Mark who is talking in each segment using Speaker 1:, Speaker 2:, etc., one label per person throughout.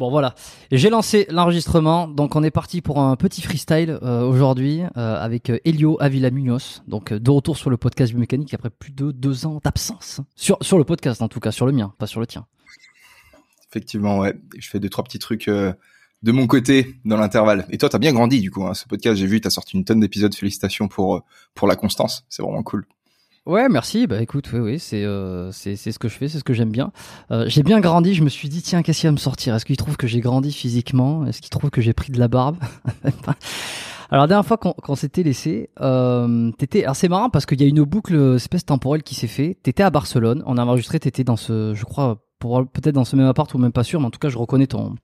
Speaker 1: Bon voilà, j'ai lancé l'enregistrement, donc on est parti pour un petit freestyle euh, aujourd'hui euh, avec euh, Elio Avila Munoz, donc de retour sur le podcast biomécanique après plus de deux ans d'absence. Sur, le podcast en tout cas, sur le mien, pas sur le tien.
Speaker 2: Effectivement, ouais. Je fais deux, trois petits trucs de mon côté dans l'intervalle. Et toi, t'as bien grandi, du coup, hein, ce podcast. J'ai vu, t'as sorti une tonne d'épisodes. Félicitations pour la constance. C'est vraiment cool.
Speaker 1: Ouais, merci. Bah écoute, oui, oui, c'est euh, c'est c'est ce que je fais, c'est ce que j'aime bien. Euh, j'ai bien grandi. Je me suis dit, tiens, qu'est-ce qui va me sortir? Est-ce qu'il trouve que j'ai grandi physiquement? Est-ce qu'il trouve que j'ai pris de la barbe? Alors la dernière fois qu'on qu'on s'était laissé, euh, t'étais. Alors c'est marrant parce qu'il y a une boucle espèce temporelle qui s'est fait. T'étais à Barcelone. On a enregistré. T'étais dans ce, je crois, peut-être dans ce même appart ou même pas sûr, mais en tout cas, je reconnais ton.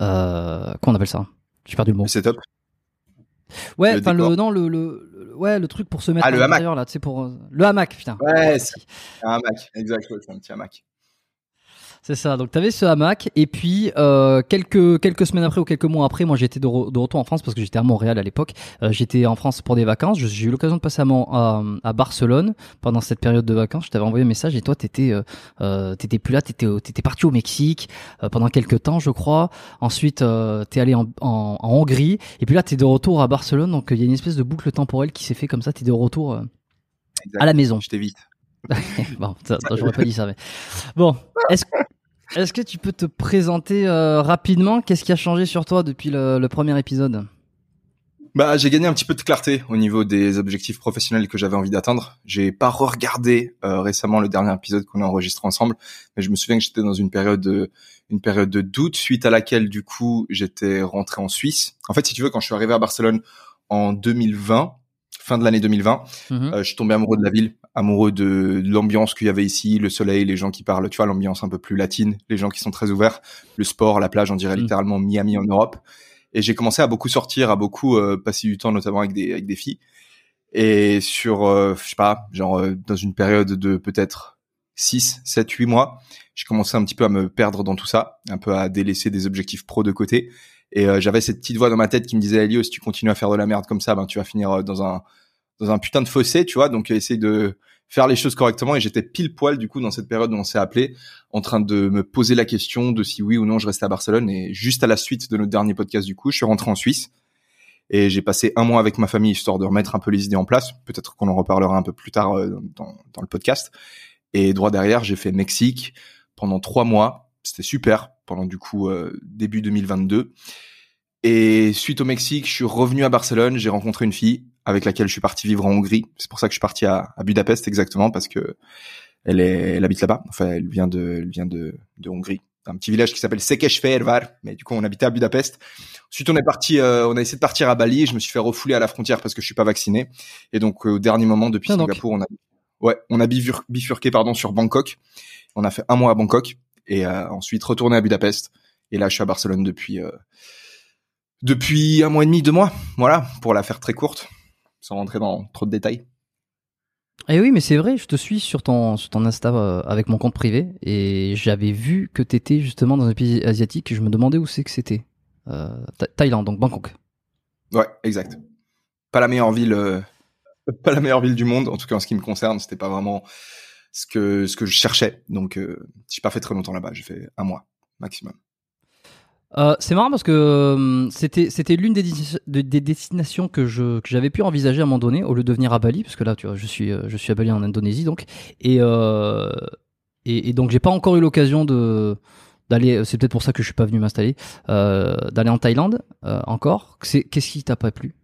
Speaker 1: Euh, comment on appelle ça? J'ai perdu le mot.
Speaker 2: C'est top.
Speaker 1: Ouais,
Speaker 2: Le
Speaker 1: enfin le non le, le ouais le truc pour se mettre
Speaker 2: Ah,
Speaker 1: à l'intérieur là, tu sais pour euh, le hamac putain.
Speaker 2: Ouais, c'est un hamac. Exact, ouais, c'est un petit hamac.
Speaker 1: C'est ça. Donc t'avais ce hamac et puis euh, quelques quelques semaines après ou quelques mois après, moi j'étais de, re- de retour en France parce que j'étais à Montréal à l'époque. Euh, j'étais en France pour des vacances. J'ai eu l'occasion de passer à, Mon- à, à Barcelone pendant cette période de vacances. Je t'avais envoyé un message et toi t'étais euh, euh, t'étais plus là. T'étais t'étais parti au Mexique euh, pendant quelques temps, je crois. Ensuite euh, t'es allé en, en, en Hongrie et puis là t'es de retour à Barcelone. Donc il y a une espèce de boucle temporelle qui s'est fait comme ça. T'es de retour à la maison.
Speaker 2: Je t'évite.
Speaker 1: bon, ça, j'aurais pas dit ça, mais bon. Est-ce est-ce que tu peux te présenter euh, rapidement? Qu'est-ce qui a changé sur toi depuis le, le premier épisode?
Speaker 2: Bah, j'ai gagné un petit peu de clarté au niveau des objectifs professionnels que j'avais envie d'atteindre. J'ai pas re-regardé euh, récemment le dernier épisode qu'on a enregistré ensemble, mais je me souviens que j'étais dans une période de, une période de doute suite à laquelle du coup j'étais rentré en Suisse. En fait, si tu veux, quand je suis arrivé à Barcelone en 2020, fin de l'année 2020,
Speaker 1: Mhm.
Speaker 2: euh, je suis tombé amoureux de la ville, amoureux de l'ambiance qu'il y avait ici, le soleil, les gens qui parlent, tu vois, l'ambiance un peu plus latine, les gens qui sont très ouverts, le sport, la plage, on dirait
Speaker 1: Mhm.
Speaker 2: littéralement Miami en Europe. Et j'ai commencé à beaucoup sortir, à beaucoup passer du temps, notamment avec des avec des filles. Et sur, je sais pas, genre dans une période de peut-être 6, 7, 8 mois, j'ai commencé un petit peu à me perdre dans tout ça, un peu à délaisser des objectifs pro de côté. Et euh, j'avais cette petite voix dans ma tête qui me disait, Elio, si tu continues à faire de la merde comme ça, ben tu vas finir euh, dans un dans un putain de fossé, tu vois. Donc essaye de faire les choses correctement. Et j'étais pile poil du coup dans cette période où on s'est appelé, en train de me poser la question de si oui ou non je restais à Barcelone. Et juste à la suite de notre dernier podcast du coup, je suis rentré en Suisse et j'ai passé un mois avec ma famille histoire de remettre un peu les idées en place. Peut-être qu'on en reparlera un peu plus tard euh, dans, dans le podcast. Et droit derrière, j'ai fait Mexique pendant trois mois. C'était super pendant du coup euh, début 2022. Et suite au Mexique, je suis revenu à Barcelone. J'ai rencontré une fille avec laquelle je suis parti vivre en Hongrie. C'est pour ça que je suis parti à, à Budapest exactement parce que elle est, elle habite là-bas. Enfin, elle vient de, elle vient de, de Hongrie, un petit village qui s'appelle Székesfehérvár. Mais du coup, on habitait à Budapest. Ensuite, on est parti, euh, on a essayé de partir à Bali. Je me suis fait refouler à la frontière parce que je suis pas vacciné. Et donc, au dernier moment, depuis ah, Singapour, on a Ouais, on a bifurqué pardon sur Bangkok. On a fait un mois à Bangkok et euh, ensuite retourné à Budapest. Et là, je suis à Barcelone depuis euh, depuis un mois et demi, deux mois. Voilà, pour la faire très courte, sans rentrer dans trop de détails.
Speaker 1: Et eh oui, mais c'est vrai, je te suis sur ton, sur ton Insta euh, avec mon compte privé et j'avais vu que tu étais justement dans un pays asiatique et je me demandais où c'est que c'était. Thaïlande, donc Bangkok.
Speaker 2: Ouais, exact. Pas la meilleure ville pas la meilleure ville du monde, en tout cas en ce qui me concerne, c'était pas vraiment ce que ce que je cherchais. Donc euh, j'ai pas fait très longtemps là-bas, j'ai fait un mois maximum.
Speaker 1: Euh, c'est marrant parce que euh, c'était c'était l'une des, des, destinations que je que j'avais pu envisager à un moment donné au lieu de venir à Bali parce que là tu vois je suis je suis à Bali en Indonésie donc et euh, et, et, donc j'ai pas encore eu l'occasion de d'aller c'est peut-être pour ça que je suis pas venu m'installer d'aller en Thaïlande encore qu'est-ce qui t'a pas plu?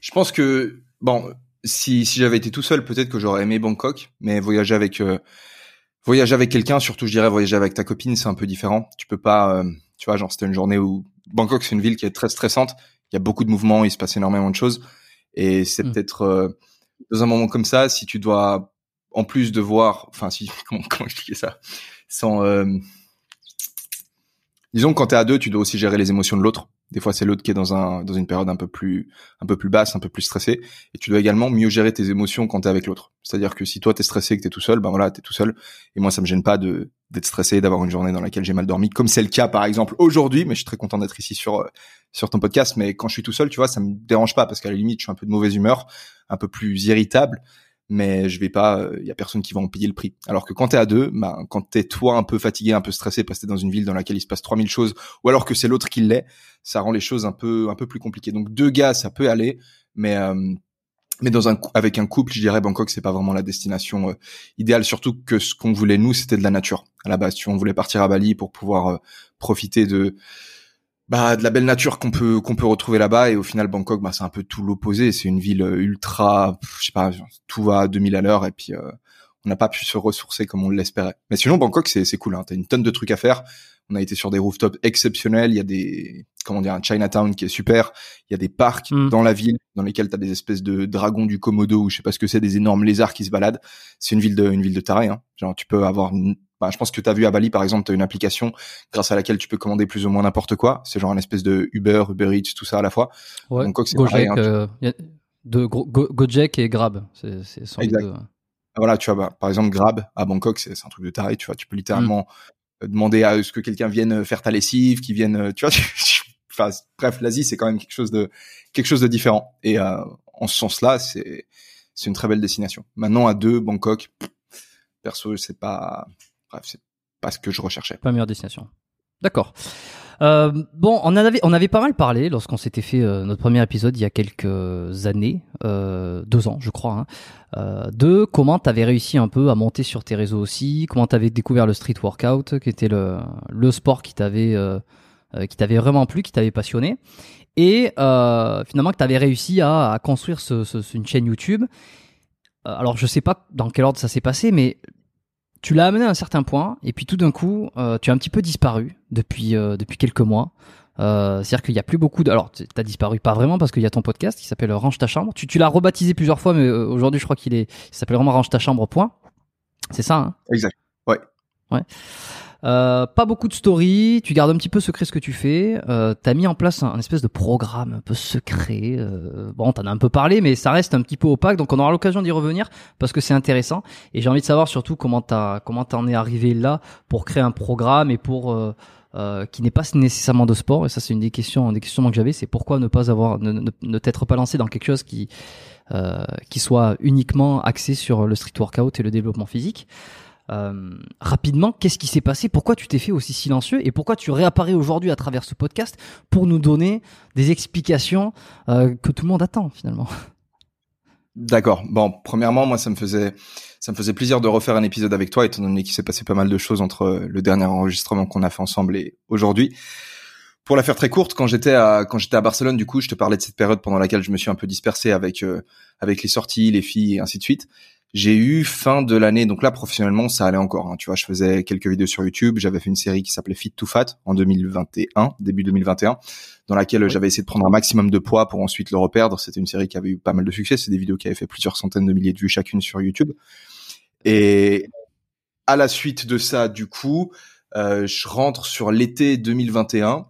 Speaker 2: Je pense que bon, si, si j'avais été tout seul, peut-être que j'aurais aimé Bangkok, mais voyager avec euh, voyager avec quelqu'un, surtout je dirais voyager avec ta copine, c'est un peu différent. Tu peux pas, euh, tu vois, genre c'était une journée où Bangkok c'est une ville qui est très stressante. Il y a beaucoup de mouvements, il se passe énormément de choses, et c'est hmm. peut-être euh, dans un moment comme ça, si tu dois en plus de voir, enfin si comment comment expliquer ça, sans disons que quand t'es à deux, tu dois aussi gérer les émotions de l'autre. Des fois, c'est l'autre qui est dans un dans une période un peu plus un peu plus basse, un peu plus stressée. Et tu dois également mieux gérer tes émotions quand t'es avec l'autre. C'est-à-dire que si toi t'es stressé, que t'es tout seul, ben voilà, t'es tout seul. Et moi, ça me gêne pas de d'être stressé, d'avoir une journée dans laquelle j'ai mal dormi, comme c'est le cas par exemple aujourd'hui. Mais je suis très content d'être ici sur sur ton podcast. Mais quand je suis tout seul, tu vois, ça me dérange pas parce qu'à la limite, je suis un peu de mauvaise humeur, un peu plus irritable mais je vais pas, il euh, y a personne qui va en payer le prix. Alors que quand t'es à deux, bah, quand t'es toi un peu fatigué, un peu stressé parce que t'es dans une ville dans laquelle il se passe 3000 choses, ou alors que c'est l'autre qui l'est, ça rend les choses un peu, un peu plus compliquées. Donc deux gars, ça peut aller, mais euh, mais dans un avec un couple, je dirais Bangkok, c'est pas vraiment la destination euh, idéale. Surtout que ce qu'on voulait nous, c'était de la nature. À la base, tu on voulait partir à Bali pour pouvoir profiter de bah, de la belle nature qu'on peut qu'on peut retrouver là-bas. Et au final Bangkok bah c'est un peu tout l'opposé. C'est une ville euh, ultra je sais pas tout va à 2000 à l'heure. Et puis euh, on n'a pas pu se ressourcer comme on l'espérait. Mais sinon Bangkok c'est c'est cool hein. t'as une tonne de trucs à faire. On a été sur des rooftops exceptionnels. Il y a des comment dire un Chinatown qui est super. Il y a des parcs mm. dans la ville dans lesquels t'as des espèces de dragons du Komodo ou je sais pas ce que c'est des énormes lézards qui se baladent. C'est une ville de une ville de taré hein. genre tu peux avoir bah, je pense que tu as vu à Bali, par exemple, tu as une application grâce à laquelle tu peux commander plus ou moins n'importe quoi. C'est genre un espèce de Uber, Uber Eats, tout ça à la fois.
Speaker 1: Ouais. Donc, Gojek, hein, euh, de Gojek et Grab. C'est.
Speaker 2: Ah, voilà, tu vois, bah, par exemple, Grab à Bangkok, c'est, un truc de taré. Tu vois, tu peux littéralement mm. demander à ce que quelqu'un vienne faire ta lessive, qui vienne, tu vois. enfin, bref, l'Asie, c'est quand même quelque chose de quelque chose de différent. Et euh, en ce sens-là, c'est c'est une très belle destination. Maintenant, à deux, Bangkok, perso, c'est pas bref, c'est pas ce que je recherchais.
Speaker 1: Pas meilleure destination. D'accord. Euh, bon, on avait, on avait pas mal parlé lorsqu'on s'était fait euh, notre premier épisode il y a quelques années, euh, deux ans je crois, hein, de comment tu avais réussi un peu à monter sur tes réseaux aussi, comment tu avais découvert le street workout, qui était le, le sport qui t'avait vraiment plu, qui t'avait passionné, et finalement que tu avais réussi à, construire une chaîne YouTube. Alors je sais pas dans quel ordre ça s'est passé, mais tu l'as amené à un certain point, et puis tout d'un coup, euh, tu as un petit peu disparu depuis euh, depuis quelques mois. Euh, C'est-à-dire qu'il y a plus beaucoup de. Alors, t'as disparu pas vraiment parce qu'il y a ton podcast qui s'appelle Range ta chambre. Tu, tu l'as rebaptisé plusieurs fois, mais euh, aujourd'hui, je crois qu'il est, s'appelle vraiment Range ta chambre. Point. C'est ça. Hein?
Speaker 2: Exact. Ouais.
Speaker 1: Ouais. Euh, pas beaucoup de story, tu gardes un petit peu secret ce que tu fais. Euh, t'as mis en place un, espèce de programme un peu secret. Euh, bon, t'en as un peu parlé, mais ça reste un petit peu opaque, donc on aura l'occasion d'y revenir parce que c'est intéressant. Et j'ai envie de savoir surtout comment t'as comment t'en es arrivé là pour créer un programme et pour euh, euh, qui n'est pas nécessairement de sport. Et ça, c'est une des questions, des questions que j'avais, c'est pourquoi ne pas avoir, ne, ne, ne t'être pas lancé dans quelque chose qui euh, qui soit uniquement axé sur le street workout et le développement physique. Euh, rapidement, qu'est-ce qui s'est passé? Pourquoi tu t'es fait aussi silencieux? Et pourquoi tu réapparais aujourd'hui à travers ce podcast pour nous donner des explications euh, que tout le monde attend finalement?
Speaker 2: D'accord. Bon, premièrement, moi, ça me faisait ça me faisait plaisir de refaire un épisode avec toi, étant donné qu'il s'est passé pas mal de choses entre le dernier enregistrement qu'on a fait ensemble et aujourd'hui. Pour la faire très courte, quand j'étais à quand j'étais à Barcelone, du coup, je te parlais de cette période pendant laquelle je me suis un peu dispersé avec euh, avec les sorties, les filles et ainsi de suite. J'ai eu fin de l'année, donc là professionnellement ça allait encore. Hein, tu vois, je faisais quelques vidéos sur YouTube. J'avais fait une série qui s'appelait Fit to Fat en 2021, début 2021, dans laquelle j'avais essayé de prendre un maximum de poids pour ensuite le reperdre. C'était une série qui avait eu pas mal de succès. C'est des vidéos qui avaient fait plusieurs centaines de milliers de vues chacune sur YouTube. Et à la suite de ça, du coup, euh, je rentre sur l'été 2021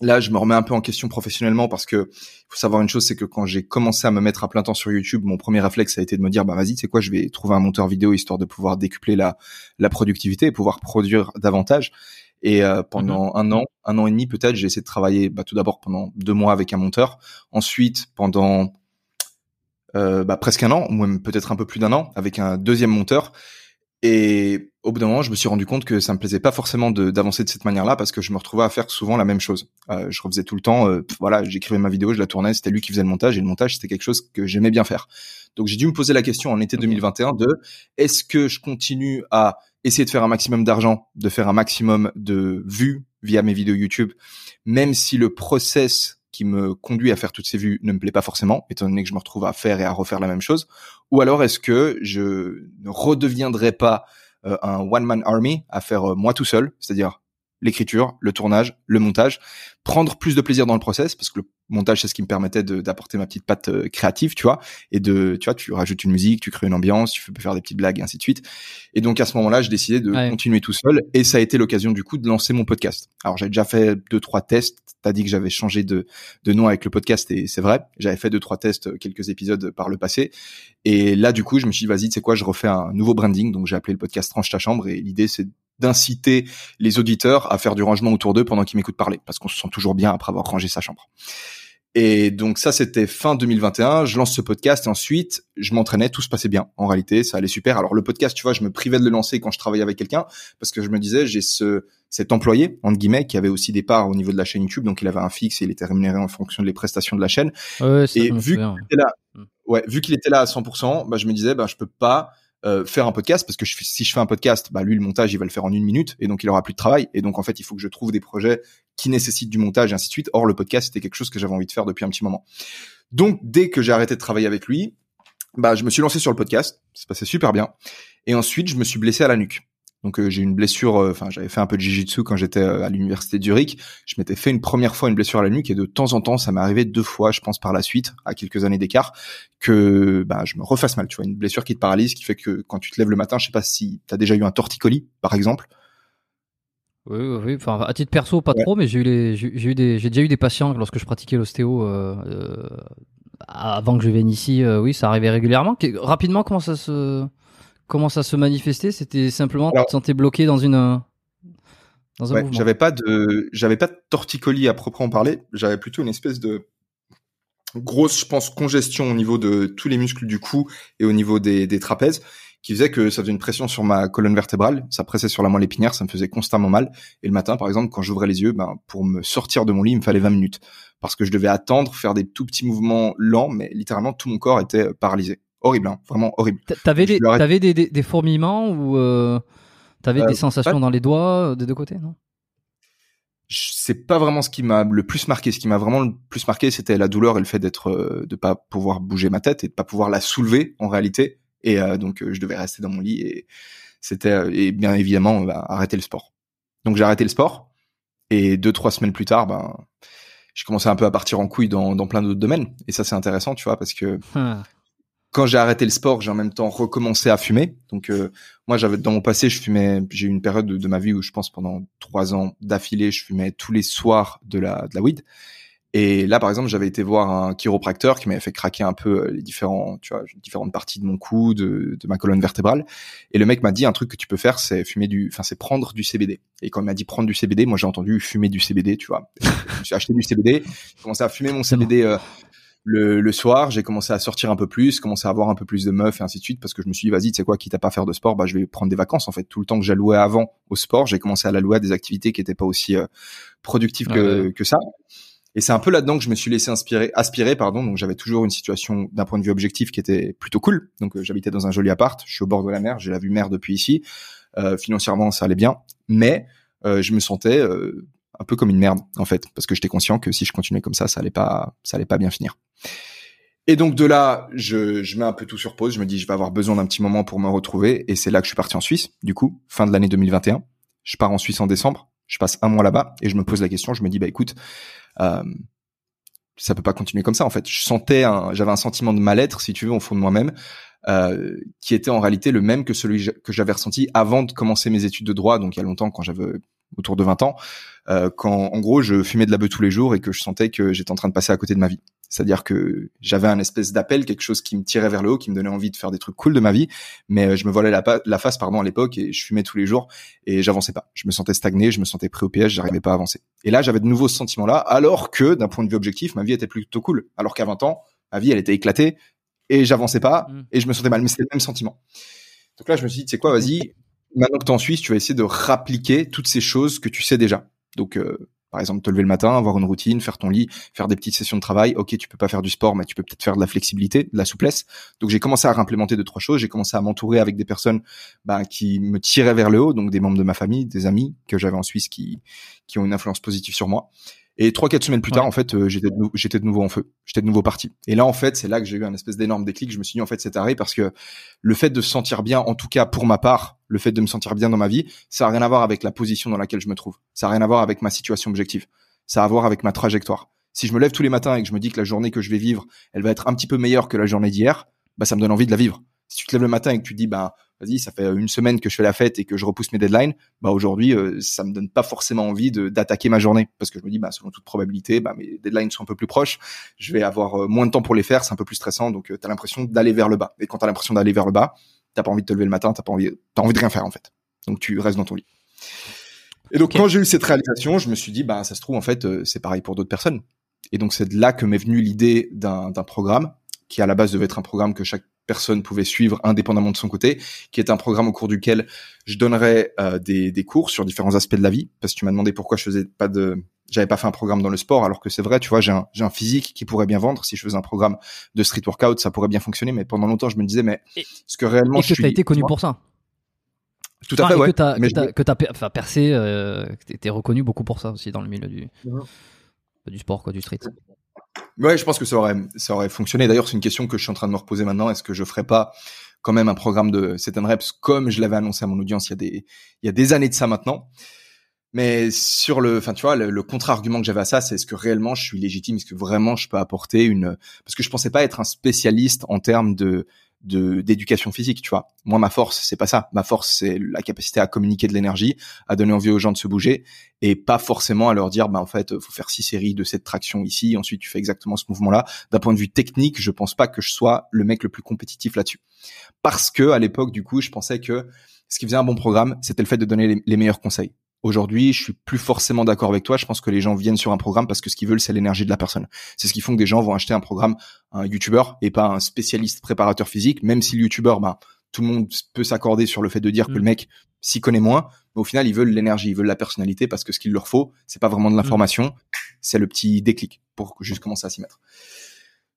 Speaker 2: là, je me remets un peu en question professionnellement parce que faut savoir une chose, c'est que quand j'ai commencé à me mettre à plein temps sur YouTube, mon premier réflexe a été de me dire, bah vas-y, c'est quoi, je vais trouver un monteur vidéo histoire de pouvoir décupler la la productivité et pouvoir produire davantage. Et euh, pendant mhm. un an, un an et demi peut-être, j'ai essayé de travailler, bah, tout d'abord pendant deux mois avec un monteur, ensuite pendant euh, bah, presque un an, ou même peut-être un peu plus d'un an, avec un deuxième monteur. Et au bout d'un moment, je me suis rendu compte que ça me plaisait pas forcément d'avancer de, cette manière-là parce que je me retrouvais à faire souvent la même chose. Euh, je refaisais tout le temps, euh, voilà, j'écrivais ma vidéo, je la tournais, c'était lui qui faisait le montage et le montage c'était quelque chose que j'aimais bien faire. Donc j'ai dû me poser la question en été 2021 de est-ce que je continue à essayer de faire un maximum d'argent, de faire un maximum de vues via mes vidéos YouTube, même si le process qui me conduit à faire toutes ces vues ne me plaît pas forcément, étant donné que je me retrouve à faire et à refaire la même chose Ou alors est-ce que je ne redeviendrai pas euh, un one-man army à faire euh, moi tout seul, c'est-à-dire l'écriture, le tournage, le montage, prendre plus de plaisir dans le process parce que le montage c'est ce qui me permettait d'apporter ma petite patte euh, créative, tu vois, et de tu vois, tu rajoutes une musique, tu crées une ambiance, tu peux faire des petites blagues et ainsi de suite. Et donc à ce moment-là, j'ai décidé de continuer tout seul et ça a été l'occasion du coup de lancer mon podcast. Alors j'avais déjà fait deux trois tests, t'as dit que j'avais changé de de nom avec le podcast et c'est vrai, j'avais fait deux trois tests, euh, quelques épisodes par le passé. Et là du coup, je me suis dit vas-y, c'est quoi, je refais un nouveau branding, donc j'ai appelé le podcast Tranche ta chambre et l'idée c'est d'inciter les auditeurs à faire du rangement autour d'eux pendant qu'ils m'écoutent parler, parce qu'on se sent toujours bien après avoir rangé sa chambre. Et donc ça, c'était fin 2021. Je lance ce podcast et ensuite, je m'entraînais, tout se passait bien. En réalité, ça allait super. Alors le podcast, tu vois, je me privais de le lancer quand je travaillais avec quelqu'un parce que je me disais, j'ai ce cet employé entre guillemets qui avait aussi des parts au niveau de la chaîne YouTube, donc il avait un fixe et il était rémunéré en fonction des prestations de la chaîne. et vu qu'il était là, mm. ouais, vu qu'il était là à 100%, bah je me disais, bah je peux pas euh, faire un podcast parce que si je fais un podcast, bah lui le montage il va le faire en une minute et donc il aura plus de travail et donc en fait il faut que je trouve des projets qui nécessitent du montage et ainsi de suite. Or le podcast c'était quelque chose que j'avais envie de faire depuis un petit moment. Donc dès que j'ai arrêté de travailler avec lui, bah je me suis lancé sur le podcast, ça se super bien et ensuite je me suis blessé à la nuque. Donc euh, j'ai une blessure, euh, enfin j'avais fait un peu de jiu-jitsu quand j'étais euh, à l'université Zurich. Je m'étais fait une première fois une blessure à la nuque et de temps en temps ça m'est arrivé deux fois, je pense par la suite, à quelques années d'écart, que bah, je me refasse mal. Tu vois, une blessure qui te paralyse, qui fait que quand tu te lèves le matin, je sais pas si tu as déjà eu un torticolis par exemple.
Speaker 1: Oui, oui, enfin à titre perso pas trop, mais j'ai eu les, j'ai eu des, j'ai déjà eu des patients lorsque je pratiquais l'ostéo. avant que je vienne ici, oui, ça arrivait régulièrement. Rapidement, comment ça se Comment ça se manifestait? C'était simplement tu te sentais bloqué dans une
Speaker 2: dans un J'avais pas de j'avais pas de torticolis à proprement parler. J'avais plutôt une espèce de grosse, je pense, congestion au niveau de tous les muscles du cou et au niveau des, des trapèzes qui faisait que ça faisait une pression sur ma colonne vertébrale, ça pressait sur la moelle épinière, ça me faisait constamment mal. Et le matin, par exemple, quand j'ouvrais les yeux, ben, pour me sortir de mon lit, il me fallait 20 minutes. Parce que je devais attendre, faire des tout petits mouvements lents, mais littéralement tout mon corps était paralysé horrible, hein, vraiment horrible.
Speaker 1: T'avais des, des, des, fourmillements ou euh, t'avais des euh, sensations dans les doigts euh, des deux côtés, non?
Speaker 2: C'est pas vraiment ce qui m'a le plus marqué. Ce qui m'a vraiment le plus marqué, c'était la douleur et le fait d'être, euh, de pas pouvoir bouger ma tête et de pas pouvoir la soulever en réalité. Et donc je devais rester dans mon lit et c'était et bien évidemment bah, arrêter le sport. Donc j'ai arrêté le sport et deux trois semaines plus tard, ben j'ai commencé un peu à partir en couille dans, dans plein d'autres domaines. Et ça c'est intéressant, tu vois, parce que ah quand j'ai arrêté le sport, j'ai en même temps recommencé à fumer. Donc euh, moi, j'avais dans mon passé, je fumais. J'ai eu une période de, ma vie où je pense pendant trois ans d'affilée, je fumais tous les soirs de la de la weed. Et là, par exemple, j'avais été voir un chiropracteur qui m'avait fait craquer un peu euh, les différents, tu vois, différentes parties de mon cou, de, de ma colonne vertébrale. Et le mec m'a dit un truc que tu peux faire, c'est fumer du, enfin, c'est prendre du CBD. Et quand il m'a dit prendre du CBD, moi j'ai entendu fumer du CBD, tu vois. suis acheté du CBD, j'ai commencé à fumer mon CBD euh, le, le, soir. J'ai commencé à sortir un peu plus, commencé à avoir un peu plus de meufs et ainsi de suite, parce que je me suis dit vas-y, tu sais quoi, quitte à pas faire de sport, bah je vais prendre des vacances. En fait, tout le temps que j'allouais avant au sport, j'ai commencé à l'allouer à des activités qui étaient pas aussi euh, productives que, que ça. Et c'est un peu là-dedans que je me suis laissé inspirer, aspirer, pardon. Donc j'avais toujours une situation d'un point de vue objectif qui était plutôt cool. Donc euh, j'habitais dans un joli appart, je suis au bord de la mer, j'ai la vue mer depuis ici. Euh, financièrement, ça allait bien, mais euh, je me sentais euh, un peu comme une merde en fait, parce que j'étais conscient que si je continuais comme ça, ça allait pas, ça allait pas bien finir. Et donc de là, je, je mets un peu tout sur pause. Je me dis, je vais avoir besoin d'un petit moment pour me retrouver. Et c'est là que je suis parti en Suisse. Du coup, fin de l'année 2021, je pars en Suisse en décembre. Je passe un mois là-bas et je me pose la question. Je me dis, bah écoute, euh, ça peut pas continuer comme ça en fait. Je sentais, j'avais un sentiment de mal-être, si tu veux, au fond de moi-même, euh, qui était en réalité le même que celui que j'avais ressenti avant de commencer mes études de droit, donc il y a longtemps, quand j'avais autour de 20 ans, euh, quand en gros je fumais de la beuh tous les jours et que je sentais que j'étais en train de passer à côté de ma vie. C'est-à-dire que j'avais un espèce d'appel, quelque chose qui me tirait vers le haut, qui me donnait envie de faire des trucs cool de ma vie, mais euh, je me voilais la, la face pardon à l'époque et je fumais tous les jours et j'avançais pas. Je me sentais stagné, je me sentais pris au piège, j'arrivais pas à avancer. Et là, j'avais de nouveau ce sentiment-là, alors que d'un point de vue objectif, ma vie était plutôt cool. Alors qu'à 20 ans, ma vie elle était éclatée et j'avançais pas mmh. et je me sentais mal. Mais c'était le même sentiment. Donc là, je me suis dit, c'est quoi, vas-y, maintenant que tu en Suisse, tu vas essayer de rappliquer toutes ces choses que tu sais déjà. Donc euh, par exemple, te lever le matin, avoir une routine, faire ton lit, faire des petites sessions de travail. Ok, tu peux pas faire du sport, mais tu peux peut-être faire de la flexibilité, de la souplesse. Donc j'ai commencé à réimplémenter deux trois choses. J'ai commencé à m'entourer avec des personnes ben, qui me tiraient vers le haut, donc des membres de ma famille, des amis que j'avais en Suisse qui qui ont une influence positive sur moi. Et trois quatre semaines plus tard, en fait, euh, j'étais de, j'étais de nouveau en feu. J'étais de nouveau parti. Et là, en fait, c'est là que j'ai eu un espèce d'énorme déclic. Je me suis dit, en fait, c'est arrêt parce que le fait de se sentir bien, en tout cas pour ma part, le fait de me sentir bien dans ma vie, ça a rien à voir avec la position dans laquelle je me trouve. Ça a rien à voir avec ma situation objective. Ça a à voir avec ma trajectoire. Si je me lève tous les matins et que je me dis que la journée que je vais vivre, elle va être un petit peu meilleure que la journée d'hier, bah ça me donne envie de la vivre. Si tu te lèves le matin et que tu dis bah vas-y, ça fait une semaine que je fais la fête et que je repousse mes deadlines, bah aujourd'hui, euh, ça me donne pas forcément envie de d'attaquer ma journée parce que je me dis bah selon toute probabilité, bah mes deadlines sont un peu plus proches, je vais avoir euh, moins de temps pour les faire, c'est un peu plus stressant, donc euh, tu as l'impression d'aller vers le bas. Et quand tu as l'impression d'aller vers le bas, t'as pas envie de te lever le matin, t'as pas envie, t'as envie de rien faire en fait. Donc tu restes dans ton lit. Et donc quand j'ai eu cette réalisation, je me suis dit bah ça se trouve en fait c'est pareil pour d'autres personnes. Et donc c'est de là que m'est venue l'idée d'un d'un programme qui à la base devait être un programme que chaque personne pouvait suivre indépendamment de son côté, qui est un programme au cours duquel je donnerais euh, des, des, cours sur différents aspects de la vie, parce que tu m'as demandé pourquoi je faisais pas de, j'avais pas fait un programme dans le sport, alors que c'est vrai, tu vois, j'ai un, j'ai un physique qui pourrait bien vendre. Si je faisais un programme de street workout, ça pourrait bien fonctionner, mais pendant longtemps, je me disais, mais ce que réellement
Speaker 1: et que
Speaker 2: je suis,
Speaker 1: as été connu pour ça.
Speaker 2: Tout à fait, ouais.
Speaker 1: Que t'as, que t'as, enfin, percé, euh, t'es reconnu beaucoup pour ça aussi dans le milieu du, du sport, quoi, du street.
Speaker 2: Ouais, je pense que ça aurait, ça aurait fonctionné. D'ailleurs, c'est une question que je suis en train de me reposer maintenant. Est-ce que je ferais pas quand même un programme de 7 reps comme je l'avais annoncé à mon audience il y a des, il y a des années de ça maintenant? Mais sur le, enfin tu vois, le, contre-argument que j'avais à ça, c'est est-ce que réellement je suis légitime, est-ce que vraiment je peux apporter une, parce que je pensais pas être un spécialiste en termes de de d'éducation physique, tu vois. Moi, ma force, c'est pas ça. Ma force, c'est la capacité à communiquer de l'énergie, à donner envie aux gens de se bouger, et pas forcément à leur dire, bah en fait, faut faire six séries de cette traction ici, ensuite tu fais exactement ce mouvement-là. D'un point de vue technique, je pense pas que je sois le mec le plus compétitif là-dessus, parce que à l'époque, du coup, je pensais que ce qui faisait un bon programme, c'était le fait de donner les meilleurs conseils. Aujourd'hui, je suis plus forcément d'accord avec toi. Je pense que les gens viennent sur un programme parce que ce qu'ils veulent, c'est l'énergie de la personne. C'est ce qui font que des gens vont acheter un programme, un YouTuber et pas un spécialiste préparateur physique. Même si le YouTuber, ben, tout le monde peut s'accorder sur le fait de dire que le mm. mec s'y connaît moins, mais au final, ils veulent l'énergie, ils veulent la personnalité parce que ce qu'il leur faut, c'est pas vraiment de l'information, mm. c'est le petit déclic pour juste commencer à s'y mettre.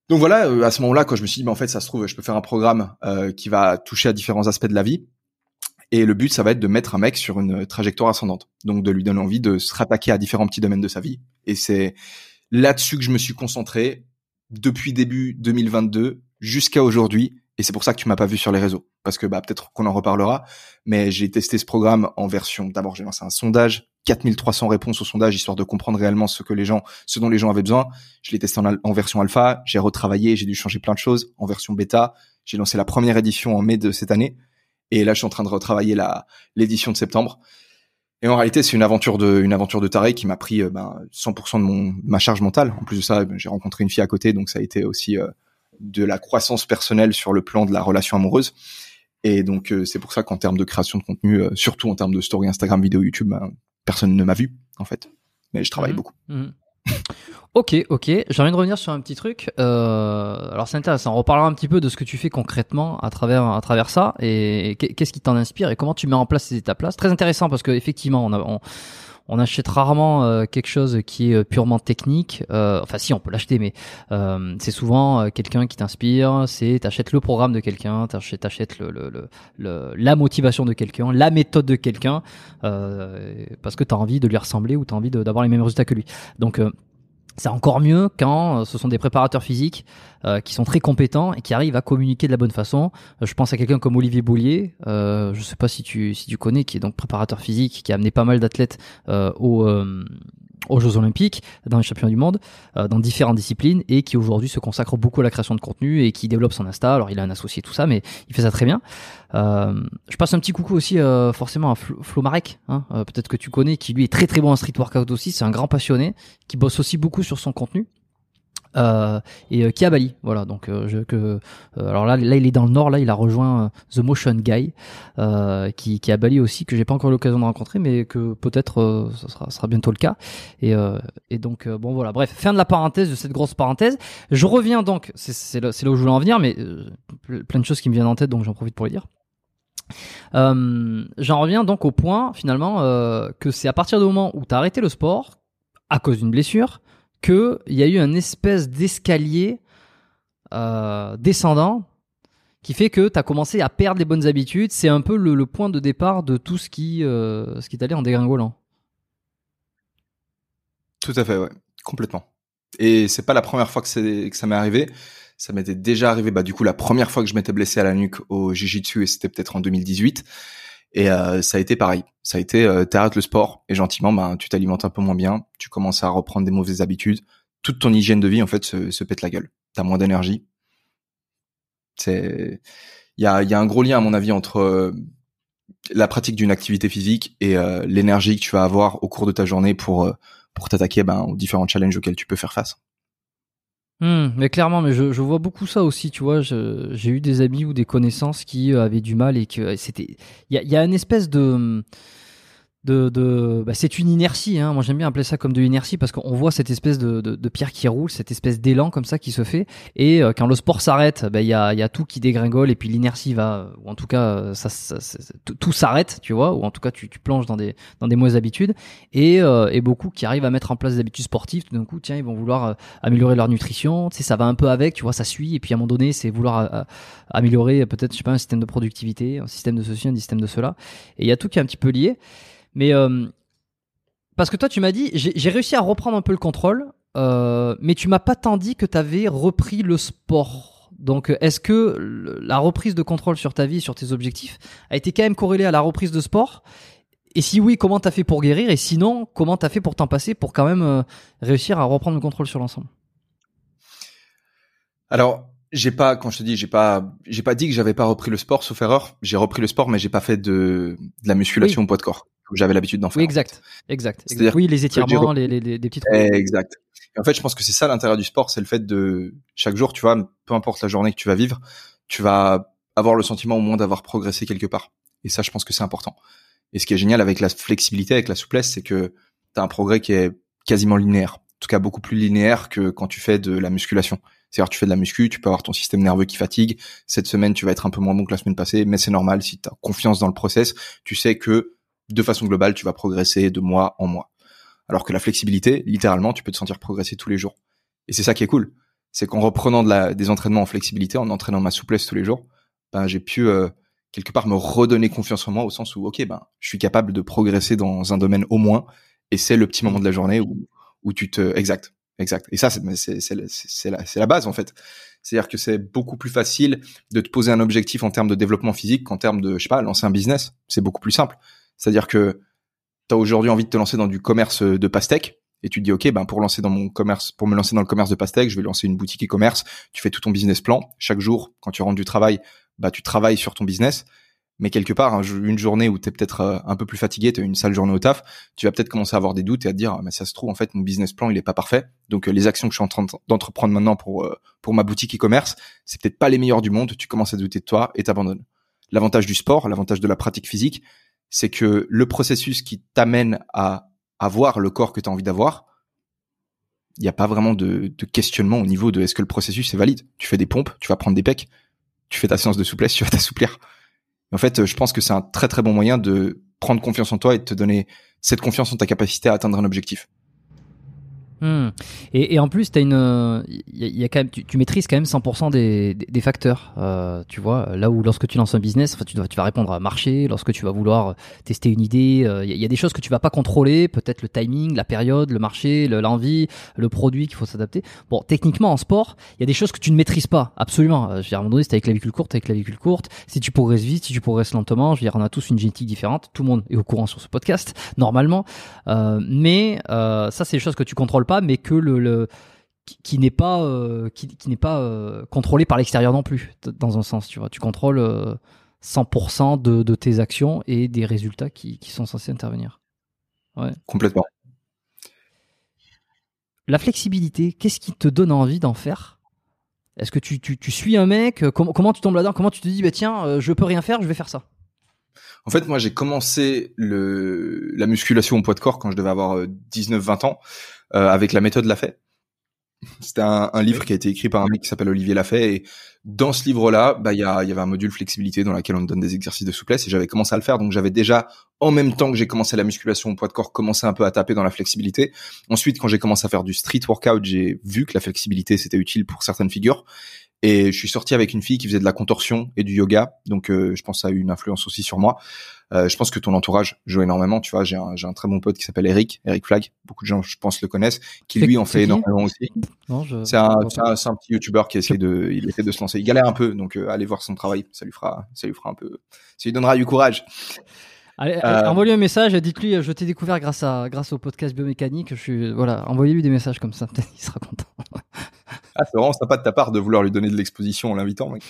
Speaker 2: Donc voilà, euh, à ce moment-là, quand je me suis dit, ben, en fait, ça se trouve, je peux faire un programme euh, qui va toucher à différents aspects de la vie et le but, ça va être de mettre un mec sur une trajectoire ascendante. Donc de lui donner envie de se rattaquer à différents petits domaines de sa vie. Et c'est là-dessus que je me suis concentré depuis début 2022 jusqu'à aujourd'hui. Et c'est pour ça que tu m'as pas vu sur les réseaux. Parce que bah, peut-être qu'on en reparlera. Mais j'ai testé ce programme en version. D'abord, j'ai lancé un sondage. 4300 réponses au sondage, histoire de comprendre réellement ce que les gens, ce dont les gens avaient besoin. Je l'ai testé en, en version alpha. J'ai retravaillé. J'ai dû changer plein de choses en version bêta J'ai lancé la première édition en mai de cette année. Et là, je suis en train de retravailler la l'édition de septembre. Et en réalité, c'est une aventure de une aventure de taré qui m'a pris ben, 100% de mon ma charge mentale. En plus de ça, ben, j'ai rencontré une fille à côté, donc ça a été aussi de la croissance personnelle sur le plan de la relation amoureuse. Et donc c'est pour ça qu'en termes de création de contenu, surtout en termes de story Instagram, vidéo, YouTube, ben, personne ne m'a vu en fait. Mais je travaille mmh. beaucoup. Mmh.
Speaker 1: Ok, ok. J'ai envie de revenir sur un petit truc. Euh, alors c'est intéressant. On reparlera un petit peu de ce que tu fais concrètement à travers à travers ça et qu'est-ce qui t'en inspire et comment tu mets en place ces étapes-là. C'est très intéressant parce que effectivement, on, a, on achète rarement euh, quelque chose qui est euh, purement technique. Euh, enfin, si on peut l'acheter, mais euh, c'est souvent quelqu'un qui t'inspire. C'est t'achètes le programme de quelqu'un, t'achètes, t'achètes la motivation de quelqu'un, la méthode de quelqu'un, parce que t'as envie de lui ressembler ou t'as envie d'avoir les mêmes résultats que lui. Donc c'est encore mieux quand euh, ce sont des préparateurs physiques euh, qui sont très compétents et qui arrivent à communiquer de la bonne façon. Euh, je pense à quelqu'un comme Olivier Boulier, je sais pas si tu si tu connais, qui est donc préparateur physique, qui a amené pas mal d'athlètes au aux Jeux Olympiques, dans les championnats du monde, euh, dans différentes disciplines, et qui aujourd'hui se consacre beaucoup à la création de contenu et qui développe son Insta. Alors il a un associé tout ça, mais il fait ça très bien. Euh, je passe un petit coucou aussi euh, forcément à Flo, Marek, hein, peut-être que tu connais, qui lui est très très bon en street workout aussi. C'est un grand passionné qui bosse aussi beaucoup sur son contenu euh, et euh, qui est à Bali. Voilà, donc euh, je, euh, alors là, là il est dans le nord, là il a rejoint The Motion Guy, qui, qui à Bali aussi, que j'ai pas encore l'occasion de rencontrer, mais que peut-être ça sera, bientôt le cas. Et, donc bon voilà, bref, fin de la parenthèse de cette grosse parenthèse. Je reviens donc, c'est là, où je voulais en venir, mais plein de choses qui me viennent en tête, donc j'en profite pour les dire. Euh, J'en reviens donc au point finalement euh, que c'est à partir du moment où tu as arrêté le sport à cause d'une blessure, qu'il y a eu un espèce d'escalier euh, descendant qui fait que tu as commencé à perdre les bonnes habitudes. C'est un peu le, point de départ de tout ce qui, euh, ce allé en dégringolant.
Speaker 2: Tout à fait, ouais, complètement. Et c'est pas la première fois que, que ça m'est arrivé. Ça m'était déjà arrivé, bah du coup la première fois que je m'étais blessé à la nuque au jiu-jitsu et c'était peut-être en 2018. Et euh, ça a été pareil. Ça a été, euh, t'arrêtes le sport et gentiment, ben, tu t'alimentes un peu moins bien, tu commences à reprendre des mauvaises habitudes. Toute ton hygiène de vie, en fait, se, se pète la gueule. T'as moins d'énergie. C'est, il y a, y a un gros lien à mon avis entre euh, la pratique d'une activité physique et euh, l'énergie que tu vas avoir au cours de ta journée pour euh, pour t'attaquer ben, aux différents challenges auxquels tu peux faire face.
Speaker 1: Hmm, mais clairement, mais je, vois beaucoup ça aussi, tu vois. J'ai eu des amis ou des connaissances qui avaient du mal et que c'était. Il y a, y a une espèce de de, de bah c'est une inertie. Hein. Moi, j'aime bien appeler ça comme de l'inertie parce qu'on voit cette espèce de, de, de, pierre qui roule, cette espèce d'élan comme ça qui se fait. Et euh, quand le sport s'arrête, bah, il y, a, y a tout qui dégringole et puis l'inertie va, ou en tout cas, euh, ça, ça, tout s'arrête, tu vois, ou en tout cas, tu, tu plonges dans des, dans des mauvaises habitudes. Et, euh, et beaucoup qui arrivent à mettre en place des habitudes sportives, tout d'un coup, tiens, ils vont vouloir améliorer leur nutrition. Tu sais, ça va un peu avec, tu vois, ça suit. Et puis à un moment donné, c'est vouloir améliorer peut-être, je sais pas, un système de productivité, un système de ceci, un système de cela. Et il y a tout qui est un petit peu lié. Mais euh, parce que toi, tu m'as dit, j'ai réussi à reprendre un peu le contrôle, euh, mais tu m'as pas tant dit que tu avais repris le sport. Donc, est-ce que la reprise de contrôle sur ta vie, sur tes objectifs, a été quand même corrélée à la reprise de sport? Et si oui, comment t'as fait pour guérir? Et sinon, comment t'as fait pour t'en passer, pour quand même euh, réussir à reprendre le contrôle sur l'ensemble?
Speaker 2: Alors, j'ai pas, quand je te dis, j'ai pas, j'ai pas dit que j'avais pas repris le sport, sauf erreur. J'ai repris le sport, mais j'ai pas fait de, de la musculation au poids de corps j'avais l'habitude d'en faire.
Speaker 1: Oui, exact, exact. Oui, les étirements, les, les, les, petites.
Speaker 2: Exact. Et en fait, je pense que c'est ça l'intérêt du sport, c'est le fait de chaque jour, tu vois, peu importe la journée que tu vas vivre, tu vas avoir le sentiment au moins d'avoir progressé quelque part. Et ça, je pense que c'est important. Et ce qui est génial avec la flexibilité, avec la souplesse, c'est que tu as un progrès qui est quasiment linéaire. En tout cas, beaucoup plus linéaire que quand tu fais de la musculation. C'est-à-dire, tu fais de la muscu, tu peux avoir ton système nerveux qui fatigue. Cette semaine, tu vas être un peu moins bon que la semaine passée, mais c'est normal si tu as confiance dans le process. Tu sais que de façon globale, tu vas progresser de mois en mois. Alors que la flexibilité, littéralement, tu peux te sentir progresser tous les jours. Et c'est ça qui est cool. C'est qu'en reprenant de la, des entraînements en flexibilité, en entraînant ma souplesse tous les jours, ben, j'ai pu euh, quelque part me redonner confiance en moi au sens où, ok, ben, je suis capable de progresser dans un domaine au moins. Et c'est le petit moment de la journée où, tu te, exact, exact. Et ça, c'est, la, la base, en fait. C'est-à-dire que c'est beaucoup plus facile de te poser un objectif en termes de développement physique qu'en termes de, je sais pas, lancer un business. C'est beaucoup plus simple. C'est-à-dire que tu as aujourd'hui envie de te lancer dans du commerce de pastèques et tu te dis ok ben pour lancer dans mon commerce pour me lancer dans le commerce de pastèque je vais lancer une boutique e-commerce. Tu fais tout ton business plan. Chaque jour quand tu rentres du travail bah tu travailles sur ton business. Mais quelque part une journée où tu es peut-être euh, un peu plus fatigué tu as une sale journée au taf tu vas peut-être commencer à avoir des doutes et à te dire mais ça se trouve en fait mon business plan il est pas parfait. Donc euh, les actions que je suis en train d'entreprendre maintenant pour euh, pour ma boutique e-commerce c'est peut-être pas les meilleures du monde. Tu commences à douter de toi et t'abandonnes. L'avantage du sport l'avantage de la pratique physique c'est que le processus qui t'amène à avoir le corps que tu as envie d'avoir, il n'y a pas vraiment de, questionnement au niveau de est-ce que le processus est valide. Tu fais des pompes, tu vas prendre des pecs, tu fais ta séance de souplesse, tu vas t'assouplir. En fait, je pense que c'est un très très bon moyen de prendre confiance en toi et de te donner cette confiance en ta capacité à atteindre un objectif.
Speaker 1: Hmm. Et, et, en plus, as une, y a, y a quand même, tu, tu, maîtrises quand même 100% des, des, facteurs. Euh, tu vois, là où lorsque tu lances un business, enfin, tu, dois, tu vas répondre à marché, lorsque tu vas vouloir tester une idée, il euh, y, y, a des choses que tu vas pas contrôler, peut-être le timing, la période, le marché, l'envie, le, produit qu'il faut s'adapter. Bon, techniquement en sport, il y a des choses que tu ne maîtrises pas, absolument. Euh, je veux dire, à un moment donné, si t'as clavicule courte, t'as clavicule courte. Si tu progresses vite, si tu progresses lentement, je veux dire, on a tous une génétique différente. Tout le monde est au courant sur ce podcast, normalement. Euh, mais ça, c'est des choses que tu contrôles pas mais que le, le qui, n'est pas euh, qui, qui n'est pas euh, contrôlé par l'extérieur non plus dans un sens tu vois. Tu contrôles 100% euh, de, de, tes actions et des résultats qui, qui sont censés intervenir.
Speaker 2: Ouais. complètement.
Speaker 1: La flexibilité qu'est-ce qui te donne envie d'en faire? Est-ce que tu, tu, tu, suis un mec? Comment, comment tu tombes là-dedans? Comment tu te dis bah tiens je peux rien faire je vais faire ça?
Speaker 2: En fait, moi, j'ai commencé le, la musculation au poids de corps quand je devais avoir 19-20 ans. Euh, avec la méthode Lafay. C'était un, un, livre qui a été écrit par un mec qui s'appelle Olivier Lafay et dans ce livre-là, bah il y, y avait un module flexibilité dans lequel on donne des exercices de souplesse et j'avais commencé à le faire donc j'avais déjà en même temps que j'ai commencé la musculation au poids de corps commencé un peu à taper dans la flexibilité. Ensuite, quand j'ai commencé à faire du street workout, j'ai vu que la flexibilité c'était utile pour certaines figures et je suis sorti avec une fille qui faisait de la contorsion et du yoga donc euh, je pense que ça a eu une influence aussi sur moi. Euh, je pense que ton entourage joue énormément. Tu vois, j'ai un, j'ai un très bon pote qui s'appelle Eric, Eric Flag. Beaucoup de gens, je pense, le connaissent, qui lui en fait énormément aussi. C'est un, c'est un, petit youtubeur qui essaie de, il essaie de se lancer. Il galère un peu, donc euh, allez voir son travail. Ça lui fera, ça lui fera un peu, ça lui donnera du courage.
Speaker 1: Allez, euh... envoyez-lui un message, dites-lui, je t'ai découvert grâce à, grâce au podcast biomécanique. Je suis, voilà, envoyez-lui des messages comme ça, peut-être il sera content.
Speaker 2: Ah, c'est vraiment sympa de ta part de vouloir lui donner de l'exposition en l'invitant, mec.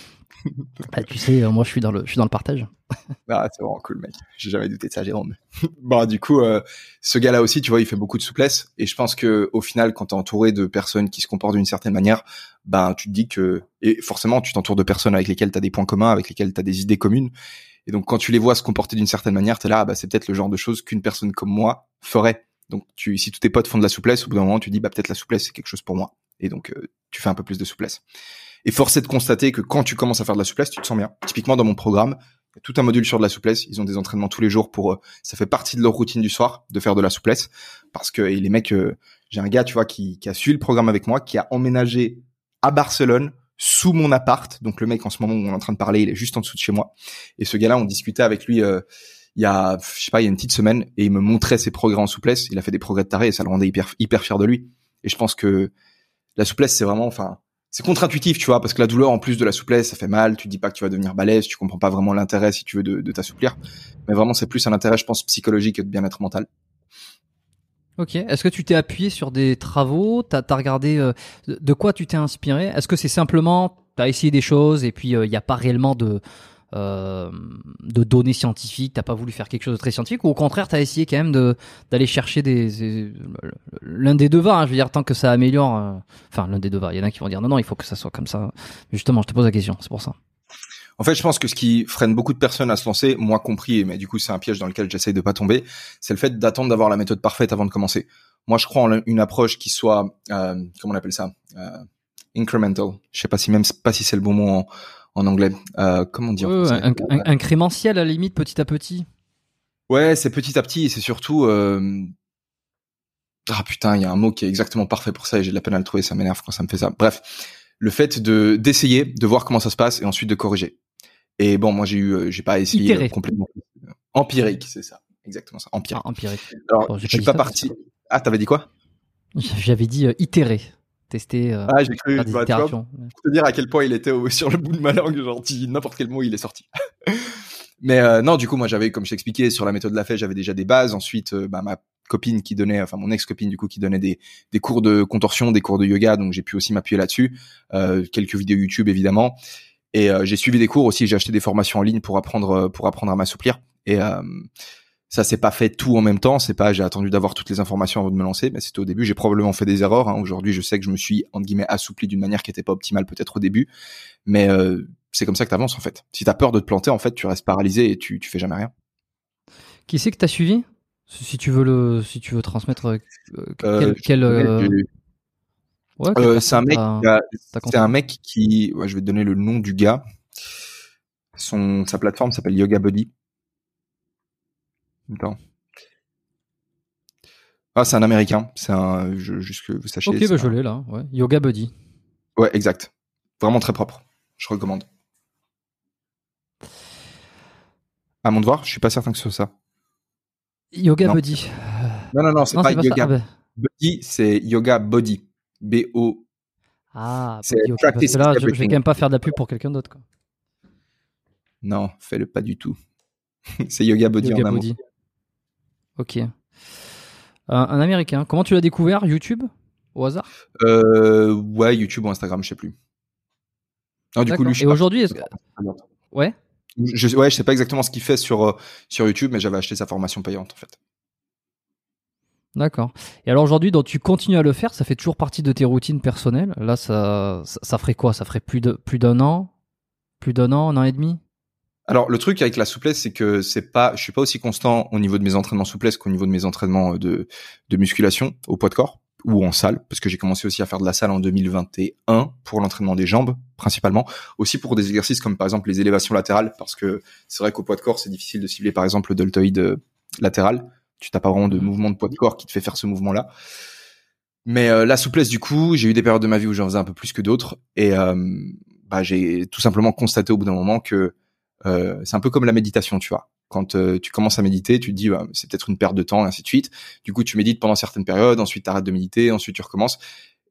Speaker 1: Bah, tu sais, euh, moi je suis dans le, je suis dans le partage.
Speaker 2: Ah, c'est vraiment cool, mec. J'ai jamais douté de ça, Jérôme. bon, du coup, euh, ce gars-là aussi, tu vois, il fait beaucoup de souplesse. Et je pense que au final, quand t'es entouré de personnes qui se comportent d'une certaine manière, ben, tu te dis que, et forcément, tu t'entoures de personnes avec lesquelles t'as des points communs, avec lesquelles t'as des idées communes. Et donc, quand tu les vois se comporter d'une certaine manière, t'es là, ah, bah, c'est peut-être le genre de choses qu'une personne comme moi ferait. Donc, tu, si tous tes potes font de la souplesse, au bout d'un moment, tu dis, bah, peut-être la souplesse, c'est quelque chose pour moi. Et donc, euh, tu fais un peu plus de souplesse. Et force est de constater que quand tu commences à faire de la souplesse, tu te sens bien. Typiquement, dans mon programme, il y a tout un module sur de la souplesse. Ils ont des entraînements tous les jours pour, euh, ça fait partie de leur routine du soir de faire de la souplesse. Parce que les mecs, euh, j'ai un gars, tu vois, qui, qui a suivi le programme avec moi, qui a emménagé à Barcelone sous mon appart. Donc le mec, en ce moment où on est en train de parler, il est juste en dessous de chez moi. Et ce gars-là, on discutait avec lui. Euh, il y a, je sais pas, il y a une petite semaine, et il me montrait ses progrès en souplesse. Il a fait des progrès de taré, et ça le rendait hyper, hyper fier de lui. Et je pense que la souplesse, c'est vraiment, enfin, c'est contre-intuitif, tu vois, parce que la douleur, en plus de la souplesse, ça fait mal. Tu dis pas que tu vas devenir balèze, tu comprends pas vraiment l'intérêt si tu veux de, de t'assouplir. Mais vraiment, c'est plus un intérêt, je pense, psychologique et de bien-être mental.
Speaker 1: Ok. Est-ce que tu t'es appuyé sur des travaux? T'as as regardé euh, de quoi tu t'es inspiré? Est-ce que c'est simplement t'as essayé des choses et puis il euh, n'y a pas réellement de euh, de données scientifiques, t'as pas voulu faire quelque chose de très scientifique, ou au contraire, t'as essayé quand même d'aller chercher l'un des deux va. Hein, je veux dire, tant que ça améliore, euh, enfin l'un des deux va. Il y en a qui vont dire non, non, il faut que ça soit comme ça. justement, je te pose la question, c'est pour ça.
Speaker 2: En fait, je pense que ce qui freine beaucoup de personnes à se lancer, moi compris, mais du coup c'est un piège dans lequel j'essaye de pas tomber, c'est le fait d'attendre d'avoir la méthode parfaite avant de commencer. Moi, je crois en une approche qui soit, euh, comment on appelle ça, incremental. Je sais pas si même pas si c'est le bon mot en, en anglais. Euh, comment dire
Speaker 1: Incrémentiel à la limite, petit à petit.
Speaker 2: Ouais, c'est petit à petit et c'est surtout. Euh... Ah putain, il y a un mot qui est exactement parfait pour ça et j'ai de la peine à le trouver, ça m'énerve quand ça me fait ça. Bref, le fait de d'essayer, de voir comment ça se passe et ensuite de corriger. Et bon, moi j'ai eu, euh, j'ai pas essayé complètement. Empirique, c'est ça, exactement ça. Empirique.
Speaker 1: Ah, empirique.
Speaker 2: Alors, je suis pas parti. Ah, t'avais dit quoi?
Speaker 1: J'avais dit euh, itérer tester euh,
Speaker 2: ah, j'ai cru, bah, itérations. te dire à quel point il était sur le bout de ma langue, genre n'importe quel mot il est sorti. Mais euh, non, du coup, moi j'avais, comme je t'expliquais, sur la méthode de la fête, j'avais déjà des bases. Ensuite, euh, bah, ma copine qui donnait, enfin mon ex-copine du coup qui donnait des, des cours de contorsion, des cours de yoga, donc j'ai pu aussi m'appuyer là-dessus. Euh, quelques vidéos YouTube évidemment, et j'ai suivi des cours aussi. J'ai acheté des formations en ligne pour apprendre pour apprendre à m'assouplir. Et ça s'est pas fait tout en même temps. C'est pas j'ai attendu d'avoir toutes les informations avant de me lancer, mais c'était au début. J'ai probablement fait des erreurs. Hein. Aujourd'hui, je sais que je me suis entre guillemets assoupli d'une manière qui était pas optimale peut-être au début, mais euh, c'est comme ça que tu avances en fait. Si t'as peur de te planter, en fait, tu restes paralysé et tu tu fais jamais rien.
Speaker 1: Qui c'est que t'as suivi? Si tu veux le, si tu veux transmettre euh, euh quel, euh,
Speaker 2: ouais, c'est un mec. C'est un mec qui. Ouais, je vais te donner le nom du gars. Son sa plateforme s'appelle Yoga Body. Ah, c'est un américain. C'est un, juste que vous sachiez.
Speaker 1: Ok, bah je l'ai là. Ouais. Yoga Body.
Speaker 2: Ouais, exact. Vraiment très propre. Je recommande. À mon devoir, je suis pas certain que ce soit ça.
Speaker 1: Yoga Body.
Speaker 2: Non, non, non, c'est pas, Yoga. Ah, bah. Body, c'est Yoga Body. B-O.
Speaker 1: Ah, c'est là, je, vais quand même pas faire de la pub pour quelqu'un d'autre.
Speaker 2: Non, fais-le pas du tout. c'est Yoga Body yoga en Body.
Speaker 1: Ok. Un, américain. Comment tu l'as découvert YouTube Au hasard?
Speaker 2: Euh, Ouais, YouTube ou Instagram, je sais plus.
Speaker 1: du coup, Et aujourd'hui, est-ce que... Ouais
Speaker 2: je, ouais, je sais pas exactement ce qu'il fait sur, euh, sur YouTube, mais j'avais acheté sa formation payante en fait.
Speaker 1: D'accord. Et alors aujourd'hui, donc tu continues à le faire, ça fait toujours partie de tes routines personnelles? Là, ça, ça, ça ferait quoi? Ça ferait plus de plus d'un an, plus d'un an, un an et demi?
Speaker 2: Alors le truc avec la souplesse, c'est que c'est pas, je suis pas aussi constant au niveau de mes entraînements souplesse qu'au niveau de mes entraînements de, de musculation au poids de corps ou en salle, parce que j'ai commencé aussi à faire de la salle en 2021 pour l'entraînement des jambes principalement, aussi pour des exercices comme par exemple les élévations latérales, parce que c'est vrai qu'au poids de corps c'est difficile de cibler par exemple le deltoïde euh, latéral, tu t'as pas vraiment de mmh. mouvement de poids de corps qui te fait faire ce mouvement-là. Mais euh, la souplesse du coup, j'ai eu des périodes de ma vie où j'en faisais un peu plus que d'autres, et euh, bah, j'ai tout simplement constaté au bout d'un moment que euh, c'est un peu comme la méditation, tu vois. Quand euh, tu commences à méditer, tu te dis bah, c'est peut-être une perte de temps, et ainsi de suite. Du coup, tu médites pendant certaines périodes, ensuite tu arrêtes de méditer, ensuite tu recommences.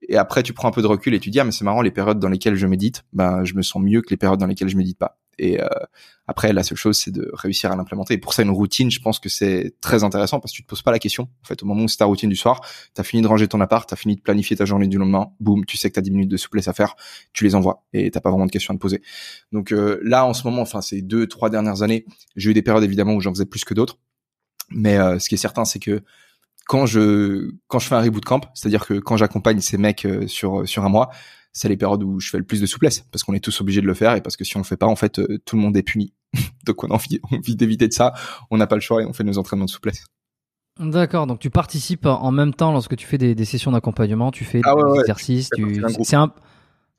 Speaker 2: Et après, tu prends un peu de recul et tu dis ah mais c'est marrant les périodes dans lesquelles je médite, ben je me sens mieux que les périodes dans lesquelles je médite pas. Et euh, après, la seule chose, c'est de réussir à l'implémenter. Et pour ça, une routine, je pense que c'est très intéressant parce que tu te poses pas la question. En fait, au moment où c'est ta routine du soir, t'as fini de ranger ton appart, t'as fini de planifier ta journée du lendemain, boum, tu sais que t'as 10 minutes de souplesse à faire, tu les envoies et t'as pas vraiment de questions à te poser. Donc euh, là, en ce moment, enfin ces deux, trois dernières années, j'ai eu des périodes évidemment où j'en faisais plus que d'autres. Mais euh, ce qui est certain, c'est que quand je quand je fais un reboot camp, c'est-à-dire que quand j'accompagne ces mecs sur sur un mois, c'est les périodes où je fais le plus de souplesse parce qu'on est tous obligés de le faire et parce que si on le fait pas, en fait, euh, tout le monde est puni. donc on a envie, envie d'éviter de ça. On n'a pas le choix et on fait nos entraînements de souplesse.
Speaker 1: D'accord, donc tu participes en même temps lorsque tu fais des, sessions d'accompagnement, tu fais ah des exercices, tu... c'est un,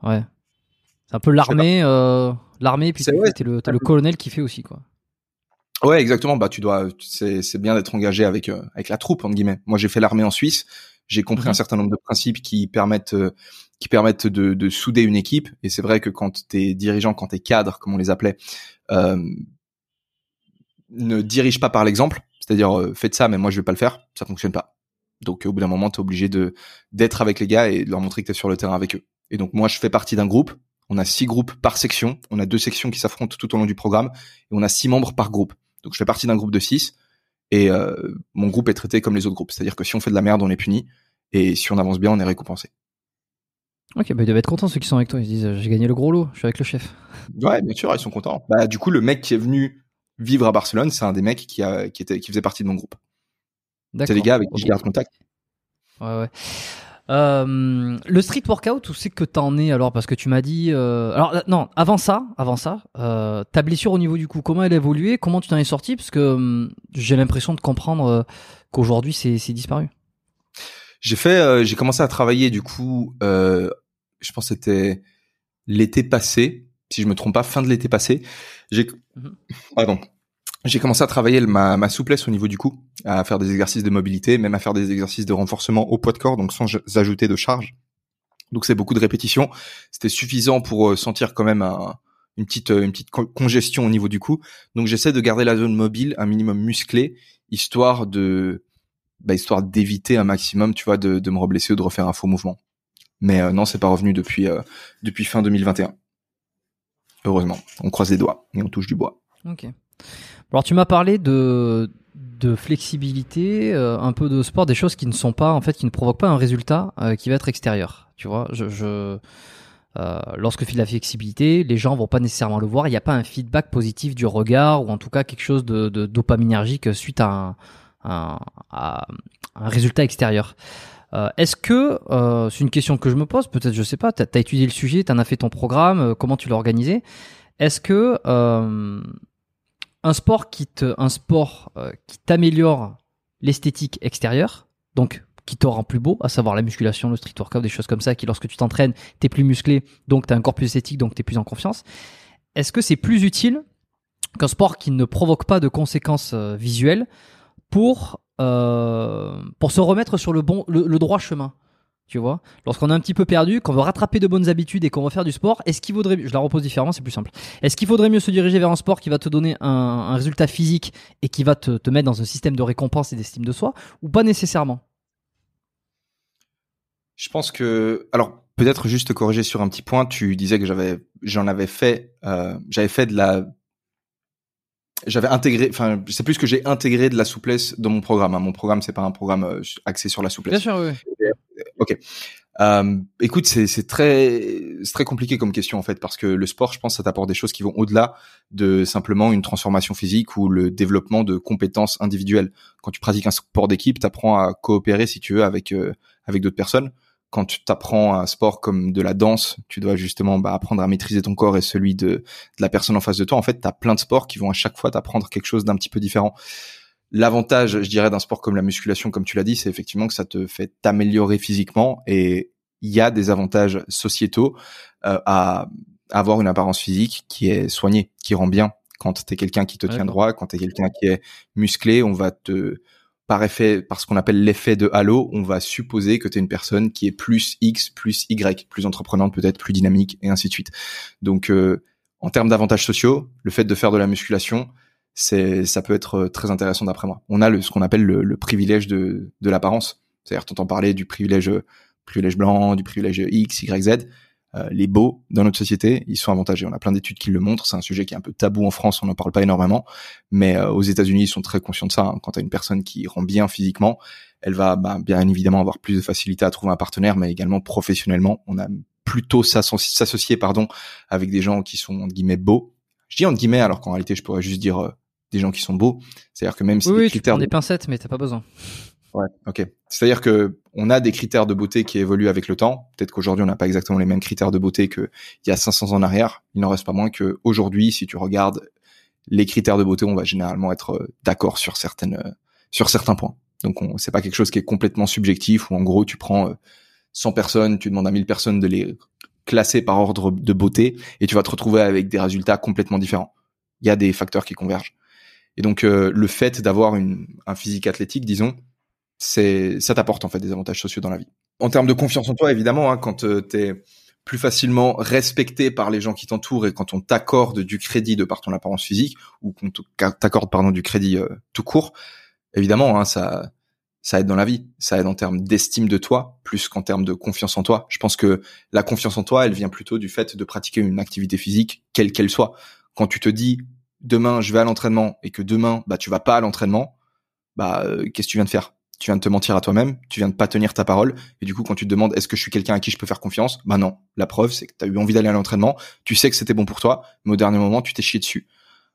Speaker 1: ouais, c'est un peu l'armée, euh... l'armée, puis t'es le, le colonel qui fait aussi quoi.
Speaker 2: Ouais, exactement. Bah, tu dois, c'est, bien d'être engagé avec euh, avec la troupe entre guillemets. Moi, j'ai fait l'armée en Suisse. J'ai compris un mhm. certain nombre de principes qui permettent euh, qui permettent de, de, souder une équipe. Et c'est vrai que quand t'es dirigeant, quand t'es cadre, comme on les appelait, euh, ne dirige pas par l'exemple. C'est-à-dire, euh, faites ça, mais moi je vais pas le faire. Ça fonctionne pas. Donc au bout d'un moment, t'es obligé de d'être avec les gars et de leur montrer que t'es sur le terrain avec eux. Et donc moi, je fais partie d'un groupe. On a six groupes par section. On a deux sections qui s'affrontent tout au long du programme et on a six membres par groupe. Donc je fais partie d'un groupe de six et euh, mon groupe est traité comme les autres groupes. C'est-à-dire que si on fait de la merde, on est puni et si on avance bien, on est récompensé.
Speaker 1: Ok, bah ils doivent être contents ceux qui sont avec toi. Ils se disent j'ai gagné le gros lot, je suis avec le chef.
Speaker 2: Ouais, bien sûr, ils sont contents. Bah du coup, le mec qui est venu vivre à Barcelone, c'est un des mecs qui a qui était qui faisait partie de mon groupe. C'est les gars avec qui je garde contact.
Speaker 1: Ouais ouais. Euh, le street workout, où c'est que t'en es alors? Parce que tu m'as dit. Euh... Alors non, avant ça, avant ça, euh, ta blessure au niveau du cou, comment elle a évolué? Comment tu t'en es sorti? Parce que hum, j'ai l'impression de comprendre euh, qu'aujourd'hui c'est disparu.
Speaker 2: J'ai fait, euh, j'ai commencé à travailler du coup euh, je pense que c'était l'été passé, si je me trompe pas, fin de l'été passé. J'ai, mhm. pardon, j'ai commencé à travailler ma, ma, souplesse au niveau du cou, à faire des exercices de mobilité, même à faire des exercices de renforcement au poids de corps, donc sans ajouter de charge. Donc c'est beaucoup de répétitions. C'était suffisant pour euh, sentir quand même une petite euh, une petite congestion au niveau du cou. Donc j'essaie de garder la zone mobile un minimum musclée, histoire de bah, histoire d'éviter un maximum, tu vois, de, de me reblesser ou de refaire un faux mouvement. Mais euh, non, c'est pas revenu depuis euh, depuis fin 2021. Heureusement, on croise les doigts et on touche du bois.
Speaker 1: Ok. Alors tu m'as parlé de de flexibilité, euh, un peu de sport, des choses qui ne sont pas, en fait, qui ne provoquent pas un résultat qui va être extérieur. Tu vois, je, je euh, de la flexibilité, les gens vont pas nécessairement le voir. Il n'y a pas un feedback positif du regard ou en tout cas quelque chose de, dopaminergique suite à un résultat extérieur. Euh, Est-ce que euh, c'est une question que je me pose Peut-être, je sais pas. T'as as étudié le sujet, t'en as fait ton programme, euh, comment tu l'as organisé Est-ce que un sport qui te, un sport qui t'améliore l'esthétique extérieure, donc qui te rend plus beau, à savoir la musculation, le street workout, des choses comme ça, qui lorsque tu t'entraînes, t'es plus musclé, donc t'es un corps plus esthétique, donc t'es plus en confiance. Est-ce que c'est plus utile qu'un sport qui ne provoque pas de conséquences visuelles pour euh, pour se remettre sur le bon le, droit chemin tu vois lorsqu'on est un petit peu perdu qu'on veut rattraper de bonnes habitudes et qu'on veut faire du sport est-ce qu'il vaudrait je la repose différemment c'est plus simple est-ce qu'il faudrait mieux se diriger vers un sport qui va te donner un, résultat physique et qui va te, mettre dans un système de récompense et d'estime de soi ou pas nécessairement?
Speaker 2: Je pense que, alors peut-être juste te corriger sur un petit point. Tu disais que j'avais, j'en avais fait, euh, j'avais fait de la, j'avais intégré, enfin, c'est plus que j'ai intégré de la souplesse dans mon programme. hein. Mon programme, c'est pas un programme euh, axé sur la souplesse.
Speaker 1: sûr oui
Speaker 2: Ok. Euh, écoute, c'est très c'est très compliqué comme question en fait parce que le sport, je pense, ça t'apporte des choses qui vont au-delà de simplement une transformation physique ou le développement de compétences individuelles. Quand tu pratiques un sport d'équipe, tu apprends à coopérer si tu veux avec euh, avec d'autres personnes. Quand tu t'apprends un sport comme de la danse, tu dois justement bah, apprendre à maîtriser ton corps et celui de, de la personne en face de toi. En fait, tu as plein de sports qui vont à chaque fois t'apprendre quelque chose d'un petit peu différent. L'avantage, je dirais, d'un sport comme la musculation, comme tu l'as dit, c'est effectivement que ça te fait t'améliorer physiquement et il y a des avantages sociétaux euh, à avoir une apparence physique qui est soignée, qui rend bien. Quand tu es quelqu'un qui te
Speaker 1: Ouais.
Speaker 2: tient droit, quand tu es quelqu'un qui est musclé, on va te par effet, par ce qu'on appelle l'effet de halo, on va supposer que tu es une personne qui est plus X, plus Y, plus entreprenante peut-être, plus dynamique, et ainsi de suite. Donc, euh, en termes d'avantages sociaux, le fait de faire de la musculation, c'est, ça peut être euh, très intéressant d'après moi. On a le, ce qu'on appelle le, le privilège de, de l'apparence. C'est-à-dire, t'entends parler du privilège, euh, privilège blanc, du privilège X, Y, Z. Euh, les beaux dans notre société, ils sont avantagés. On a plein d'études qui le montrent. C'est un sujet qui est un peu tabou en France, on n'en parle pas énormément, mais euh, aux États-Unis, ils sont très conscients de ça. hein. Quand tu as une personne qui rend bien physiquement, elle va bah, bien évidemment avoir plus de facilité à trouver un partenaire, mais également professionnellement, on a plutôt s'asso- s'associer pardon avec des gens qui sont entre guillemets beaux. Je dis entre guillemets alors qu'en réalité, je pourrais juste dire euh, des gens qui sont beaux. C'est-à-dire que même si
Speaker 1: oui,
Speaker 2: les
Speaker 1: oui tu
Speaker 2: critères
Speaker 1: prends
Speaker 2: de-
Speaker 1: des pincettes mais t'as pas besoin
Speaker 2: Ouais, ok. C'est-à-dire que on a des critères de beauté qui évoluent avec le temps. Peut-être qu'aujourd'hui on n'a pas exactement les mêmes critères de beauté qu'il y a 500 ans en arrière. Il n'en reste pas moins que aujourd'hui, si tu regardes les critères de beauté, on va généralement être euh, d'accord sur certaines, euh, sur certains points. Donc on, c'est pas quelque chose qui est complètement subjectif où en gros tu prends euh, 100 personnes, tu demandes à 1000 personnes de les classer par ordre de beauté et tu vas te retrouver avec des résultats complètement différents. Il y a des facteurs qui convergent. Et donc euh, le fait d'avoir un physique athlétique, disons, c'est ça t'apporte en fait des avantages sociaux dans la vie. En termes de confiance en toi, évidemment, hein, quand tu t'es plus facilement respecté par les gens qui t'entourent et quand on t'accorde du crédit de par ton apparence physique ou qu'on t'accorde pardon du crédit euh, tout court, évidemment, hein, ça ça aide dans la vie, ça aide en termes d'estime de toi plus qu'en termes de confiance en toi. Je pense que la confiance en toi, elle vient plutôt du fait de pratiquer une activité physique quelle qu'elle soit. Quand tu te dis demain je vais à l'entraînement et que demain bah tu vas pas à l'entraînement, bah euh, qu'est-ce que tu viens de faire? Tu viens de te mentir à toi-même, tu viens de pas tenir ta parole et du coup quand tu te demandes est-ce que je suis quelqu'un à qui je peux faire confiance Bah non, la preuve c'est que tu as eu envie d'aller à l'entraînement, tu sais que c'était bon pour toi, mais au dernier moment tu t'es chié dessus.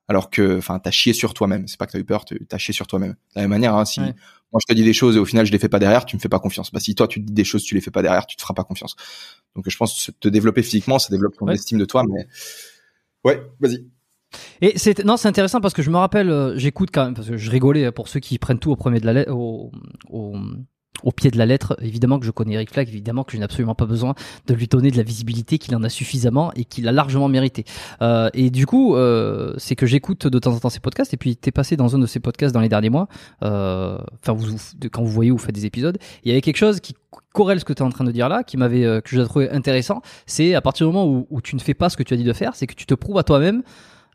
Speaker 2: Alors que enfin t'as chié sur toi-même, c'est pas que t'as eu peur, tu t'as chié sur toi-même. De la même manière hein, si
Speaker 1: Ouais.
Speaker 2: moi je te dis des choses et au final je les fais pas derrière, tu me fais pas confiance. Bah si toi tu te dis des choses, tu les fais pas derrière, tu te feras pas confiance. Donc je pense que te développer physiquement, ça développe ton
Speaker 1: Ouais.
Speaker 2: estime de toi mais Ouais, vas-y.
Speaker 1: Et c'est non, c'est intéressant parce que je me rappelle, euh, j'écoute quand même parce que je rigolais euh, pour ceux qui prennent tout au premier de la lettre, au, pied de la lettre. Évidemment que je connais Eric Flack, évidemment que je n'ai absolument pas besoin de lui donner de la visibilité qu'il en a suffisamment et qu'il a largement mérité. Euh, et du coup, c'est que j'écoute de temps en temps ses podcasts et puis t'es passé dans un de ses podcasts dans les derniers mois. Enfin, vous, vous- quand vous voyez ou faites des épisodes, il y avait quelque chose qui corrèle ce que tu es en train de dire là, qui m'avait que j'ai trouvé intéressant. C'est à partir du moment où tu ne fais pas ce que tu as dit de faire, c'est que tu te prouves à toi-même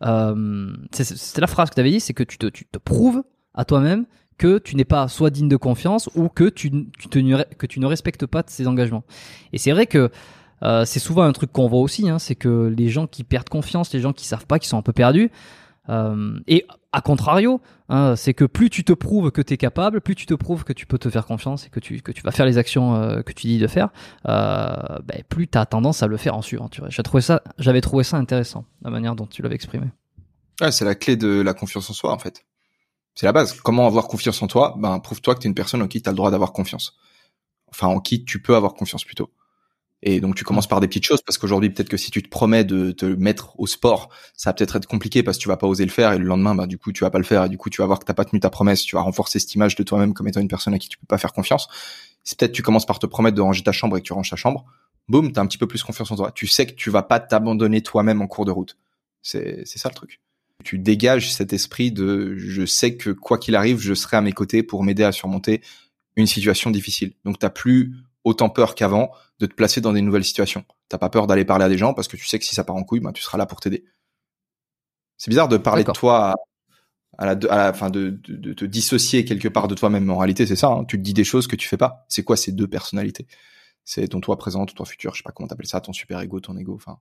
Speaker 1: euh, c'est- la phrase que tu avais dit, c'est que tu te, prouves à toi-même que tu n'es pas soit digne de confiance ou que tu, ne- respectes pas tes engagements. Et c'est vrai que euh, c'est souvent un truc qu'on voit aussi, hein, c'est que les gens qui perdent confiance, les gens qui savent pas, qui sont un peu perdus, Euh, et à contrario, hein, c'est que plus tu te prouves que tu es capable, plus tu te prouves que tu peux te faire confiance et que tu, vas faire les actions euh, que tu dis de faire, euh, ben, plus tu as tendance à le faire en suivant. J'avais trouvé ça, intéressant, la manière dont tu l'avais exprimé.
Speaker 2: Ouais, c'est la clé de la confiance en soi, en fait. C'est la base. Comment avoir confiance en toi? Ben, prouve-toi que tu es une personne en qui tu as le droit d'avoir confiance. Enfin, en qui tu peux avoir confiance plutôt. Et donc tu commences par des petites choses parce qu'aujourd'hui peut-être que si tu te promets de te mettre au sport, ça va peut-être être compliqué parce que tu vas pas oser le faire et le lendemain bah du coup tu vas pas le faire et du coup tu vas voir que t'as pas tenu ta promesse, tu vas renforcer cette image de toi-même comme étant une personne à qui tu peux pas faire confiance. Si peut-être tu commences par te promettre de ranger ta chambre et que tu ranges ta chambre, boum, t'as un petit peu plus confiance en toi. Tu sais que tu vas pas t'abandonner toi-même en cours de route. C'est c'est ça le truc. Tu dégages cet esprit de je sais que quoi qu'il arrive, je serai à mes côtés pour m'aider à surmonter une situation difficile. Donc t'as plus autant peur qu'avant de te placer dans des nouvelles situations. T'as pas peur d'aller parler à des gens parce que tu sais que si ça part en couille, ben, tu seras là pour t'aider. C'est bizarre de parler de toi à, la, à la fin de, de, te dissocier quelque part de toi-même. En réalité, c'est ça. Hein. Tu te dis des choses que tu fais pas. C'est quoi ces deux personnalités? C'est ton toi présent, ton toi futur. Je sais pas comment t'appelles ça, ton super ego, ton ego. Enfin,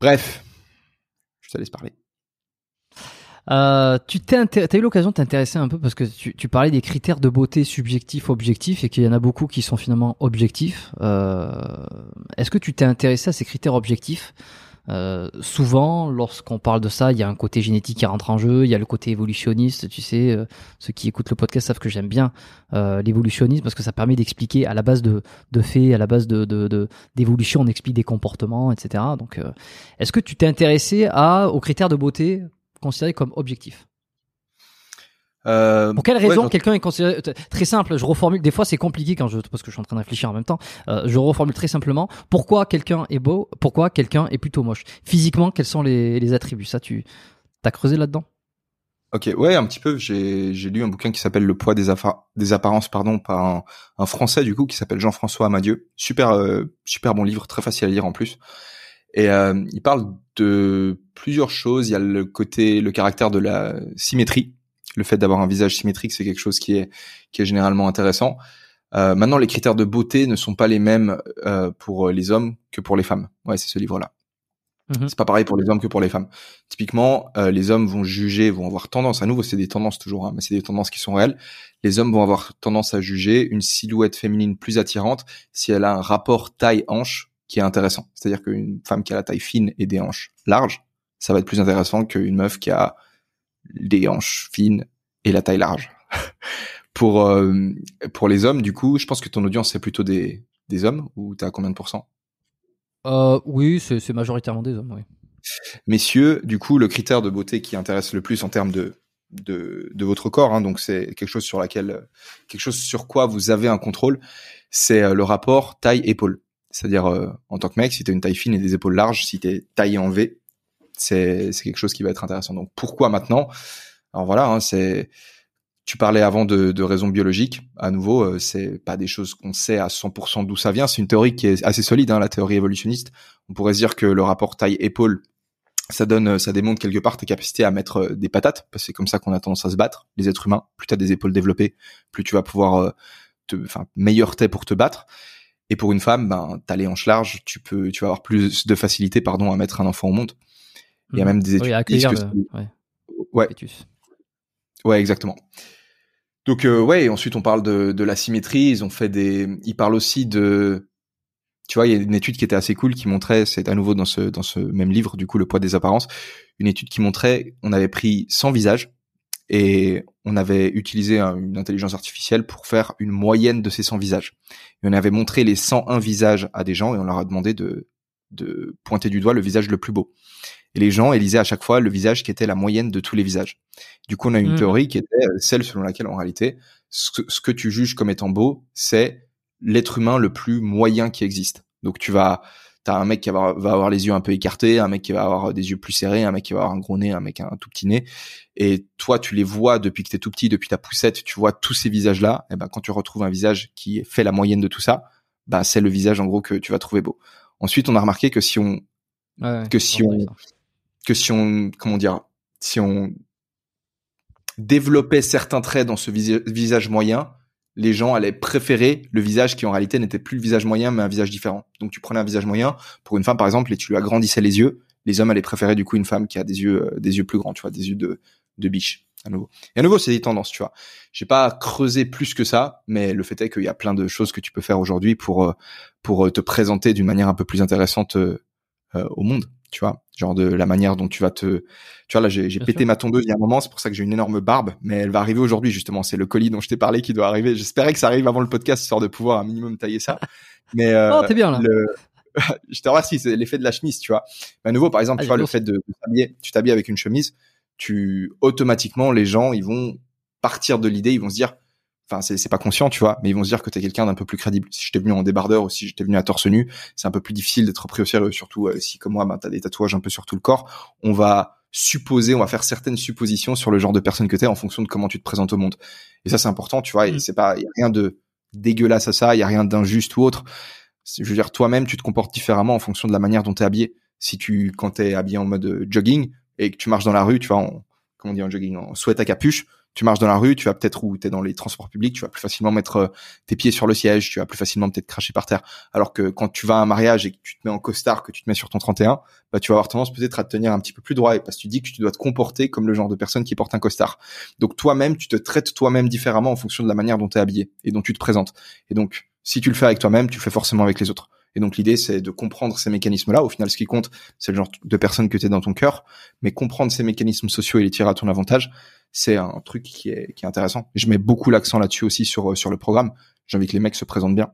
Speaker 2: bref, je te laisse parler.
Speaker 1: Euh, tu t'es as eu l'occasion de t'intéresser un peu parce que tu, tu, parlais des critères de beauté subjectifs, objectifs et qu'il y en a beaucoup qui sont finalement objectifs. Euh, Est-ce que tu t'es intéressé à ces critères objectifs euh, souvent, lorsqu'on parle de ça, il y a un côté génétique qui rentre en jeu, il y a le côté évolutionniste. Tu sais, euh, ceux qui écoutent le podcast savent que j'aime bien euh, l'évolutionnisme parce que ça permet d'expliquer à la base de, de faits, à la base de d'évolution, de, on explique des comportements, etc. Donc, euh, est-ce que tu t'es intéressé à aux critères de beauté considéré comme objectif euh, Pour quelle raison quelqu'un est considéré très simple Je reformule. Des fois, c'est compliqué quand je parce que je suis en train de réfléchir en même temps. Euh, je reformule très simplement. Pourquoi quelqu'un est beau Pourquoi quelqu'un est plutôt moche? Physiquement, quels sont les, les attributs? Ça, tu as creusé là-dedans?
Speaker 2: Ok, ouais, un petit peu. J'ai lu un bouquin qui s'appelle Le poids des, des apparences, pardon, par un, un, français du coup qui s'appelle Jean-François Amadieu. Super, euh, super bon livre, très facile à lire en plus. Et il parle de plusieurs choses. Il y a le côté, le caractère de la symétrie. Le fait d'avoir un visage symétrique, c'est quelque chose qui est qui est généralement intéressant. Euh, maintenant, les critères de beauté ne sont pas les mêmes euh, pour les hommes que pour les femmes. Ouais, c'est ce livre-là. Mm-hmm. C'est pas pareil pour les hommes que pour les femmes. Typiquement, euh, les hommes vont juger, vont avoir tendance, à nouveau, c'est des tendances toujours, hein, mais c'est des tendances qui sont réelles. Les hommes vont avoir tendance à juger une silhouette féminine plus attirante si elle a un rapport taille-hanche qui est intéressant. C'est-à-dire qu'une femme qui a la taille fine et des hanches larges, ça va être plus intéressant qu'une meuf qui a des hanches fines et la taille large. pour euh, pour les hommes, du coup, je pense que ton audience c'est plutôt des des hommes ou t'as combien de pourcents?
Speaker 1: Euh, Oui, c'est majoritairement des hommes. Oui.
Speaker 2: Messieurs, du coup, le critère de beauté qui intéresse le plus en termes de de, de votre corps, hein, donc c'est quelque chose sur laquelle quelque chose sur quoi vous avez un contrôle, c'est euh, le rapport taille épaule. C'est-à-dire, euh, en tant que mec, si tu as une taille fine et des épaules larges, si tu es taillé en V, c'est quelque chose qui va être intéressant. Donc, pourquoi maintenant? Alors voilà, hein, c'est tu parlais avant de, de raisons biologiques. À nouveau, euh, c'est pas des choses qu'on sait à 100% d'où ça vient. C'est une théorie qui est assez solide, hein, la théorie évolutionniste. On pourrait se dire que le rapport taille-épaule, ça donne, ça démontre quelque part tes capacités à mettre euh, des patates, parce que c'est comme ça qu'on a tendance à se battre, les êtres humains. Plus tu as des épaules développées, plus tu vas pouvoir, te, enfin, meilleur t'es pour te battre. Et pour une femme, ben, t'as les hanches larges, tu peux, tu vas avoir plus de facilité, pardon, à mettre un enfant au monde. Il y a mhm. même des études qui disent que ouais. Ouais. ouais, exactement. Donc euh, ouais, ensuite on parle de, de la symétrie. Ils ont fait des, ils parlent aussi de, tu vois, il y a une étude qui était assez cool qui montrait, c'est à nouveau dans ce dans ce même livre, du coup, le poids des apparences, une étude qui montrait, on avait pris 100 visages et on avait utilisé une intelligence artificielle pour faire une moyenne de ces 100 visages. Et on avait montré les 101 visages à des gens et on leur a demandé de, de pointer du doigt le visage le plus beau. Et les gens élisaient à chaque fois le visage qui était la moyenne de tous les visages. Du coup, on a une mmh. théorie qui était celle selon laquelle, en réalité, ce que, ce que tu juges comme étant beau, c'est l'être humain le plus moyen qui existe. Donc, tu vas t'as un mec qui va avoir, les yeux un peu écartés, un mec qui va avoir des yeux plus serrés, un mec qui va avoir un gros nez, un mec un tout petit nez. Et toi, tu les vois depuis que t'es tout petit, depuis ta poussette, tu vois tous ces visages-là. Et ben, quand tu retrouves un visage qui fait la moyenne de tout ça, ben, c'est le visage, en gros, que tu vas trouver beau. Ensuite, on a remarqué que si on, que si on, que si on, comment dire, si on développait certains traits dans ce visage moyen, les gens allaient préférer le visage qui en réalité n'était plus le visage moyen mais un visage différent. Donc tu prenais un visage moyen pour une femme par exemple et tu lui agrandissais les yeux, les hommes allaient préférer du coup une femme qui a des yeux, des yeux plus grands, tu vois, des yeux de, de biche à nouveau. Et à nouveau, c'est des tendances, tu vois. J'ai pas creusé plus que ça, mais le fait est qu'il y a plein de choses que tu peux faire aujourd'hui pour pour te présenter d'une manière un peu plus intéressante au monde tu vois, genre de la manière dont tu vas te, tu vois là j'ai pété ma tondeuse il y a un moment, c'est pour ça que j'ai une énorme barbe, mais elle va arriver aujourd'hui justement, c'est le colis dont je t'ai parlé qui doit arriver. J'espérais que ça arrive avant le podcast histoire de pouvoir un minimum tailler ça. Mais
Speaker 1: euh, oh t'es bien là.
Speaker 2: je te remercie, c'est l'effet de la chemise, tu vois. Mais à nouveau, par exemple, ah, tu vois le fait de, t'habiller, tu t'habilles avec une chemise, tu automatiquement les gens ils vont partir de l'idée, ils vont se dire enfin c'est pas conscient tu vois mais ils vont se dire que t'es quelqu'un d'un peu plus crédible. Si j'étais venu en débardeur ou si j'étais venu à torse nu c'est un peu plus difficile d'être pris au sérieux. Surtout euh, si comme moi bah, t'as des tatouages un peu sur tout le corps on va supposer on va faire certaines suppositions sur le genre de personne que t'es en fonction de comment tu te présentes au monde. Et ça c'est important tu vois et mm. c'est pas y a rien de dégueulasse à ça il y a rien d'injuste ou autre. Je veux dire toi-même tu te comportes différemment en fonction de la manière dont t'es habillé. Si tu quand t'es habillé en mode euh, jogging et que tu marches dans la rue tu vois en, comment on dit en jogging en sweat à capuche tu marches dans la rue, tu vas peut-être ou t'es dans les transports publics, tu vas plus facilement mettre euh, tes pieds sur le siège, tu vas plus facilement peut-être cracher par terre. Alors que quand tu vas à un mariage et que tu te mets en costard, que tu te mets sur ton 31, bah tu vas avoir tendance peut-être à te tenir un petit peu plus droit et parce que tu dis que tu dois te comporter comme le genre de personne qui porte un costard. Donc toi-même, tu te traites toi-même différemment en fonction de la manière dont tu es habillé et dont tu te présentes. Et donc si tu le fais avec toi-même, tu le fais forcément avec les autres. Et donc l'idée, c'est de comprendre ces mécanismes-là. Au final, ce qui compte, c'est le genre de personne que tu es dans ton cœur, mais comprendre ces mécanismes sociaux et les tirer à ton avantage, c'est un truc qui est, qui est intéressant. je mets beaucoup l'accent là-dessus aussi sur, sur le programme. J'ai que les mecs se présentent bien.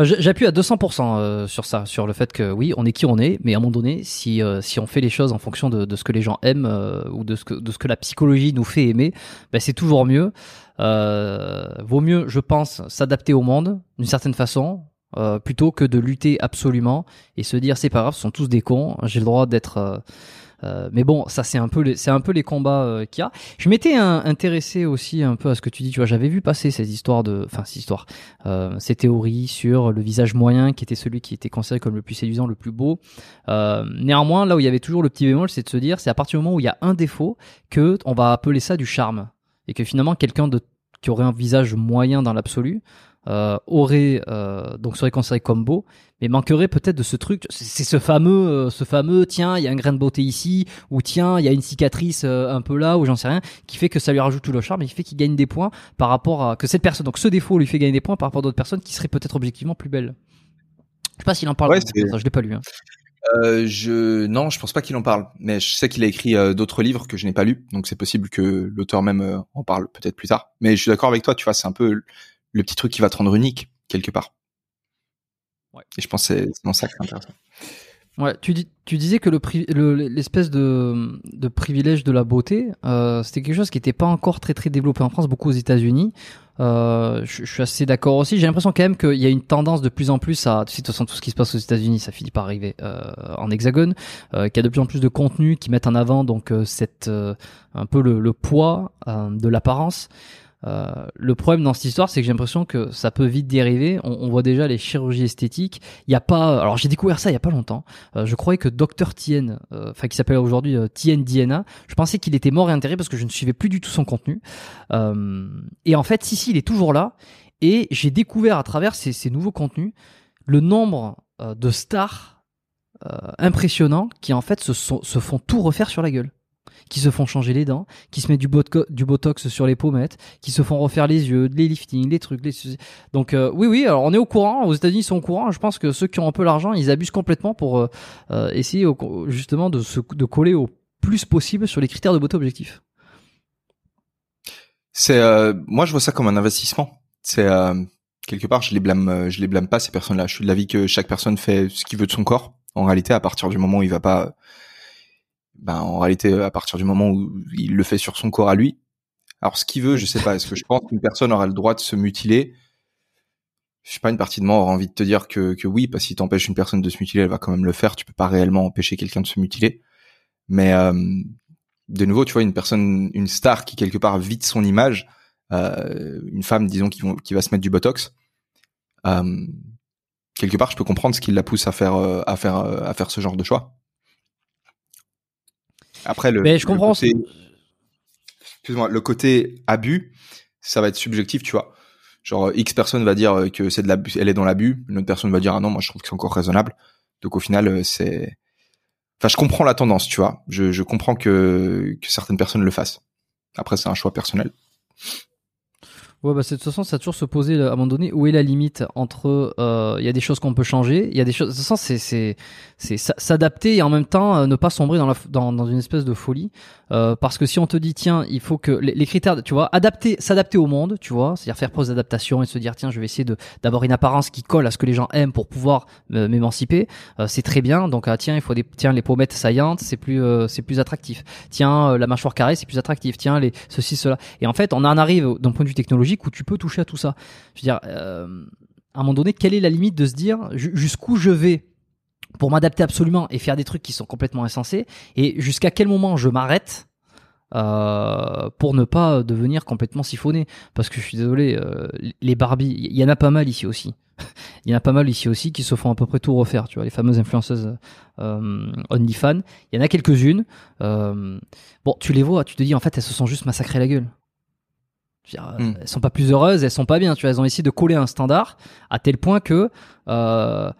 Speaker 1: Euh, j'appuie à 200% euh, sur ça, sur le fait que oui, on est qui on est, mais à un moment donné, si, euh, si on fait les choses en fonction de, de ce que les gens aiment ou de ce, que, de ce que la psychologie nous fait aimer, ben c'est toujours mieux. vaut mieux, je pense, s'adapter au monde d'une certaine façon, euh, plutôt que de lutter absolument et se dire c'est pas grave, ce sont tous des cons, j'ai le droit d'être. Euh, euh, mais bon, ça c'est un peu les, c'est un peu les combats qu'il y a. Je m'étais intéressé aussi un peu à ce que tu dis. Tu vois, j'avais vu passer ces histoires de, enfin ces histoires, ces théories sur le visage moyen qui était celui qui était considéré comme le plus séduisant, le plus beau. néanmoins, là où il y avait toujours le petit bémol, c'est de se dire, c'est à partir du moment où il y a un défaut que on va appeler ça du charme et que finalement quelqu'un de qui aurait un visage moyen dans l'absolu euh, aurait euh, donc serait considéré comme beau, mais manquerait peut-être de ce truc. C'est ce fameux, euh, ce fameux tiens, il y a un grain de beauté ici, ou tiens, il y a une cicatrice un peu là, ou j'en sais rien, qui fait que ça lui rajoute tout le charme et qui fait qu'il gagne des points par rapport à que cette personne. Donc ce défaut lui fait gagner des points par rapport à d'autres personnes qui seraient peut-être objectivement plus belles. Je sais pas s'il en parle. Ouais, ça, je l'ai pas lu. Hein.
Speaker 2: Euh, je non, je pense pas qu'il en parle, mais je sais qu'il a écrit d'autres livres que je n'ai pas lus, donc c'est possible que l'auteur même en parle peut-être plus tard. Mais je suis d'accord avec toi, tu vois, c'est un peu le petit truc qui va te rendre unique quelque part. Ouais. Et je pense que c'est dans ça que c'est intéressant.
Speaker 1: Ouais, tu, dis, tu disais que l'espèce de, de, privilège de la beauté, euh, c'était quelque chose qui n'était pas encore très très développé en France, beaucoup aux États-Unis. Euh, je, suis assez d'accord aussi. J'ai l'impression quand même qu'il y a une tendance de plus en plus à, tu sais, de toute façon, tout ce qui se passe aux États-Unis, ça finit par arriver euh, en Hexagone, qu'il y a de plus en plus de contenus qui mettent en avant donc cette un peu le, le poids de l'apparence. Euh, le problème dans cette histoire, c'est que j'ai l'impression que ça peut vite dériver. On, on voit déjà les chirurgies esthétiques. Il y a pas. Alors j'ai découvert ça il y a pas longtemps. Euh, je croyais que Dr Tien, euh, enfin qui s'appelle aujourd'hui Tien Diana, je pensais qu'il était mort et enterré parce que je ne suivais plus du tout son contenu. et en fait, si si, il est toujours là. Et j'ai découvert à travers ces, ces, nouveaux contenus le nombre de stars impressionnants qui en fait se, se font tout refaire sur la gueule qui se font changer les dents, qui se mettent du, botox sur les pommettes, qui se font refaire les yeux, les liftings, les trucs. Donc euh, oui, oui, alors on est au courant, aux États-Unis ils sont au courant. Je pense que ceux qui ont un peu l'argent, ils abusent complètement pour euh, euh, essayer justement de, se, de coller au plus possible sur les critères de beauté objectif.
Speaker 2: C'est moi je vois ça comme un investissement. C'est quelque part je les blâme je les blâme pas ces personnes-là. Je suis de l'avis que chaque personne fait ce qu'il veut de son corps. En réalité, à partir du moment où il va pas ben en réalité à partir du moment où il le fait sur son corps à lui. Alors ce qu'il veut, je sais pas. Est-ce que je pense qu'une personne aura le droit de se mutiler? Je sais pas. Une partie de moi aura envie de te dire que, que oui, parce que si t'empêches une personne de se mutiler, elle va quand même le faire. Tu peux pas réellement empêcher quelqu'un de se mutiler. Mais euh, de nouveau, tu vois, une personne, une star qui quelque part vide son image, euh, une femme, disons, qui, qui va se mettre du botox. Euh, quelque part, je peux comprendre ce qui la pousse à faire, euh, à faire, euh, à faire ce genre de choix. Après, le,
Speaker 1: mais je comprends.
Speaker 2: Côté, excuse-moi, le côté abus, ça va être subjectif, tu vois. Genre, X personne va dire que c'est de l'abus, elle est dans l'abus. Une autre personne va dire, ah non, moi, je trouve que c'est encore raisonnable. Donc, au final, euh, c'est, enfin, je comprends la tendance, tu vois. Je, je comprends que que certaines personnes le fassent. Après, c'est un choix personnel.
Speaker 1: Ouais, bah, de toute façon, ça a toujours se poser à un moment donné où est la limite entre. euh, Il y a des choses qu'on peut changer, il y a des choses. De toute façon, c'est s'adapter et en même temps euh, ne pas sombrer dans la dans, dans une espèce de folie. Euh, parce que si on te dit tiens, il faut que les, critères, tu vois, adapter, s'adapter au monde, tu vois, c'est-à-dire faire preuve d'adaptation et se dire tiens, je vais essayer d'avoir une apparence qui colle à ce que les gens aiment pour pouvoir euh, m'émanciper, euh, c'est très bien. Donc ah, tiens, il faut des tiens les pommettes saillantes, c'est plus c'est plus attractif. Tiens, la mâchoire carrée, c'est plus attractif. Tiens, les ceci cela. Et en fait, on en arrive d'un point de vue technologique où tu peux toucher à tout ça. Je veux dire, euh, à un moment donné, quelle est la limite de se dire ju- jusqu'où je vais pour m'adapter absolument et faire des trucs qui sont complètement insensés et jusqu'à quel moment je m'arrête euh, pour ne pas devenir complètement siphonné? Parce que je suis désolé euh, les Barbie il y en a pas mal ici aussi. Il y en a pas mal ici aussi qui se font à peu près tout refaire tu vois les fameuses influenceuses euh, OnlyFans. Il y en a quelques-unes bon tu les vois tu te dis en fait elles se sont juste massacrées la gueule dire,
Speaker 2: Mm.
Speaker 1: elles sont pas plus heureuses elles sont pas bien tu vois elles ont essayé de coller un standard à tel point que euh,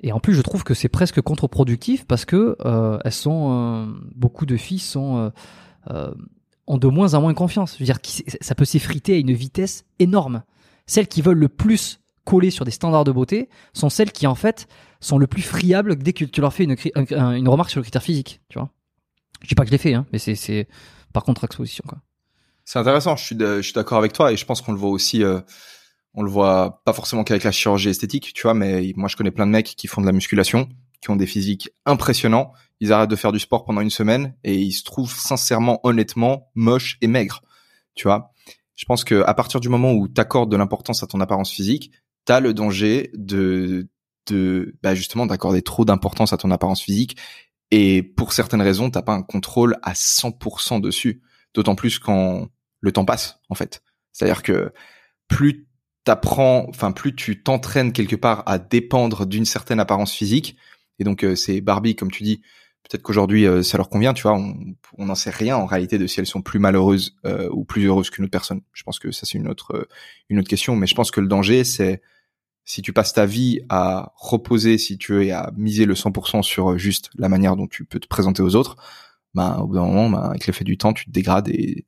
Speaker 1: et en plus, je trouve que c'est presque contre-productif parce que euh, elles sont euh, beaucoup de filles sont ont de moins en moins confiance. Je veux dire, ça peut s'effriter à une vitesse énorme. Celles qui veulent le plus coller sur des standards de beauté sont celles qui en fait sont le plus friables dès que tu leur fais une, remarque sur le critère physique. Tu vois Je dis pas que je l'ai fait, hein, mais c'est par contre-exposition quoi.
Speaker 2: C'est intéressant. Je suis d'accord avec toi et je pense qu'on le voit aussi. euh, on le voit pas forcément qu'avec la chirurgie esthétique, tu vois, mais moi je connais plein de mecs qui font de la musculation, qui ont des physiques impressionnants. Ils arrêtent de faire du sport pendant une semaine et ils se trouvent sincèrement, honnêtement, moches et maigres. Tu vois. Je pense que à partir du moment où tu accordes de l'importance à ton apparence physique, t'as le danger de de bah justement d'accorder trop d'importance à ton apparence physique et pour certaines raisons t'as pas un contrôle à 100% dessus d'autant plus quand le temps passe en fait. C'est à dire que plus t'apprends enfin plus tu t'entraînes quelque part à dépendre d'une certaine apparence physique et donc euh, c'est Barbie comme tu dis peut-être qu'aujourd'hui euh, ça leur convient tu vois on n'en sait rien en réalité de si elles sont plus malheureuses euh, ou plus heureuses qu'une autre personne. Je pense que ça c'est une autre une autre question mais je pense que le danger c'est si tu passes ta vie à reposer, si tu veux, et à miser le 100% sur juste la manière dont tu peux te présenter aux autres, ben, au bout d'un moment, ben, avec l'effet du temps, tu te dégrades et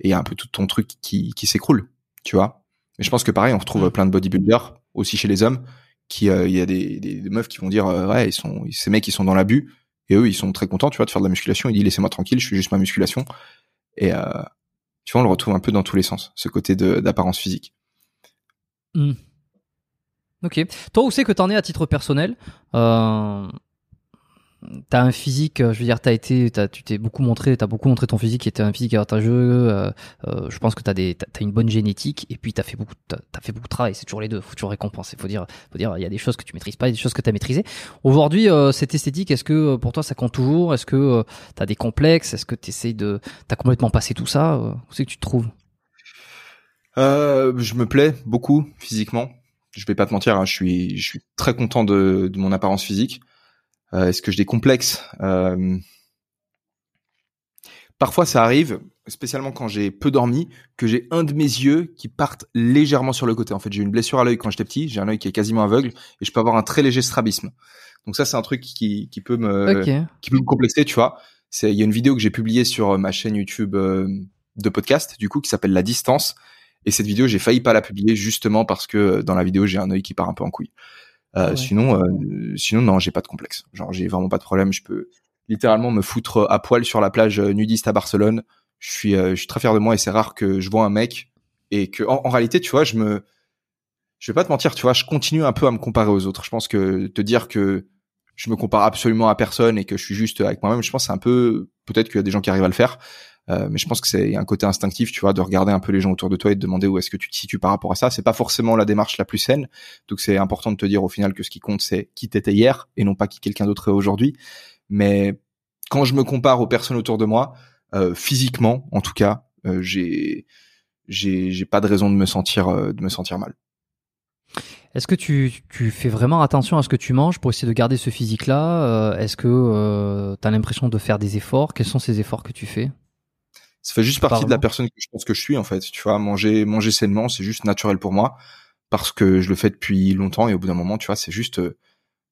Speaker 2: et y a un peu tout ton truc qui, qui s'écroule, tu vois. Mais je pense que pareil, on retrouve
Speaker 1: Mm.
Speaker 2: plein de bodybuilders, aussi chez les hommes, qui, euh, il y a des, des, des meufs qui vont dire, euh, ouais, ils sont, ces mecs, ils sont dans l'abus, et eux, ils sont très contents, tu vois, de faire de la musculation. Ils disent, laissez-moi tranquille, je fais juste ma musculation. Et, euh, tu vois, on le retrouve un peu dans tous les sens, ce côté de, d'apparence physique.
Speaker 1: Ok. Toi, où c'est que t'en es à titre personnel euh, T'as un physique, euh, je veux dire, t'as été, t'as, tu t'es beaucoup montré, t'as beaucoup montré ton physique, qui était un physique avantageux. Euh, euh, je pense que t'as des, t'as, une bonne génétique, et puis t'as fait beaucoup, t'as, t'as fait beaucoup de travail. C'est toujours les deux. Faut toujours récompenser. Faut dire, faut dire, il y a des choses que tu maîtrises pas, a des choses que t'as maîtrisées. Aujourd'hui, cette esthétique, est-ce que pour toi ça compte toujours? Est-ce que t'as des complexes? Est-ce que t'essayes de, t'as complètement passé tout ça? Où c'est que tu te trouves?
Speaker 2: Je me plais beaucoup physiquement. Je vais pas te mentir, hein, je suis, très content de mon apparence physique. Euh, Est-ce que j'ai des complexes? Euh, Parfois, ça arrive, spécialement quand j'ai peu dormi, que j'ai un de mes yeux qui partent légèrement sur le côté. En fait, j'ai une blessure à l'œil quand j'étais petit. J'ai un œil qui est quasiment aveugle et je peux avoir un très léger strabisme. Donc ça, c'est un truc qui, qui peut me, qui peut me complexer, tu vois. C'est, il y a une vidéo que j'ai publiée sur euh, ma chaîne YouTube de podcast, du coup, qui s'appelle La Distance. Et cette vidéo, j'ai failli pas la publier justement parce que dans la vidéo, j'ai un œil qui part un peu en couille. Euh,
Speaker 1: Ouais.
Speaker 2: Sinon, euh, sinon non, j'ai pas de complexe. Genre, j'ai vraiment pas de problème. Je peux littéralement me foutre à poil sur la plage euh, nudiste à Barcelone. Je suis, euh, je suis très fier de moi et c'est rare que je vois un mec et que, en, en réalité, tu vois, je me, je vais pas te mentir, tu vois, je continue un peu à me comparer aux autres. Je pense que te dire que je me compare absolument à personne et que je suis juste avec moi-même, je pense que c'est un peu, peut-être qu'il y a des gens qui arrivent à le faire, euh, mais je pense que c'est un côté instinctif, tu vois, de regarder un peu les gens autour de toi et de demander où est-ce que tu te situes par rapport à ça. C'est pas forcément la démarche la plus saine, donc c'est important de te dire au final que ce qui compte c'est qui t'étais hier et non pas qui quelqu'un d'autre est aujourd'hui. Mais quand je me compare aux personnes autour de moi, euh, physiquement, en tout cas, euh, j'ai j'ai pas de raison de me sentir euh, de me sentir mal.
Speaker 1: Est-ce que tu, tu fais vraiment attention à ce que tu manges pour essayer de garder ce physique-là? Euh, Est-ce que tu as l'impression de faire des efforts? Quels sont ces efforts que tu fais?
Speaker 2: Ça fait juste partie de la personne que je pense que je suis en fait. Tu vois, manger manger sainement, c'est juste naturel pour moi parce que je le fais depuis longtemps et au bout d'un moment, tu vois, c'est juste euh,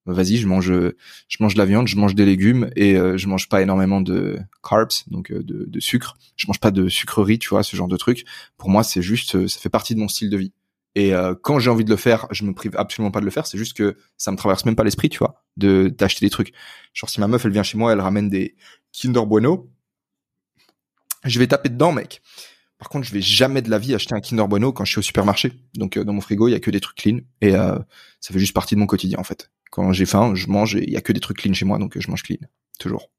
Speaker 2: vas-y, je mange, je mange de la viande, je mange des légumes et je mange pas énormément de carbs, donc de, de, sucre. Je mange pas de sucreries, tu vois, ce genre de truc. Pour moi, c'est juste, ça fait partie de mon style de vie. Et quand j'ai envie de le faire, je me prive absolument pas de le faire. C'est juste que ça me traverse même pas l'esprit, tu vois, de d'acheter des trucs. Genre si ma meuf elle vient chez moi, elle ramène des Kinder Bueno, je vais taper dedans, mec. Par contre, je vais jamais de la vie acheter un Kinder Bueno quand je suis au supermarché. Donc euh, dans mon frigo, il y a que des trucs clean et euh, ça fait juste partie de mon quotidien en fait. Quand j'ai faim, je mange et il y a que des trucs clean chez moi, donc euh, je mange clean toujours.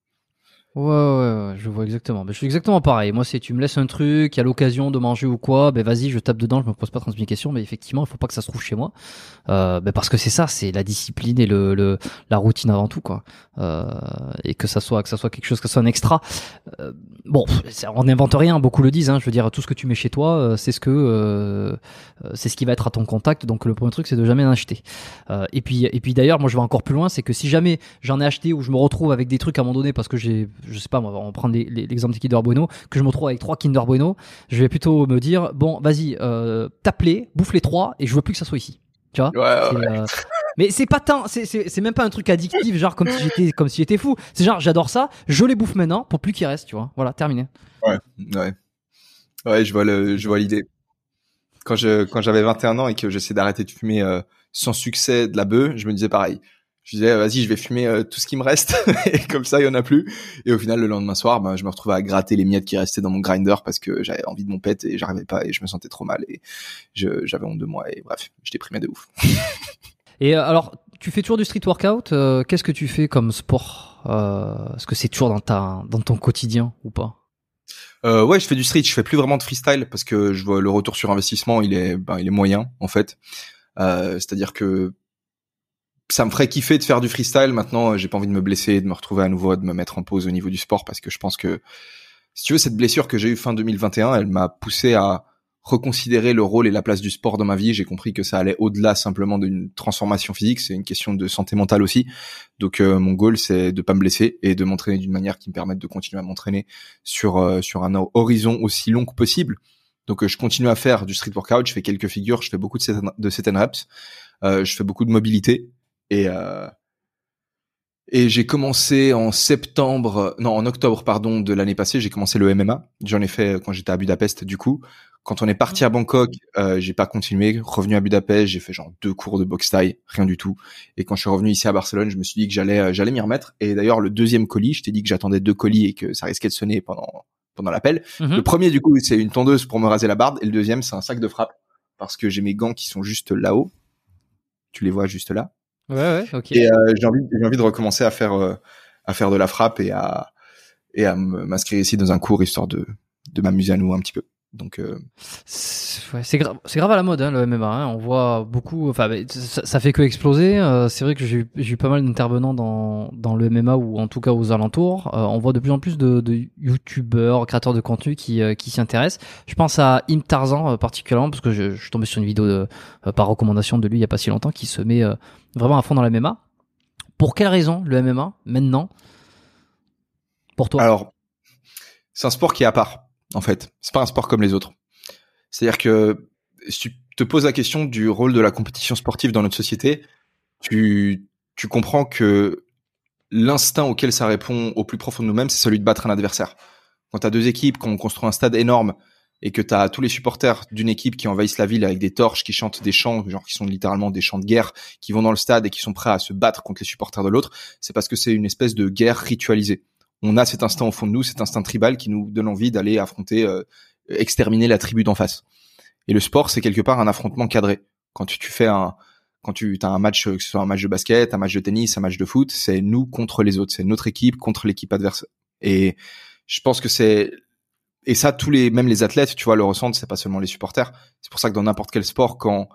Speaker 1: Ouais, ouais, ouais, je vois exactement. Mais je suis exactement pareil. Moi, c'est tu me laisses un truc, il y a l'occasion de manger ou quoi, ben vas-y, je tape dedans, je me pose pas 36 questions, mais effectivement, il faut pas que ça se trouve chez moi. Euh, ben parce que c'est ça, c'est la discipline et le, le, la routine avant tout, quoi. Euh, et que ça soit que ça soit quelque chose, que ça soit un extra. Euh, bon, on n'invente rien, beaucoup le disent. Hein, je veux dire, tout ce que tu mets chez toi, euh, c'est ce que euh, c'est ce qui va être à ton contact. Donc le premier truc, c'est de jamais en acheter. et puis et puis d'ailleurs, moi, je vais encore plus loin, c'est que si jamais j'en ai acheté ou je me retrouve avec des trucs à un moment donné parce que j'ai je sais pas, on va prendre l'exemple des Kinder Bueno, que je me retrouve avec trois Kinder Bueno, je vais plutôt me dire, bon, vas-y, euh, tape-les, bouffe les trois, et je veux plus que ça soit ici. Tu vois?
Speaker 2: Euh,
Speaker 1: Mais c'est pas tant, c'est même pas un truc addictif, genre comme si j'étais comme si j'étais fou. C'est genre, j'adore ça, je les bouffe maintenant pour plus qu'il reste, tu vois. Voilà, terminé.
Speaker 2: Ouais, ouais. Ouais, je vois le, je vois l'idée. Quand je, quand j'avais 21 ans et que j'essayais d'arrêter de fumer euh, sans succès de la bœuf, je me disais pareil je disais vas-y je vais fumer euh, tout ce qui me reste. Et comme ça il y en a plus. Et au final le lendemain soir ben, je me retrouvais à gratter les miettes qui restaient dans mon grinder parce que j'avais envie de mon pet et j'arrivais pas et je me sentais trop mal. Et j'avais honte de moi. Et bref je déprimais de ouf.
Speaker 1: Et euh, alors tu fais toujours du street workout euh, qu'est-ce que tu fais comme sport est-ce que c'est toujours dans ta dans ton quotidien ou pas?
Speaker 2: Euh, ouais, je fais du street. Je fais plus vraiment de freestyle parce que je vois le retour sur investissement, il est, ben, il est moyen en fait. Euh, C'est-à-dire que ça me ferait kiffer de faire du freestyle. Maintenant, euh, j'ai pas envie de me blesser, de me retrouver à nouveau, de me mettre en pause au niveau du sport parce que je pense que, si tu veux, cette blessure que j'ai eue fin 2021, elle m'a poussé à reconsidérer le rôle et la place du sport dans ma vie. J'ai compris que ça allait au-delà simplement d'une transformation physique, c'est une question de santé mentale aussi. Donc euh, mon goal c'est de pas me blesser et de m'entraîner d'une manière qui me permette de continuer à m'entraîner sur euh, sur un horizon aussi long que possible. Donc je continue à faire du street workout, je fais quelques figures, je fais beaucoup de set, de set and reps, je fais beaucoup de mobilité et euh, et j'ai commencé en septembre, non en octobre pardon de l'année passée, j'ai commencé le MMA. J'en ai fait quand j'étais à Budapest du coup. Quand on est parti à Bangkok, euh, j'ai pas continué. Revenu à Budapest, j'ai fait genre deux cours de boxe taille, rien du tout. Et quand je suis revenu ici à Barcelone, je me suis dit que j'allais euh, j'allais m'y remettre. Et d'ailleurs le deuxième colis, je t'ai dit que j'attendais deux colis et que ça risquait de sonner pendant pendant l'appel. Mhm. Le premier du coup c'est une tondeuse pour me raser la barbe et le deuxième c'est un sac de frappe parce que j'ai mes gants qui sont juste là-haut. Tu les vois juste là.
Speaker 1: Ouais, ouais, ok.
Speaker 2: Et euh, j'ai envie, j'ai envie de recommencer à faire, euh, à faire de la frappe et à, et à m'inscrire ici dans un cours histoire de, de m'amuser à nouveau un petit peu. Donc euh...
Speaker 1: c'est grave, c'est grave à la mode hein, le MMA. Hein. On voit beaucoup. Enfin, ça, ça, fait que exploser. Euh, c'est vrai que j'ai eu pas mal d'intervenants dans dans le MMA ou en tout cas aux alentours. Euh, on voit de plus en plus de, de youtubeurs, créateurs de contenu qui euh, qui s'y intéressent. Je pense à Im Tarzan particulièrement parce que je, je, suis tombé sur une vidéo de, par recommandation de lui il y a pas si longtemps qui se met vraiment à fond dans le MMA. Pour quelle raison le MMA maintenant? Pour toi?
Speaker 2: Alors, c'est un sport qui est à part en fait. C'est pas un sport comme les autres. C'est-à-dire que si tu te poses la question du rôle de la compétition sportive dans notre société, tu, comprends que l'instinct auquel ça répond au plus profond de nous-mêmes, c'est celui de battre un adversaire. Quand tu as deux équipes, qu'on construit un stade énorme et que tu as tous les supporters d'une équipe qui envahissent la ville avec des torches, qui chantent des chants, genre qui sont littéralement des chants de guerre, qui vont dans le stade et qui sont prêts à se battre contre les supporters de l'autre, c'est parce que c'est une espèce de guerre ritualisée on a cet instinct au fond de nous, cet instinct tribal qui nous donne envie d'aller affronter, euh, exterminer la tribu d'en face. Et le sport, c'est quelque part un affrontement cadré. Quand tu, fais un, quand tu as un match, que ce soit un match de basket, un match de tennis, un match de foot, c'est nous contre les autres, c'est notre équipe contre l'équipe adverse. Et je pense que c'est et ça tous les même les athlètes, tu vois, le ressentent, c'est pas seulement les supporters. C'est pour ça que dans n'importe quel sport, quand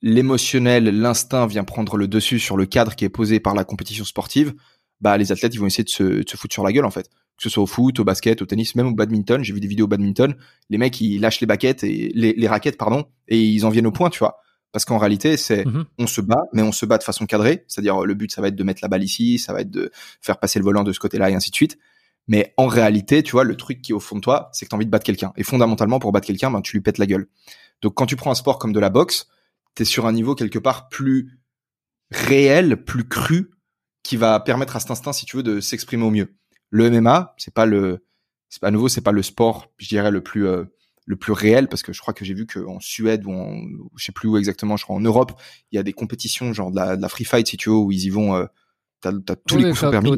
Speaker 2: l'émotionnel, l'instinct vient prendre le dessus sur le cadre qui est posé par la compétition sportive, bah les athlètes ils vont essayer de se, se, foutre sur la gueule en fait. Que ce soit au foot, au basket, au tennis, même au badminton. J'ai vu des vidéos au badminton. Les mecs ils lâchent les baquettes et les, les raquettes pardon et ils en viennent au point, tu vois. Parce qu'en réalité c'est mhm. on se bat, mais on se bat de façon cadrée. C'est-à-dire le but ça va être de mettre la balle ici, ça va être de faire passer le volant de ce côté-là et ainsi de suite. Mais en réalité, tu vois, le truc qui est au fond de toi, c'est que tu as envie de battre quelqu'un. Et fondamentalement, pour battre quelqu'un, ben, tu lui pètes la gueule. Donc quand tu prends un sport comme de la boxe, tu es sur un niveau quelque part plus réel, plus cru, qui va permettre à cet instinct, si tu veux, de s'exprimer au mieux. Le MMA, c'est pas le, c'est pas à nouveau, c'est pas le sport, je dirais le plus euh, le plus réel parce que je crois que j'ai vu qu'en Suède ou en je sais plus où exactement, je crois en Europe, il y a des compétitions genre de la, de la free fight si tu veux où ils y vont. Euh, t'as, t'as tous les coups sont permis.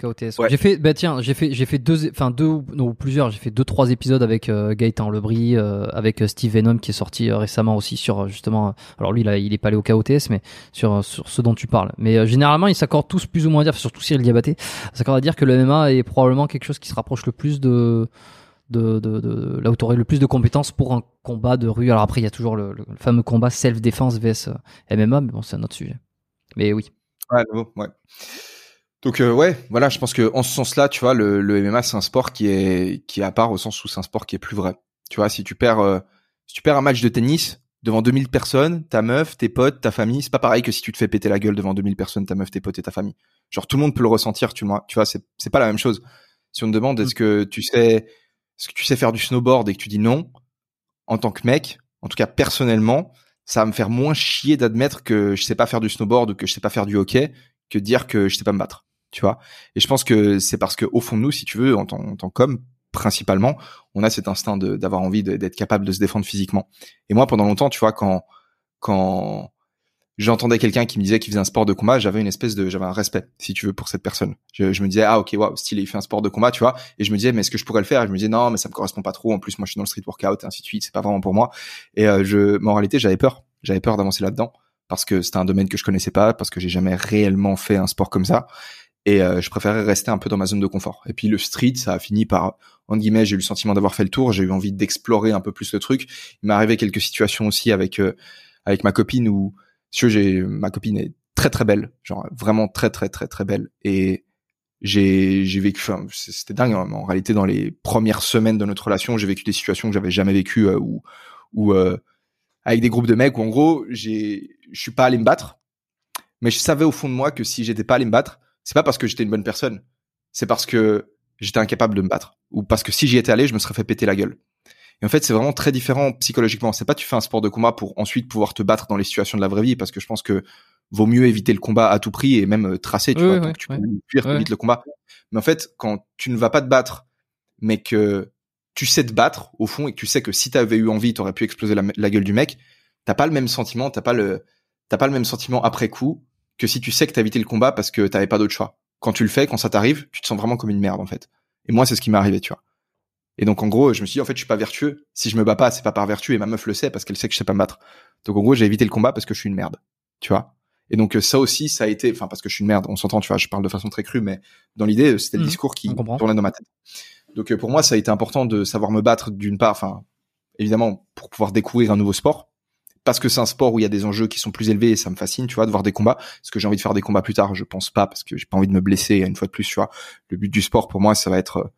Speaker 1: KOTS. J'ai fait, bah tiens, j'ai fait, j'ai fait deux, enfin deux non plusieurs. J'ai fait deux trois épisodes avec euh, Gaëtan Lebris, euh, avec euh, Steve Venom qui est sorti récemment aussi sur justement. Alors lui, là, il est pas allé au KOTS, mais sur sur ce dont tu parles. Mais généralement, ils s'accordent tous plus ou moins à dire, surtout Cyril Diabaté, s'accorde à dire que le MMA est probablement quelque chose qui se rapproche le plus de de, de, de là où tu le plus de compétences pour un combat de rue. Alors après, il y a toujours le, le fameux combat self-défense vs MMA, mais bon, c'est un autre sujet. Mais oui.
Speaker 2: Ouais, ouais. Donc euh, ouais, voilà, je pense que en ce sens-là, tu vois, le, le MMA c'est un sport qui est qui est à part au sens où c'est un sport qui est plus vrai. Tu vois, si tu perds euh, si tu perds un match de tennis devant 2000 personnes, ta meuf, tes potes, ta famille, c'est pas pareil que si tu te fais péter la gueule devant 2000 personnes, ta meuf, tes potes et ta famille. Genre tout le monde peut le ressentir, tu vois, tu vois, c'est c'est pas la même chose. Si on te demande est-ce mm. que tu sais est-ce que tu sais faire du snowboard et que tu dis non en tant que mec, en tout cas personnellement, ça va me faire moins chier d'admettre que je sais pas faire du snowboard ou que je sais pas faire du hockey que de dire que je sais pas me battre tu vois. Et je pense que c'est parce que au fond de nous, si tu veux, en tant, tant qu'homme, principalement, on a cet instinct d'avoir envie d'être capable de se défendre physiquement. Et moi, pendant longtemps, tu vois, quand quand j'entendais quelqu'un qui me disait qu'il faisait un sport de combat, j'avais une espèce de, j'avais un respect, si tu veux, pour cette personne. Je, me disais, ah ok, waouh, style, il fait un sport de combat, tu vois. Et je me disais, mais est-ce que je pourrais le faire? Et je me disais, non, mais ça me correspond pas trop. En plus, moi, je suis dans le street workout, et ainsi de suite. C'est pas vraiment pour moi. Et euh, je, mais en réalité, j'avais peur. J'avais peur d'avancer là-dedans parce que c'était un domaine que je connaissais pas, parce que j'ai jamais réellement fait un sport comme ça et euh, je préférais rester un peu dans ma zone de confort. Et puis le street, ça a fini par, en guillemets, j'ai eu le sentiment d'avoir fait le tour, j'ai eu envie d'explorer un peu plus le truc. Il m'est arrivé quelques situations aussi avec euh, avec ma copine où, si j'ai ma copine est très très belle, genre vraiment très très très très belle, et j'ai j'ai vécu, c'était dingue. Hein, en réalité, dans les premières semaines de notre relation, j'ai vécu des situations que j'avais jamais vécues euh, où où avec des groupes de mecs où en gros, j'ai je suis pas allé me battre, mais je savais au fond de moi que si j'étais pas allé me battre c'est pas parce que j'étais une bonne personne, c'est parce que j'étais incapable de me battre ou parce que si j'y étais allé, je me serais fait péter la gueule. Et en fait, c'est vraiment très différent psychologiquement. C'est pas tu fais un sport de combat pour ensuite pouvoir te battre dans les situations de la vraie vie, parce que je pense que vaut mieux éviter le combat à tout prix et même euh, tracer, tu vois, donc tu peux fuir vite le combat. Mais en fait, quand tu ne vas pas te battre, mais que tu sais te battre au fond et que tu sais que si tu avais eu envie, tu aurais pu exploser la, la, gueule du mec, t'as pas le même sentiment, t'as pas le, t'as pas le même sentiment après coup que si tu sais que t'as évité le combat parce que t'avais pas d'autre choix. Quand tu le fais, quand ça t'arrive, tu te sens vraiment comme une merde en fait. Et moi, c'est ce qui m'est arrivé, tu vois. Et donc en gros, je me suis dit en fait, je suis pas vertueux. Si je me bats pas, c'est pas par vertu et ma meuf le sait parce qu'elle sait que je sais pas me battre. Donc en gros, j'ai évité le combat parce que je suis une merde, tu vois. Et donc ça aussi, ça a été, enfin parce que je suis une merde, on s'entend, tu vois. Je parle de façon très crue, mais dans l'idée, c'était le mmh. discours qui tournait dans ma tête. Donc euh, pour moi, ça a été important de savoir me battre d'une part, enfin évidemment pour pouvoir découvrir un nouveau sport, parce que c'est un sport où il y a des enjeux qui sont plus élevés et ça me fascine, tu vois, de voir des combats. Est-ce que j'ai envie de faire des combats plus tard Je pense pas parce que j'ai pas envie de me blesser. Une fois de plus, tu vois, le but du sport pour moi, ça va être euh,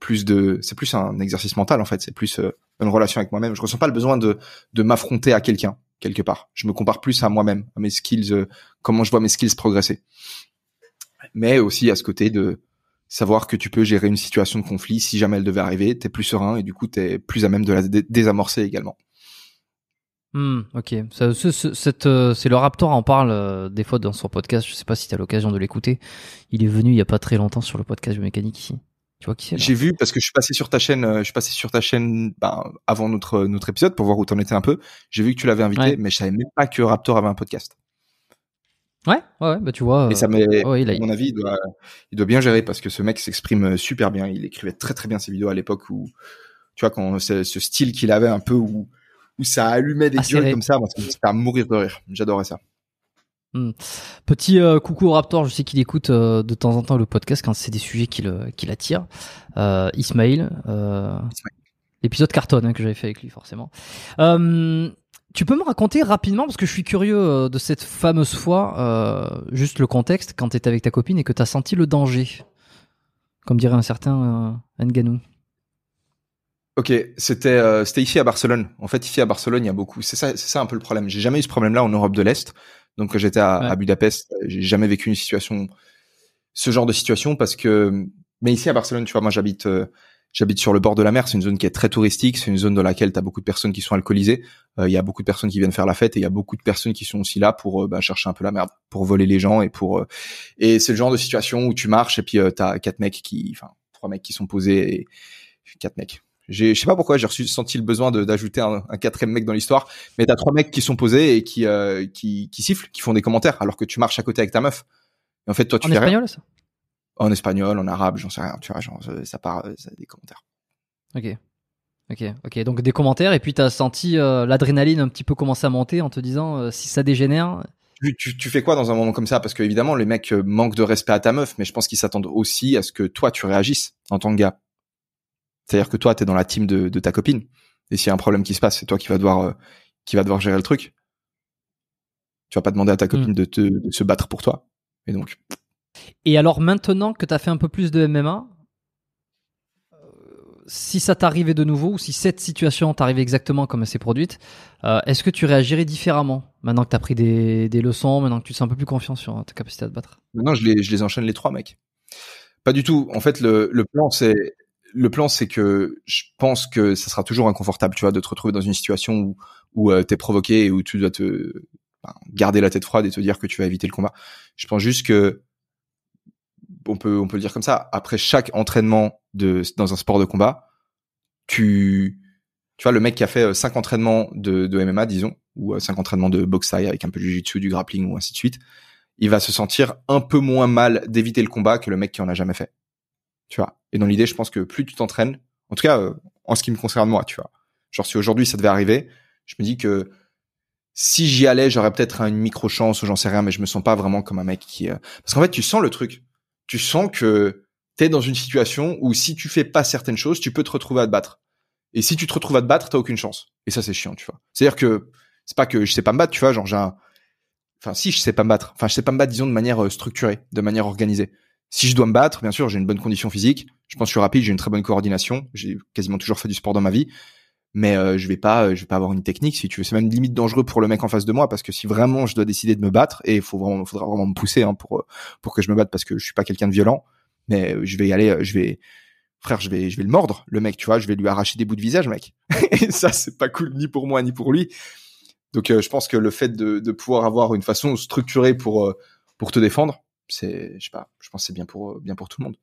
Speaker 2: plus de, c'est plus un exercice mental en fait. C'est plus euh, une relation avec moi-même. Je ressens pas le besoin de de m'affronter à quelqu'un quelque part. Je me compare plus à moi-même, à mes skills, euh, comment je vois mes skills progresser. Mais aussi à ce côté de savoir que tu peux gérer une situation de conflit si jamais elle devait arriver, t'es plus serein et du coup t'es plus à même de la désamorcer également.
Speaker 1: Hmm, ok, ça, cette, euh, c'est le Raptor en parle euh, des fois dans son podcast. Je sais pas si tu as l'occasion de l'écouter. Il est venu il y a pas très longtemps sur le podcast mécanique ici. Tu vois qui c'est
Speaker 2: J'ai vu parce que je suis passé sur ta chaîne. Euh, je suis passé sur ta chaîne ben, avant notre notre épisode pour voir où t'en étais un peu. J'ai vu que tu l'avais invité, mais je savais même pas que Raptor avait un podcast.
Speaker 1: Ouais, ouais, bah tu vois.
Speaker 2: Et ça m'est, à mon avis, il doit, il doit bien gérer parce que ce mec s'exprime super bien. Il écrivait très très bien ses vidéos à l'époque où, tu vois, quand ce style qu'il avait un peu où où ça allumait des gueules comme ça. Moi, ça à mourir de rire. J'adorais ça.
Speaker 1: Hmm. Petit euh, coucou Raptor, je sais qu'il écoute euh, de temps en temps le podcast quand c'est des sujets qui, le, qui l'attirent. Euh, Ismail, l'épisode carton hein, que j'avais fait avec lui forcément. tu peux me raconter rapidement, parce que je suis curieux de cette fameuse fois, juste le contexte, quand tu étais avec ta copine et que tu as senti le danger, comme dirait un certain Nganou.
Speaker 2: Ok, c'était euh, c'était ici à Barcelone. En fait, ici à Barcelone, il y a beaucoup. C'est ça, c'est ça un peu le problème. J'ai jamais eu ce problème-là en Europe de l'Est. Donc, quand j'étais à, à, Budapest, j'ai jamais vécu une situation, ce genre de situation, parce que. Mais ici à Barcelone, tu vois, moi j'habite, euh, J'habite sur le bord de la mer, c'est une zone qui est très touristique, c'est une zone dans laquelle tu as beaucoup de personnes qui sont alcoolisées, il y a beaucoup de personnes qui viennent faire la fête et il y a beaucoup de personnes qui sont aussi là pour bah, chercher un peu la merde, pour voler les gens et pour et c'est le genre de situation où tu marches et puis tu as quatre mecs qui enfin trois mecs qui sont posés et quatre mecs j'ai, je sais pas pourquoi j'ai reçu, senti le besoin d'ajouter un, un, quatrième mec dans l'histoire, mais t'as trois mecs qui sont posés et qui, euh, qui, qui sifflent, qui font des commentaires, alors que tu marches à côté avec ta meuf. Et en fait, toi, tu
Speaker 1: en
Speaker 2: fais
Speaker 1: espagnol,
Speaker 2: rien.
Speaker 1: ça?
Speaker 2: En espagnol, en arabe, j'en sais rien. Tu vois, genre, ça part, ça, des commentaires.
Speaker 1: Ok. Ok, ok. Donc des commentaires et puis t'as senti euh, l'adrénaline un petit peu commencer à monter en te disant euh, si ça dégénère.
Speaker 2: Tu, tu, tu, fais quoi dans un moment comme ça? Parce que évidemment, les mecs euh, manquent de respect à ta meuf, mais je pense qu'ils s'attendent aussi à ce que toi tu réagisses en tant que gars. C'est-à-dire que toi, tu es dans la team de, de ta copine. Et s'il y a un problème qui se passe, c'est toi qui va devoir, euh, qui va devoir gérer le truc. Tu vas pas demander à ta copine
Speaker 1: Mm.
Speaker 2: de, te, de se battre pour toi. Et donc,
Speaker 1: Et alors maintenant que t'as fait un peu plus de MMA, euh, si ça t'arrivait de nouveau ou si cette situation t'arrivait exactement comme elle s'est produite, euh, est-ce que tu réagirais différemment maintenant que t'as pris des, des leçons, maintenant que tu te sens un peu plus confiant sur ta capacité à te battre?
Speaker 2: Maintenant, je les, je les enchaîne les trois mecs. Pas du tout. En fait, le, le plan, c'est, le plan, c'est que je pense que ça sera toujours inconfortable, tu vois, de te retrouver dans une situation où, où euh, t'es provoqué et où tu dois te ben, garder la tête froide et te dire que tu vas éviter le combat. Je pense juste que on peut, on peut le dire comme ça. Après chaque entraînement de dans un sport de combat, tu, tu vois, le mec qui a fait euh, cinq entraînements de, MMA, disons, ou euh, cinq entraînements de boxe avec un peu de jiu-jitsu, du grappling ou ainsi de suite, il va se sentir un peu moins mal d'éviter le combat que le mec qui en a jamais fait. Tu vois. Et dans l'idée, je pense que plus tu t'entraînes, en tout cas, euh, en ce qui me concerne moi, tu vois. Genre, si aujourd'hui ça devait arriver, je me dis que si j'y allais, j'aurais peut-être une micro chance ou j'en sais rien, mais je me sens pas vraiment comme un mec qui. euh, Parce qu'en fait, tu sens le truc. Tu sens que t'es dans une situation où si tu fais pas certaines choses, tu peux te retrouver à te battre. Et si tu te retrouves à te battre, t'as aucune chance. Et ça, c'est chiant, tu vois. C'est-à-dire que c'est pas que je sais pas me battre, tu vois. Genre, j'ai un. Enfin, si je sais pas me battre. Enfin, je sais pas me battre, disons, de manière euh, structurée, de manière organisée. Si je dois me battre, bien sûr, j'ai une bonne condition physique. Je pense que je suis rapide, j'ai une très bonne coordination. J'ai quasiment toujours fait du sport dans ma vie. Mais euh, je vais pas, euh, je vais pas avoir une technique. Si tu veux, c'est même limite dangereux pour le mec en face de moi parce que si vraiment je dois décider de me battre et il faut vraiment, faudra vraiment me pousser hein, pour euh, pour que je me batte parce que je suis pas quelqu'un de violent. Mais euh, je vais y aller, je vais, frère, je vais, je vais le mordre, le mec, tu vois, je vais lui arracher des bouts de visage, mec. et ça, c'est pas cool ni pour moi ni pour lui. Donc, euh, je pense que le fait de, de pouvoir avoir une façon structurée pour pour te défendre, c'est, je sais pas, je pense que c'est bien pour euh, bien pour tout le monde.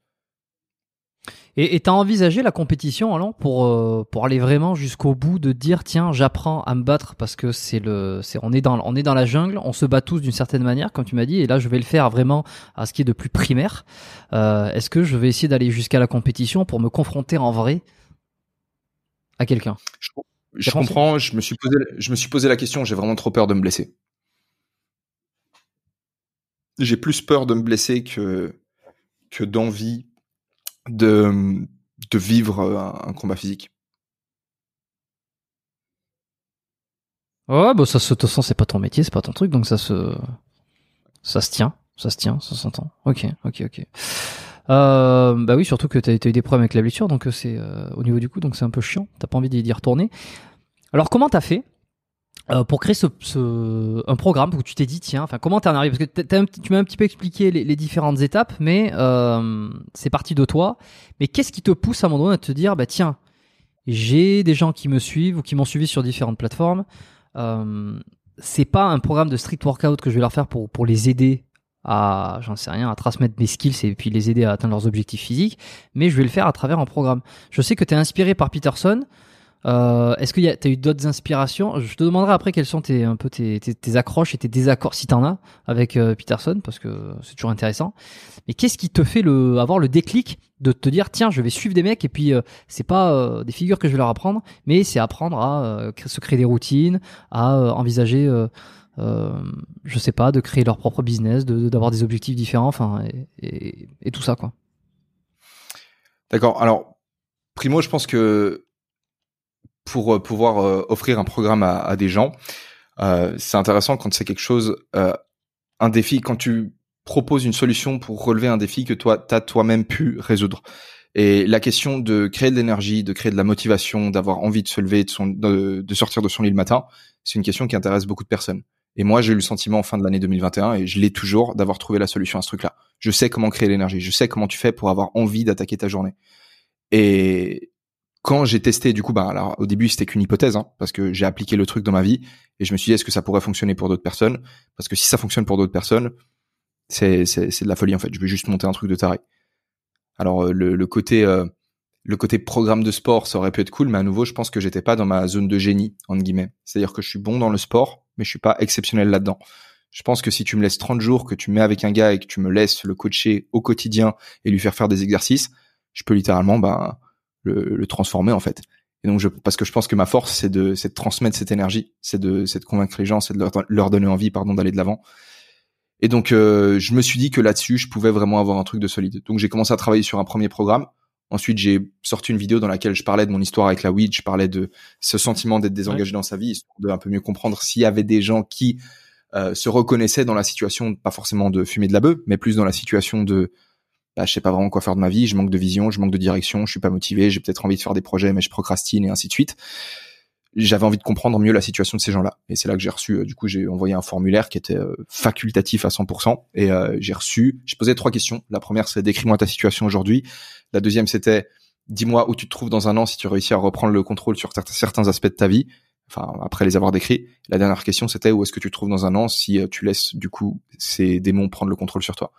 Speaker 1: Et t'as envisagé la compétition alors pour euh, pour aller vraiment jusqu'au bout de dire tiens j'apprends à me battre parce que c'est le c'est on est dans on est dans la jungle on se bat tous d'une certaine manière comme tu m'as dit et là je vais le faire vraiment à ce qui est de plus primaire. Euh, Est-ce que je vais essayer d'aller jusqu'à la compétition pour me confronter en vrai à quelqu'un?
Speaker 2: Je, je comprends. Je me suis posé, je me suis posé la question. J'ai vraiment trop peur de me blesser. J'ai plus peur de me blesser que que d'envie de de vivre un, un combat physique.
Speaker 1: Ouais bah ça se de toute façon c'est pas ton métier c'est pas ton truc donc ça se ça se tient ça se tient ça s'entend. Ok ok ok. Euh, bah oui, surtout que t'as as eu des problèmes avec la blessure, donc euh, c'est euh, au niveau du coup, donc c'est un peu chiant. T'as pas envie d'y retourner. Alors comment t'as fait euh, pour créer ce, ce- un programme où tu t'es dit tiens, enfin comment t'es en arrivé? Parce que un petit- tu m'as un petit peu expliqué les, les différentes étapes, mais euh, c'est parti de toi. Mais qu'est-ce qui te pousse à un moment donné à te dire bah tiens, j'ai des gens qui me suivent ou qui m'ont suivi sur différentes plateformes. Euh, c'est pas un programme de strict workout que je vais leur faire pour pour les aider à, j'en sais rien, à transmettre mes skills et puis les aider à atteindre leurs objectifs physiques, mais je vais le faire à travers un programme. Je sais que tu es inspiré par Peterson. Euh, Est-ce que tu as eu d'autres inspirations? Je te demanderai après quelles sont tes, un peu tes, tes, accroches et tes désaccords, si tu en as, avec euh, Peterson, parce que c'est toujours intéressant. Mais qu'est-ce qui te fait le, avoir le déclic de te dire, tiens, je vais suivre des mecs et puis euh, c'est pas euh, des figures que je vais leur apprendre, mais c'est apprendre à euh, se créer des routines, à envisager je sais pas, de créer leur propre business, de- d'avoir des objectifs différents, enfin, et, et- et tout ça, quoi.
Speaker 2: D'accord. Alors, primo, je pense que pour euh, pouvoir euh, offrir un programme à, à des gens, euh, c'est intéressant quand c'est quelque chose, un défi, quand tu proposes une solution pour relever un défi que toi, t'as toi-même pu résoudre. Et la question de créer de l'énergie, de créer de la motivation, d'avoir envie de se lever, de, son, de, de sortir de son lit le matin, c'est une question qui intéresse beaucoup de personnes. Et moi, j'ai eu le sentiment en fin de l'année 2021, et je l'ai toujours, d'avoir trouvé la solution à ce truc-là. Je sais comment créer l'énergie, je sais comment tu fais pour avoir envie d'attaquer ta journée. Et quand j'ai testé, du coup, bah, alors au début c'était qu'une hypothèse, hein, parce que j'ai appliqué le truc dans ma vie et je me suis dit est-ce que ça pourrait fonctionner pour d'autres personnes? Parce que si ça fonctionne pour d'autres personnes, c'est de la folie en fait. Je vais juste monter un truc de taré. Alors le, le côté le côté programme de sport, ça aurait pu être cool, mais à nouveau, je pense que j'étais pas dans ma zone de génie, entre guillemets. C'est-à-dire que je suis bon dans le sport, mais je suis pas exceptionnel là-dedans. Je pense que si tu me laisses 30 jours, que tu mets avec un gars et que tu me laisses le coacher au quotidien et lui faire faire des exercices, je peux littéralement, bah, le, le transformer, en fait. Et donc, je, parce que je pense que ma force, c'est de, c'est de transmettre cette énergie, c'est de, c'est de convaincre les gens, c'est de leur, leur donner envie, pardon, d'aller de l'avant. Et donc, euh, je me suis dit que là-dessus, je pouvais vraiment avoir un truc de solide. Donc, j'ai commencé à travailler sur un premier programme Ensuite, j'ai sorti une vidéo dans laquelle je parlais de mon histoire avec la weed, je parlais de ce sentiment d'être désengagé dans sa vie, de un peu mieux comprendre s'il y avait des gens qui euh, se reconnaissaient dans la situation, pas forcément de fumer de la bœuf, mais plus dans la situation de bah, je sais pas vraiment quoi faire de ma vie, je manque de vision, je manque de direction, je suis pas motivé, j'ai peut-être envie de faire des projets, mais je procrastine et ainsi de suite j'avais envie de comprendre mieux la situation de ces gens-là. Et c'est là que j'ai reçu, euh, du coup, j'ai envoyé un formulaire qui était euh, facultatif à 100%. Et euh, j'ai reçu, j'ai posé trois questions. La première, c'est décris-moi ta situation aujourd'hui. La deuxième, c'était dis-moi où tu te trouves dans un an si tu réussis à reprendre le contrôle sur certains aspects de ta vie. Enfin, après les avoir décrits. La dernière question, c'était où est-ce que tu te trouves dans un an si tu laisses, du coup, ces démons prendre le contrôle sur toi?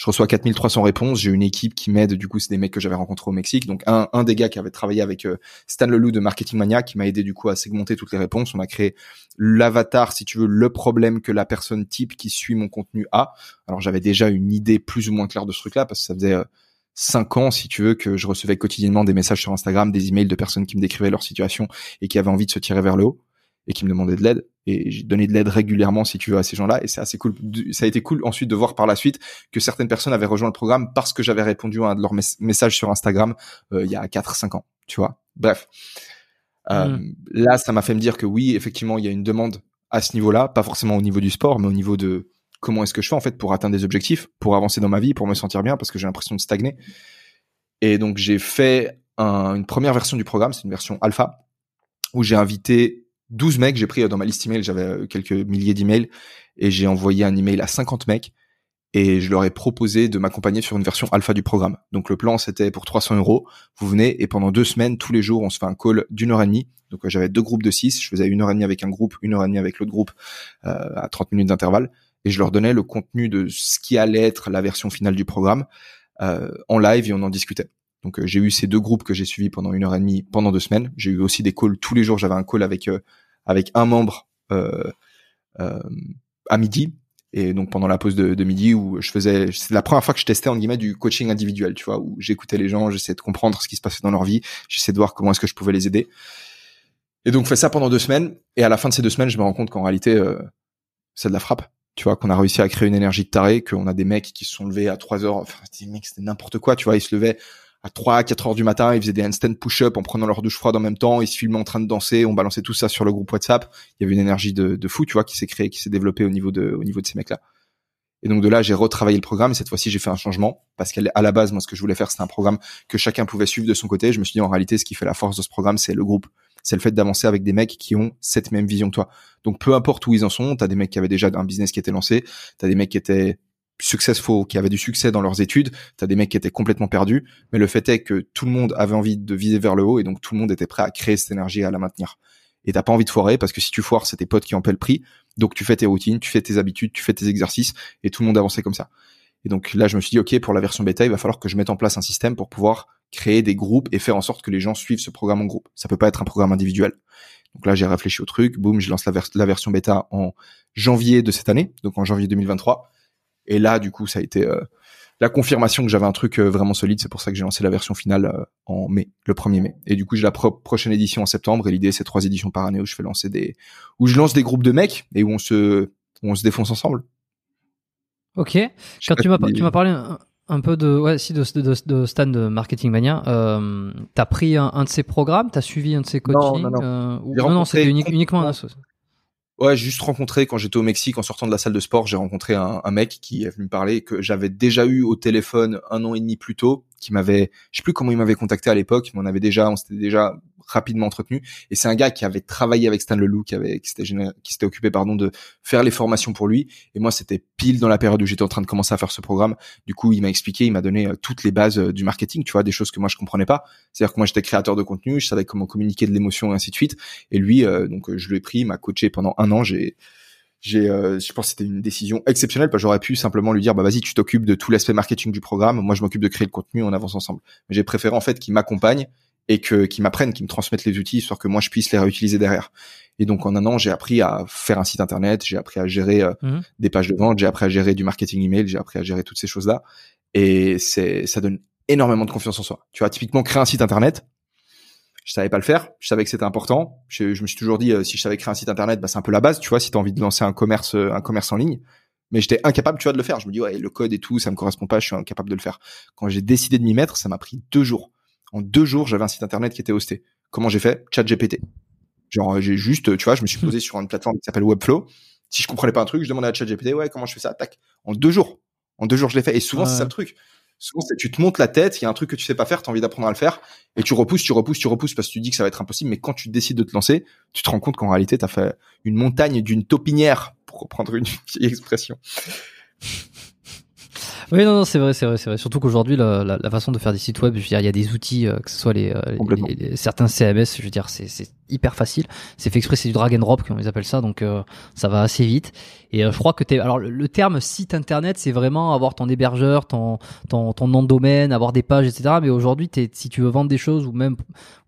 Speaker 2: Je reçois 4300 réponses. J'ai une équipe qui m'aide. Du coup, c'est des mecs que j'avais rencontrés au Mexique. Donc, un, des gars qui avait travaillé avec euh, Stan Leloup de Marketing Mania qui m'a aidé du coup à segmenter toutes les réponses. On a créé l'avatar, si tu veux, le problème que la personne type qui suit mon contenu a. Alors, j'avais déjà une idée plus ou moins claire de ce truc-là parce que ça faisait euh, cinq ans, si tu veux, que je recevais quotidiennement des messages sur Instagram, des emails de personnes qui me décrivaient leur situation et qui avaient envie de se tirer vers le haut et qui me demandaient de l'aide. Et j'ai donné de l'aide régulièrement, si tu veux, à ces gens-là. Et c'est assez cool. Ça a été cool ensuite de voir par la suite que certaines personnes avaient rejoint le programme parce que j'avais répondu à un de leurs messages sur Instagram euh, il y a 4-5 ans. Tu vois. Bref. Euh, mm. Là, ça m'a fait me dire que oui, effectivement, il y a une demande à ce niveau-là, pas forcément au niveau du sport, mais au niveau de comment est-ce que je fais en fait pour atteindre des objectifs, pour avancer dans ma vie, pour me sentir bien, parce que j'ai l'impression de stagner. Et donc j'ai fait une première version du programme, c'est une version alpha, où j'ai invité 12 mecs, j'ai pris euh, dans ma liste email, j'avais euh, quelques milliers d'emails et j'ai envoyé un email à 50 mecs et je leur ai proposé de m'accompagner sur une version alpha du programme. Donc le plan c'était pour 300 euros, vous venez et pendant deux semaines tous les jours on se fait un call d'une heure et demie. Donc euh, j'avais deux groupes de six, je faisais une heure et demie avec un groupe, une heure et demie avec l'autre groupe à 30 minutes d'intervalle et je leur donnais le contenu de ce qui allait être la version finale du programme en live et on en discutait. Donc j'ai eu ces deux groupes que j'ai suivis pendant une heure et demie pendant deux semaines. J'ai eu aussi des calls tous les jours. J'avais un call avec avec un membre euh, euh, à midi. Et donc pendant la pause de, de midi où je faisais c'est la première fois que je testais en guillemets du coaching individuel tu vois où j'écoutais les gens j'essayais de comprendre ce qui se passait dans leur vie. J'essayais de voir comment est-ce que je pouvais les aider. Et donc fait ça pendant deux semaines. Et à la fin de ces deux semaines je me rends compte qu'en réalité euh, c'est de la frappe tu vois qu'on a réussi à créer une énergie de taré qu'on a des mecs qui se sont levés à 3 heures. Enfin des mecs c'était n'importe quoi tu vois. Ils se levaient à 3 4 heures du matin, ils faisaient des handstand push-up en prenant leur douche froide en même temps, ils se filmaient en train de danser, on balançait tout ça sur le groupe WhatsApp. Il y avait une énergie de, de fou, tu vois, qui s'est créée, qui s'est développée au niveau de, au niveau de ces mecs-là. Et donc de là, j'ai retravaillé le programme et cette fois-ci, j'ai fait un changement parce qu'à la base, moi, ce que je voulais faire, c'était un programme que chacun pouvait suivre de son côté. Je me suis dit, en réalité, ce qui fait la force de ce programme, c'est le groupe. C'est le fait d'avancer avec des mecs qui ont cette même vision que toi. Donc peu importe où ils en sont, t'as des mecs qui avaient déjà un business qui était lancé, t'as des mecs qui étaient successful, qui avaient du succès dans leurs études, t'as des mecs qui étaient complètement perdus, mais le fait est que tout le monde avait envie de viser vers le haut et donc tout le monde était prêt à créer cette énergie et à la maintenir. Et t'as pas envie de foirer parce que si tu foires, c'est tes potes qui en paient le prix. Donc tu fais tes routines, tu fais tes habitudes, tu fais tes exercices et tout le monde avançait comme ça. Et donc là, je me suis dit, OK, pour la version bêta, il va falloir que je mette en place un système pour pouvoir créer des groupes et faire en sorte que les gens suivent ce programme en groupe. Ça peut pas être un programme individuel. Donc là, j'ai réfléchi au truc. Boum, je lance la, la version bêta en janvier de cette année, donc en janvier 2023. Et là, du coup, ça a été euh, la confirmation que j'avais un truc euh, vraiment solide. C'est pour ça que j'ai lancé la version finale euh, en mai, le 1er mai. Et du coup, j'ai la prochaine édition en septembre. Et l'idée, c'est trois éditions par année où je fais lancer des, où je lance des groupes de mecs et où on se, où on se défonce ensemble.
Speaker 1: Ok. Quand tu m'as, tu m'as parlé un, peu de, ouais, si de, de, de Stan de Marketing Mania, euh, t'as pris un, de ses programmes, t'as suivi un de ses coachings.
Speaker 2: Non, non, non.
Speaker 1: non, non c'était uniquement un
Speaker 2: Ouais, j'ai juste rencontré quand j'étais au Mexique en sortant de la salle de sport, j'ai rencontré un, un, mec qui est venu me parler que j'avais déjà eu au téléphone un an et demi plus tôt qui m'avait, je sais plus comment il m'avait contacté à l'époque, mais on avait déjà, on s'était déjà rapidement entretenu. Et c'est un gars qui avait travaillé avec Stan Leloup, qui avait, qui s'était, qui s'était occupé, pardon, de faire les formations pour lui. Et moi, c'était pile dans la période où j'étais en train de commencer à faire ce programme. Du coup, il m'a expliqué, il m'a donné euh, toutes les bases euh, du marketing, tu vois, des choses que moi je comprenais pas. C'est-à-dire que moi, j'étais créateur de contenu, je savais comment communiquer de l'émotion et ainsi de suite. Et lui, donc, je l'ai pris, il m'a coaché pendant un an. J'ai j'ai euh, je pense que c'était une décision exceptionnelle. Parce que j'aurais pu simplement lui dire bah vas-y tu t'occupes de tout l'aspect marketing du programme. Moi je m'occupe de créer le contenu on avance ensemble. Mais j'ai préféré en fait qu'il m'accompagne et que qu'il m'apprenne qu'il me transmette les outils histoire que moi je puisse les réutiliser derrière. Et donc en un an j'ai appris à faire un site internet j'ai appris à gérer euh, mmh. des pages de vente j'ai appris à gérer du marketing email j'ai appris à gérer toutes ces choses là et c'est ça donne énormément de confiance en soi. Tu vois typiquement créer un site internet je savais pas le faire. Je savais que c'était important. Je, me suis toujours dit, euh, si je savais créer un site internet, bah, c'est un peu la base, tu vois, si tu as envie de lancer un commerce, euh, un commerce en ligne. Mais j'étais incapable, tu vois, de le faire. Je me dis, ouais, le code et tout, ça me correspond pas, je suis incapable de le faire. Quand j'ai décidé de m'y mettre, ça m'a pris deux jours. En deux jours, j'avais un site internet qui était hosté. Comment j'ai fait? Chat GPT. Genre, euh, j'ai juste, tu vois, je me suis posé sur une plateforme qui s'appelle Webflow. Si je comprenais pas un truc, je demandais à ChatGPT, ouais, comment je fais ça? Tac. En deux jours. En deux jours, je l'ai fait. Et souvent, c'est ça le truc souvent tu te montes la tête, il y a un truc que tu sais pas faire, tu as envie d'apprendre à le faire et tu repousses, tu repousses, tu repousses parce que tu dis que ça va être impossible mais quand tu décides de te lancer, tu te rends compte qu'en réalité tu as fait une montagne d'une topinière pour reprendre une vieille expression.
Speaker 1: Oui, non, non c'est vrai, c'est vrai, c'est vrai. Surtout qu'aujourd'hui, la, la, la, façon de faire des sites web, je veux dire, il y a des outils, euh, que ce soit les, euh, certains CMS, je veux dire, c'est hyper facile. C'est fait exprès, c'est du drag and drop, comme ils appellent ça, donc euh, ça va assez vite. Et euh, je crois que t'es. Alors le, terme site internet, c'est vraiment avoir ton hébergeur, ton, ton, ton nom de domaine, avoir des pages, etc. Mais aujourd'hui, si tu veux vendre des choses ou même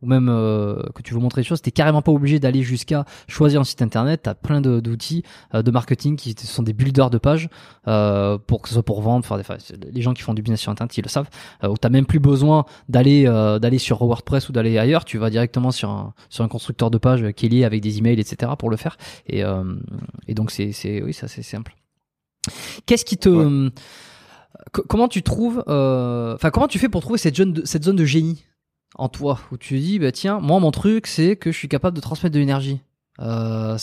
Speaker 1: ou même euh, que tu veux montrer des choses, t'es carrément pas obligé d'aller jusqu'à choisir un site internet. T'as plein d'outils de, marketing qui sont des builders de pages pour que ce soit pour vendre. Des, les gens qui font du business sur internet, ils le savent. où t'as même plus besoin d'aller d'aller sur WordPress ou d'aller ailleurs. Tu vas directement sur un sur un constructeur de page qui est lié avec des emails, etc. pour le faire. Et, euh, et donc c'est, c'est ça c'est simple. Qu'est-ce qui te, comment tu trouves, euh, enfin comment tu fais pour trouver cette zone de, cette zone de génie en toi où tu dis bah tiens moi mon truc c'est que je suis capable de transmettre de l'énergie euh,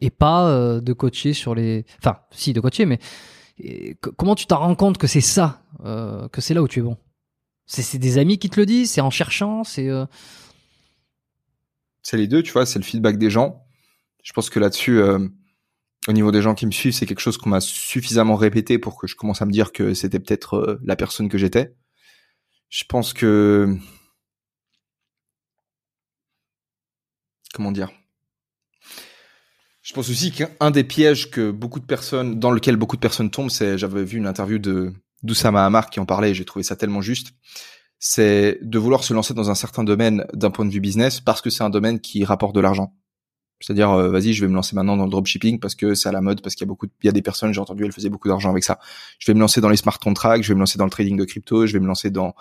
Speaker 1: et pas de coacher sur les, enfin si de coacher mais comment tu t'en rends compte que c'est ça, que c'est là où tu es bon? C'est, des amis qui te le disent, c'est en cherchant, c'est
Speaker 2: c'est les deux, tu vois, c'est le feedback des gens. Je pense que là-dessus, euh, au niveau des gens qui me suivent, c'est quelque chose qu'on m'a suffisamment répété pour que je commence à me dire que c'était peut-être euh, la personne que j'étais. Je pense que comment dire? Je pense aussi qu'un des pièges que beaucoup de personnes, dans lequel beaucoup de personnes tombent, c'est j'avais vu une interview de d'Oussama Hamar qui en parlait et j'ai trouvé ça tellement juste c'est de vouloir se lancer dans un certain domaine d'un point de vue business parce que c'est un domaine qui rapporte de l'argent. C'est-à-dire, euh, vas-y, je vais me lancer maintenant dans le dropshipping parce que c'est à la mode, parce qu'il y a beaucoup, il y a des personnes, j'ai entendu, elles faisaient beaucoup d'argent avec ça. Je vais me lancer dans les smart contracts, je vais me lancer dans le trading de crypto, je vais me lancer dans,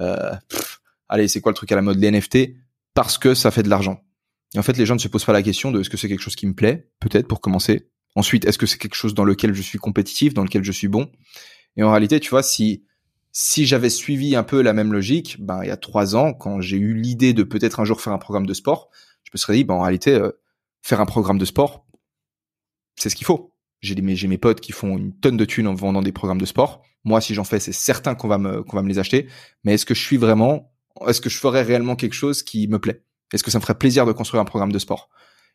Speaker 2: euh, allez, c'est quoi le truc à la mode, les NFT, parce que ça fait de l'argent. Et en fait, les gens ne se posent pas la question de est-ce que c'est quelque chose qui me plaît, peut-être pour commencer. Ensuite, est-ce que c'est quelque chose dans lequel je suis compétitif, dans lequel je suis bon? Et en réalité, tu vois, si si j'avais suivi un peu la même logique, ben il y a trois ans, quand j'ai eu l'idée de peut-être un jour faire un programme de sport, je me serais dit, ben en réalité, euh, faire un programme de sport, c'est ce qu'il faut. J'ai mes, mes potes qui font une tonne de thunes en vendant des programmes de sport. Moi, si j'en fais, c'est certain qu'on va me va me les acheter. Mais est-ce que je suis vraiment, est-ce que je ferais réellement quelque chose qui me plaît? Est-ce que ça me ferait plaisir de construire un programme de sport?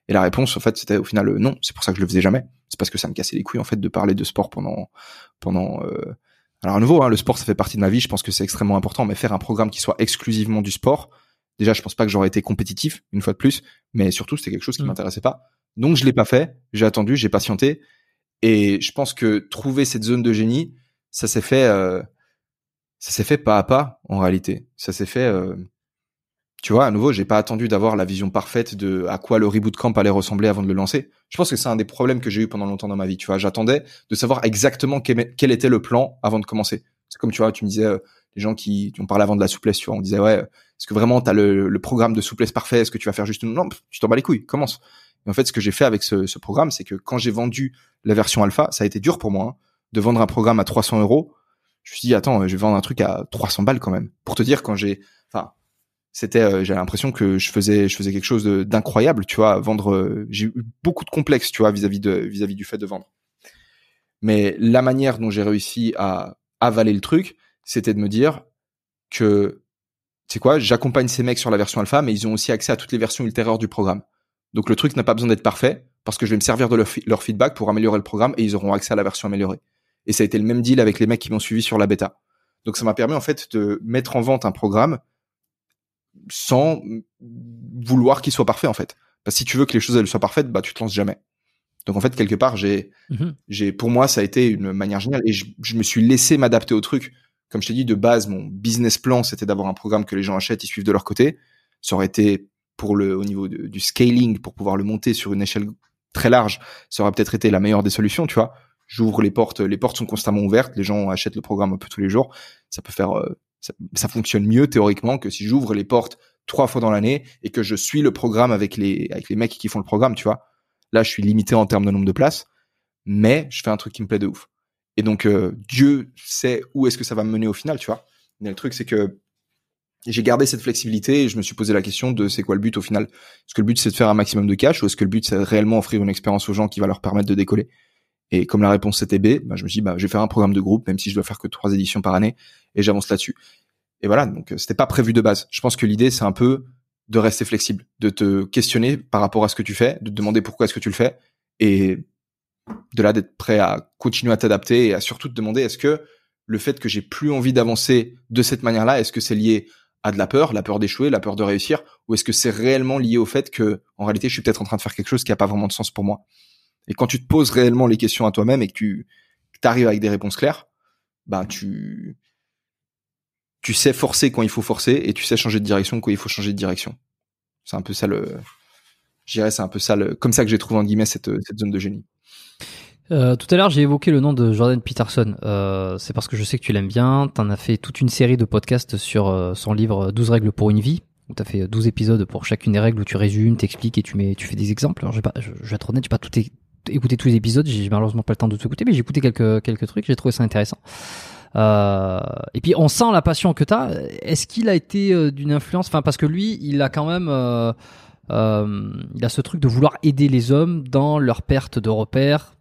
Speaker 2: Et la réponse, en fait, c'était au final non. C'est pour ça que je le faisais jamais. C'est parce que ça me cassait les couilles en fait de parler de sport pendant pendant euh, alors à nouveau, hein, le sport, ça fait partie de ma vie. Je pense que c'est extrêmement important, mais faire un programme qui soit exclusivement du sport, déjà, je pense pas que j'aurais été compétitif une fois de plus, mais surtout, c'était quelque chose qui mmh. m'intéressait pas. Donc je l'ai pas fait. J'ai attendu, j'ai patienté, et je pense que trouver cette zone de génie, ça s'est fait, euh, ça s'est fait pas à pas en réalité. Ça s'est fait euh, tu vois, à nouveau, j'ai pas attendu d'avoir la vision parfaite de à quoi le reboot camp allait ressembler avant de le lancer. Je pense que c'est un des problèmes que j'ai eu pendant longtemps dans ma vie. Tu vois, j'attendais de savoir exactement quel était le plan avant de commencer. C'est comme tu vois, tu me disais euh, les gens qui, qui ont parlé avant de la souplesse. Tu vois, on disait ouais, est-ce que vraiment t'as le, le programme de souplesse parfait? Est-ce que tu vas faire juste une non Tu t'en bats les couilles. Commence. Et en fait, ce que j'ai fait avec ce, ce programme, c'est que quand j'ai vendu la version alpha, ça a été dur pour moi hein, de vendre un programme à 300 euros. Je me suis dit attends, je vais vendre un truc à 300 balles quand même. Pour te dire quand j'ai, enfin c'était euh, j'ai l'impression que je faisais je faisais quelque chose d'incroyable tu vois vendre euh, j'ai eu beaucoup de complexes tu vois vis-à-vis de vis-à-vis du fait de vendre mais la manière dont j'ai réussi à avaler le truc c'était de me dire que c'est quoi J'accompagne ces mecs sur la version alpha, mais ils ont aussi accès à toutes les versions ultérieures du programme. Donc le truc n'a pas besoin d'être parfait parce que je vais me servir de leur, feedback pour améliorer le programme et ils auront accès à la version améliorée. Et ça a été le même deal avec les mecs qui m'ont suivi sur la bêta. Donc ça m'a permis en fait de mettre en vente un programme sans vouloir qu'il soit parfait en fait. Parce que si tu veux que les choses elles soient parfaites, bah tu te lances jamais. Donc en fait quelque part j'ai mhm. j'ai pour moi ça a été une manière géniale et je, je me suis laissé m'adapter au truc. Comme je t'ai dit de base mon business plan c'était d'avoir un programme que les gens achètent, ils suivent de leur côté. Ça aurait été pour le au niveau du scaling pour pouvoir le monter sur une échelle très large, ça aurait peut-être été la meilleure des solutions, tu vois. J'ouvre les portes, les portes sont constamment ouvertes, les gens achètent le programme un peu tous les jours. Ça peut faire euh, ça, ça, fonctionne mieux théoriquement que si j'ouvre les portes trois fois dans l'année et que je suis le programme avec les avec les mecs qui font le programme, tu vois. Là, je suis limité en termes de nombre de places, mais je fais un truc qui me plaît de ouf. Et donc euh, Dieu sait où est-ce que ça va me mener au final, tu vois. Mais le truc c'est que j'ai gardé cette flexibilité et je me suis posé la question de c'est quoi le but au final? Est-ce que le but c'est de faire un maximum de cash ou est-ce que le but c'est réellement offrir une expérience aux gens qui va leur permettre de décoller? Et comme la réponse c'était B, bah, je me suis dit bah, je vais faire un programme de groupe même si je dois faire que trois éditions par année et j'avance là-dessus. Et voilà, donc euh, c'était pas prévu de base. Je pense que l'idée c'est un peu de rester flexible, de te questionner par rapport à ce que tu fais, de te demander pourquoi est-ce que tu le fais et de là d'être prêt à continuer à t'adapter et à surtout te demander est-ce que le fait que j'ai plus envie d'avancer de cette manière-là, est-ce que c'est lié à de la peur, la peur d'échouer, la peur de réussir, ou est-ce que c'est réellement lié au fait que en réalité je suis peut-être en train de faire quelque chose qui a pas vraiment de sens pour moi? Et quand tu te poses réellement les questions à toi-même et que tu arrives avec des réponses claires, ben tu sais forcer quand il faut forcer et tu sais changer de direction quand il faut changer de direction. C'est un peu ça le, je c'est un peu ça le, comme ça que j'ai trouvé en guillemets cette, cette zone de génie.
Speaker 1: Euh, tout à l'heure, j'ai évoqué le nom de Jordan Peterson. Euh, c'est parce que je sais que tu l'aimes bien. Tu en as fait toute une série de podcasts sur euh, son livre 12 règles pour une vie, où tu as fait 12 épisodes pour chacune des règles où tu résumes, t'expliques et tu mets, tu fais des exemples. Alors, je vais, pas, je, vais être honnête, j'ai pas tout écouté tous les épisodes. J'ai malheureusement pas le temps de tout écouter, mais j'ai écouté quelques, quelques trucs. J'ai trouvé ça intéressant. Euh, et puis on sent la passion que tu as. Est-ce qu'il a été d'une influence? Enfin, parce que lui, il a quand même. Euh, il a ce truc de vouloir aider les hommes dans leur perte de repères,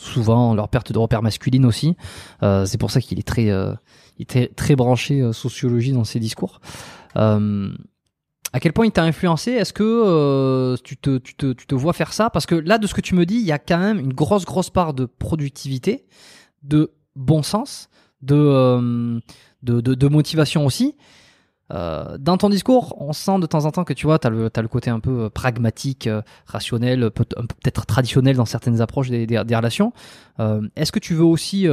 Speaker 1: souvent leur perte de repères masculines aussi. Euh, c'est pour ça qu'il est très, euh, il est très, branché euh, sociologie dans ses discours. à quel point il t'a influencé? Est-ce que tu, te, tu, te, tu te vois faire ça? Parce que là, de ce que tu me dis, il y a quand même une grosse, grosse part de productivité, de bon sens, de, de, de, de motivation aussi. Euh, dans ton discours, on sent de temps en temps que tu vois, tu as le, côté un peu euh, pragmatique, euh, rationnel, peut-être traditionnel dans certaines approches des, relations. Est-ce que tu veux aussi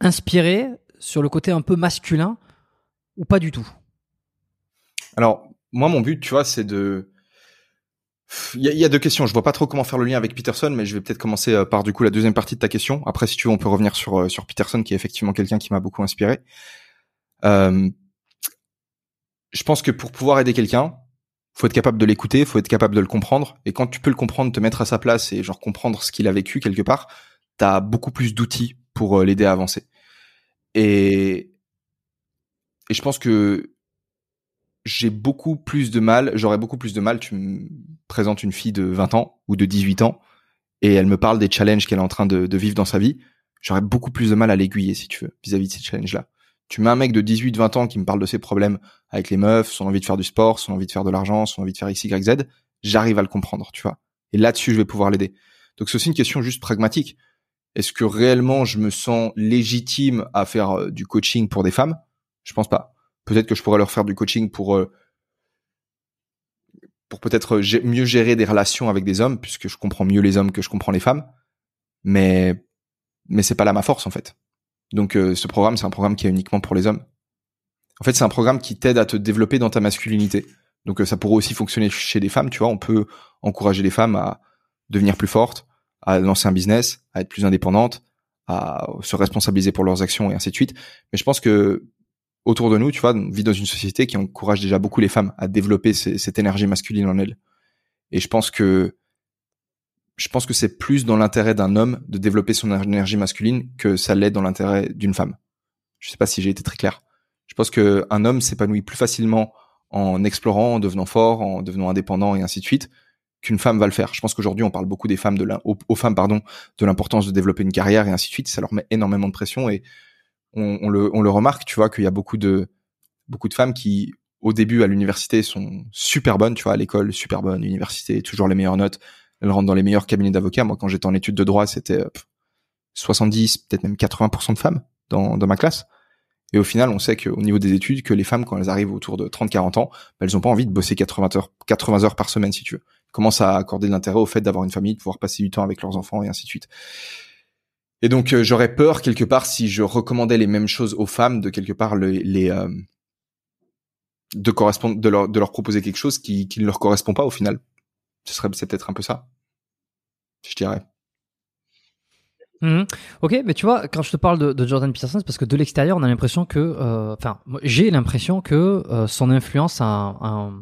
Speaker 1: inspirer sur le côté un peu masculin ou pas du tout?
Speaker 2: Alors, moi, mon but, tu vois, c'est de... Il y, a, deux questions. Je vois pas trop comment faire le lien avec Peterson, mais je vais peut-être commencer par du coup la deuxième partie de ta question. Après, si tu veux, on peut revenir sur Peterson, qui est effectivement quelqu'un qui m'a beaucoup inspiré. Je pense que pour pouvoir aider quelqu'un, faut être capable de l'écouter, faut être capable de le comprendre. Et quand tu peux le comprendre, te mettre à sa place et genre comprendre ce qu'il a vécu quelque part, t'as beaucoup plus d'outils pour euh, l'aider à avancer. Et et je pense que j'ai beaucoup plus de mal, j'aurais beaucoup plus de mal, tu me présentes une fille de 20 ans ou de 18 ans et elle me parle des challenges qu'elle est en train de, de vivre dans sa vie, j'aurais beaucoup plus de mal à l'aiguiller si tu veux vis-à-vis de ces challenges-là. Tu mets un mec de 18, 20 ans qui me parle de ses problèmes avec les meufs, son envie de faire du sport, son envie de faire de l'argent, son envie de faire X, Y, Z, j'arrive à le comprendre, tu vois. Et là-dessus, je vais pouvoir l'aider. Donc c'est aussi une question juste pragmatique. Est-ce que réellement je me sens légitime à faire euh, du coaching pour des femmes? Je pense pas. Peut-être que je pourrais leur faire du coaching pour euh, pour peut-être mieux gérer des relations avec des hommes, puisque je comprends mieux les hommes que je comprends les femmes. Mais mais c'est pas là ma force en fait. Donc euh, ce programme, c'est un programme qui est uniquement pour les hommes. En fait, c'est un programme qui t'aide à te développer dans ta masculinité. Donc euh, ça pourrait aussi fonctionner chez des femmes, tu vois. On peut encourager les femmes à devenir plus fortes, à lancer un business, à être plus indépendantes, à se responsabiliser pour leurs actions et ainsi de suite. Mais je pense que autour de nous, tu vois, on vit dans une société qui encourage déjà beaucoup les femmes à développer cette énergie masculine en elles. Et je pense que je pense que c'est plus dans l'intérêt d'un homme de développer son énergie masculine que ça l'est dans l'intérêt d'une femme. Je sais pas si j'ai été très clair. Je pense que un homme s'épanouit plus facilement en explorant, en devenant fort, en devenant indépendant et ainsi de suite qu'une femme va le faire. Je pense qu'aujourd'hui on parle beaucoup des femmes de aux, femmes pardon de l'importance de développer une carrière et ainsi de suite. Ça leur met énormément de pression et on, on, le, on le remarque, tu vois, qu'il y a beaucoup de beaucoup de femmes qui au début à l'université sont super bonnes, tu vois, à l'école super bonnes, université toujours les meilleures notes, elles rentrent dans les meilleurs cabinets d'avocats. Moi, quand j'étais en études de droit, c'était 70, peut-être même 80% de femmes dans, dans ma classe. Et au final, on sait qu'au niveau des études, que les femmes, quand elles arrivent autour de 30-40 ans, bah, elles ont pas envie de bosser 80 heures, 80 heures par semaine, si tu veux. Elles commencent à accorder de l'intérêt au fait d'avoir une famille, de pouvoir passer du temps avec leurs enfants et ainsi de suite. Et donc, euh, j'aurais peur quelque part si je recommandais les mêmes choses aux femmes, de quelque part les, les euh, de correspondre, de leur, de leur proposer quelque chose qui, qui ne leur correspond pas au final. Ce serait, c'est peut-être un peu ça. Je dirais.
Speaker 1: Mhm. Ok, mais tu vois, quand je te parle de, de Jordan Peterson, c'est parce que de l'extérieur, on a l'impression que, euh, enfin, j'ai l'impression que euh, son influence a, un,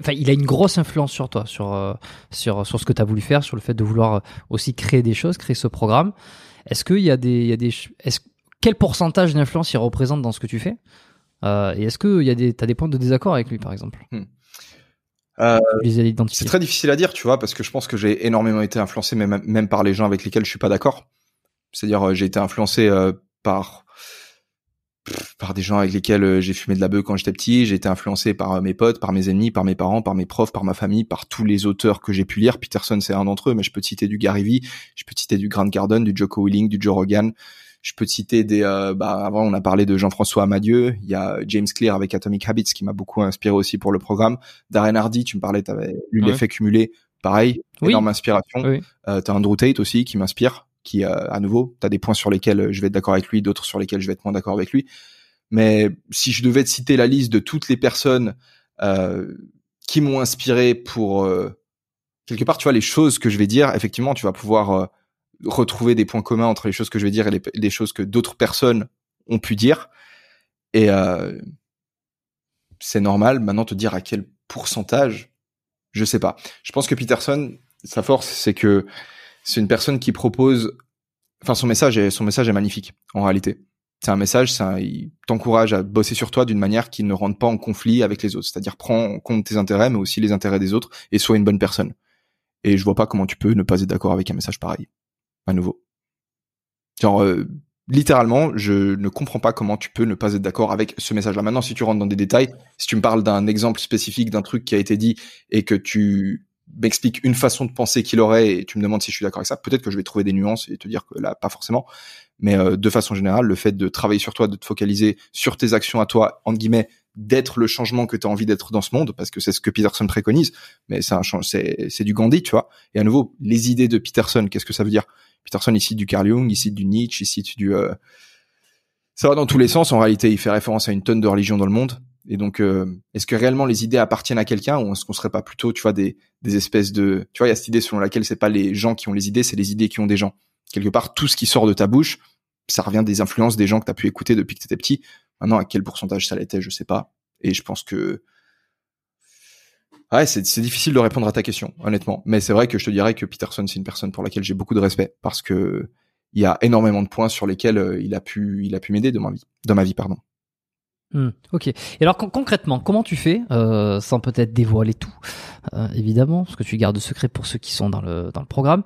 Speaker 1: enfin, il a une grosse influence sur toi, sur euh, sur sur ce que tu as voulu faire, sur le fait de vouloir aussi créer des choses, créer ce programme. Est-ce qu'il y a des, il y a des, est-ce quel pourcentage d'influence il représente dans ce que tu fais? Et est-ce que il y a des, t'as des points de désaccord avec lui, par exemple?
Speaker 2: Hmm. Euh, c'est très difficile à dire, tu vois, parce que je pense que j'ai énormément été influencé, même, même par les gens avec lesquels je suis pas d'accord. C'est-à-dire, euh, j'ai été influencé euh, par par des gens avec lesquels euh, j'ai fumé de la bœuf quand j'étais petit. J'ai été influencé par mes potes, par mes ennemis, par mes parents, par mes profs, par ma famille, par tous les auteurs que j'ai pu lire. Peterson, c'est un d'entre eux, mais je peux citer du Gary Vee, je peux citer du Grant Cardone, du Joko Willing, du Joe Rogan. Je peux citer des. bah, avant, on a parlé de Jean-François Amadieu. Il y a James Clear avec Atomic Habits qui m'a beaucoup inspiré aussi pour le programme. Darren Hardy, tu me parlais, tu avais lu l'effet cumulé. Pareil, énorme inspiration. Oui. Euh, t'as Andrew Tate aussi qui m'inspire qui euh, à nouveau, tu as des points sur lesquels euh, je vais être d'accord avec lui, d'autres sur lesquels je vais être moins d'accord avec lui. Mais si je devais te citer la liste de toutes les personnes euh, qui m'ont inspiré pour quelque part, tu vois, les choses que je vais dire, effectivement, tu vas pouvoir retrouver des points communs entre les choses que je vais dire et les, choses que d'autres personnes ont pu dire. Et c'est normal. Maintenant, te dire à quel pourcentage, je sais pas. Je pense que Peterson, sa force, c'est que c'est une personne qui propose, enfin son message est son message est magnifique en réalité. C'est un message, ça, il t'encourage à bosser sur toi d'une manière qui ne rentre pas en conflit avec les autres. C'est-à-dire prends en compte tes intérêts, mais aussi les intérêts des autres, et sois une bonne personne. Et je vois pas comment tu peux ne pas être d'accord avec un message pareil. À nouveau. Genre, euh, littéralement, je ne comprends pas comment tu peux ne pas être d'accord avec ce message-là. Maintenant, si tu rentres dans des détails, si tu me parles d'un exemple spécifique d'un truc qui a été dit et que tu m'explique une façon de penser qu'il aurait et tu me demandes si je suis d'accord avec ça, peut-être que je vais trouver des nuances et te dire que là, pas forcément. Mais euh, de façon générale, le fait de travailler sur toi, de te focaliser sur tes actions à toi, entre guillemets, d'être le changement que tu as envie d'être dans ce monde, parce que c'est ce que Peterson préconise, mais c'est c'est, c'est du Gandhi, tu vois. Et à nouveau, les idées de Peterson, qu'est-ce que ça veut dire? Peterson, il cite du Carl Jung, il cite du Nietzsche, il cite du... Euh... Ça va dans tous les sens, en réalité, il fait référence à une tonne de religions dans le monde, et donc, euh, est-ce que réellement les idées appartiennent à quelqu'un ou est-ce qu'on serait pas plutôt, tu vois, des, des espèces de, tu vois, il y a cette idée selon laquelle c'est pas les gens qui ont les idées, c'est les idées qui ont des gens. Quelque part, tout ce qui sort de ta bouche, ça revient des influences des gens que tu as pu écouter depuis que tu étais petit. Maintenant, à quel pourcentage ça l'était, je sais pas. Et je pense que, ouais, c'est difficile de répondre à ta question, honnêtement. Mais c'est vrai que je te dirais que Peterson, c'est une personne pour laquelle j'ai beaucoup de respect parce que il y a énormément de points sur lesquels euh, il a pu, il a pu m'aider dans ma vie, dans ma vie, pardon.
Speaker 1: Hmm, ok. Et alors concrètement, comment tu fais, euh, sans peut-être dévoiler tout, euh, évidemment, parce que tu gardes secret pour ceux qui sont dans le dans le programme.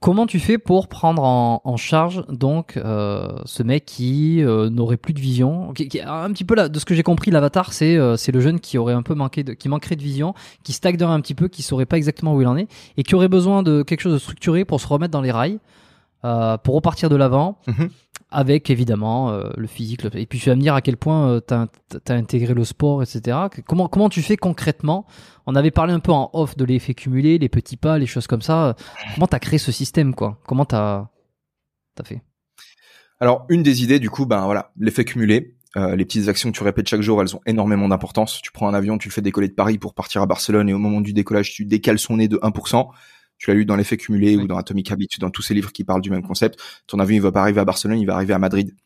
Speaker 1: Comment tu fais pour prendre en, en charge donc euh, ce mec qui euh, n'aurait plus de vision, qui, qui, un petit peu là, de ce que j'ai compris, l'avatar, c'est euh, c'est le jeune qui aurait un peu manqué, de, qui manquerait de vision, qui stagnerait un petit peu, qui saurait pas exactement où il en est, et qui aurait besoin de quelque chose de structuré pour se remettre dans les rails. Euh, pour repartir de l'avant, mhm. Avec évidemment euh, le physique. Et puis tu vas me dire à quel point euh, tu as, intégré le sport, etc. Comment, comment tu fais concrètement? On avait parlé un peu en off de l'effet cumulé, les petits pas, les choses comme ça. Comment tu as créé ce système quoi? Comment tu as, fait?
Speaker 2: Alors, une des idées, du coup, ben voilà, l'effet cumulé. les petites actions que tu répètes chaque jour, elles ont énormément d'importance. Tu prends un avion, tu le fais décoller de Paris pour partir à Barcelone et au moment du décollage, tu décales son nez de 1% tu l'as lu dans l'effet cumulé ou dans Atomic Habits, dans tous ces livres qui parlent du même concept. Ton avion, il va pas arriver à Barcelone, il va arriver à Madrid.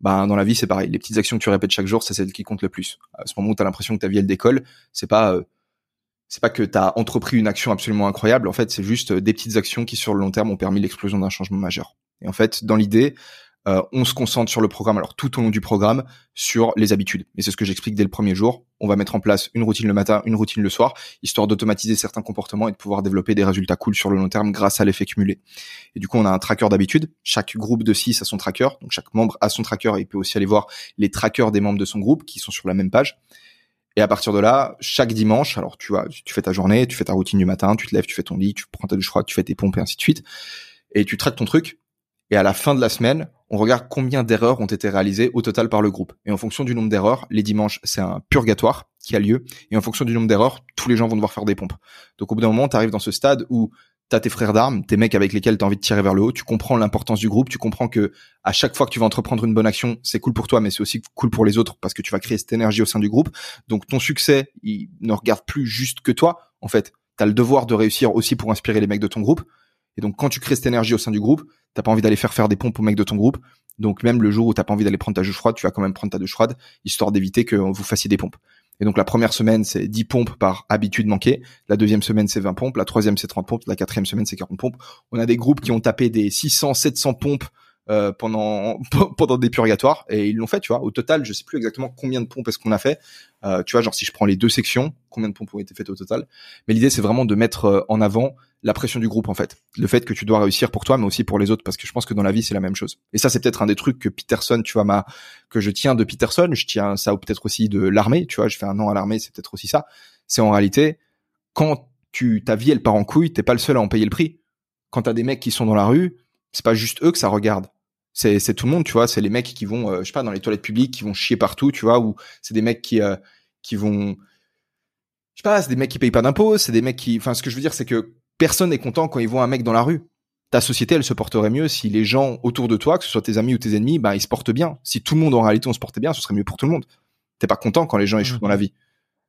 Speaker 2: Ben, dans la vie, c'est pareil. Les petites actions que tu répètes chaque jour, c'est celles qui comptent le plus. À ce moment où tu as l'impression que ta vie, elle décolle, c'est pas, euh, c'est pas que tu as entrepris une action absolument incroyable. En fait, c'est juste des petites actions qui, sur le long terme, ont permis l'explosion d'un changement majeur. Et en fait, dans l'idée, euh, on se concentre sur le programme, alors tout au long du programme, sur les habitudes. Et c'est ce que j'explique dès le premier jour. On va mettre en place une routine le matin, une routine le soir, histoire d'automatiser certains comportements et de pouvoir développer des résultats cool sur le long terme grâce à l'effet cumulé. Et du coup, on a un tracker d'habitude. Chaque groupe de 6 a son tracker. Donc chaque membre a son tracker et il peut aussi aller voir les trackers des membres de son groupe qui sont sur la même page. Et à partir de là, chaque dimanche, alors tu vois, tu fais ta journée, tu fais ta routine du matin, tu te lèves, tu fais ton lit, tu prends ta douche froide, tu fais tes pompes et ainsi de suite. Et tu traites ton truc. Et à la fin de la semaine, on regarde combien d'erreurs ont été réalisées au total par le groupe. Et en fonction du nombre d'erreurs, les dimanches, c'est un purgatoire qui a lieu. Et en fonction du nombre d'erreurs, tous les gens vont devoir faire des pompes. Donc au bout d'un moment, tu arrives dans ce stade où t'as tes frères d'armes, tes mecs avec lesquels t'as envie de tirer vers le haut, tu comprends l'importance du groupe, tu comprends que à chaque fois que tu vas entreprendre une bonne action, c'est cool pour toi, mais c'est aussi cool pour les autres parce que tu vas créer cette énergie au sein du groupe. Donc ton succès, il ne regarde plus juste que toi. En fait, t'as le devoir de réussir aussi pour inspirer les mecs de ton groupe. Et donc quand tu crées cette énergie au sein du groupe, t'as pas envie d'aller faire faire des pompes aux mecs de ton groupe. Donc même le jour où t'as pas envie d'aller prendre ta douche froide, tu vas quand même prendre ta douche froide, histoire d'éviter que vous fassiez des pompes. Et donc la première semaine, c'est 10 pompes par habitude manquée. La deuxième semaine, c'est 20 pompes. La troisième, c'est 30 pompes. La quatrième semaine, c'est 40 pompes. On a des groupes qui ont tapé des 600, 700 pompes euh, pendant pendant des purgatoires et ils l'ont fait tu vois au total je sais plus exactement combien de pompes est-ce qu'on a fait euh, tu vois genre si je prends les deux sections combien de pompes ont été faites au total mais l'idée c'est vraiment de mettre euh, en avant la pression du groupe en fait. Le fait que tu dois réussir pour toi mais aussi pour les autres parce que je pense que dans la vie c'est la même chose. Et ça c'est peut-être un des trucs que Peterson tu vois ma que je tiens de Peterson. Je tiens ça ou peut-être aussi de l'armée tu vois. Je fais un an à l'armée c'est peut-être aussi ça. C'est en réalité quand tu ta vie elle part en couille t'es pas le seul à en payer le prix. Quand t'as des mecs qui sont dans la rue c'est pas juste eux que ça regarde. C'est c'est tout le monde tu vois. C'est les mecs qui vont euh, je sais pas dans les toilettes publiques qui vont chier partout tu vois ou c'est des mecs qui euh, qui vont je sais pas c'est des mecs qui payent pas d'impôts c'est des mecs qui enfin ce que je veux dire c'est que personne n'est content quand ils voient un mec dans la rue. Ta société elle se porterait mieux si les gens autour de toi que ce soit tes amis ou tes ennemis bah ils se portent bien. Si tout le monde en réalité on se portait bien ce serait mieux pour tout le monde. T'es pas content quand les gens échouent dans la vie.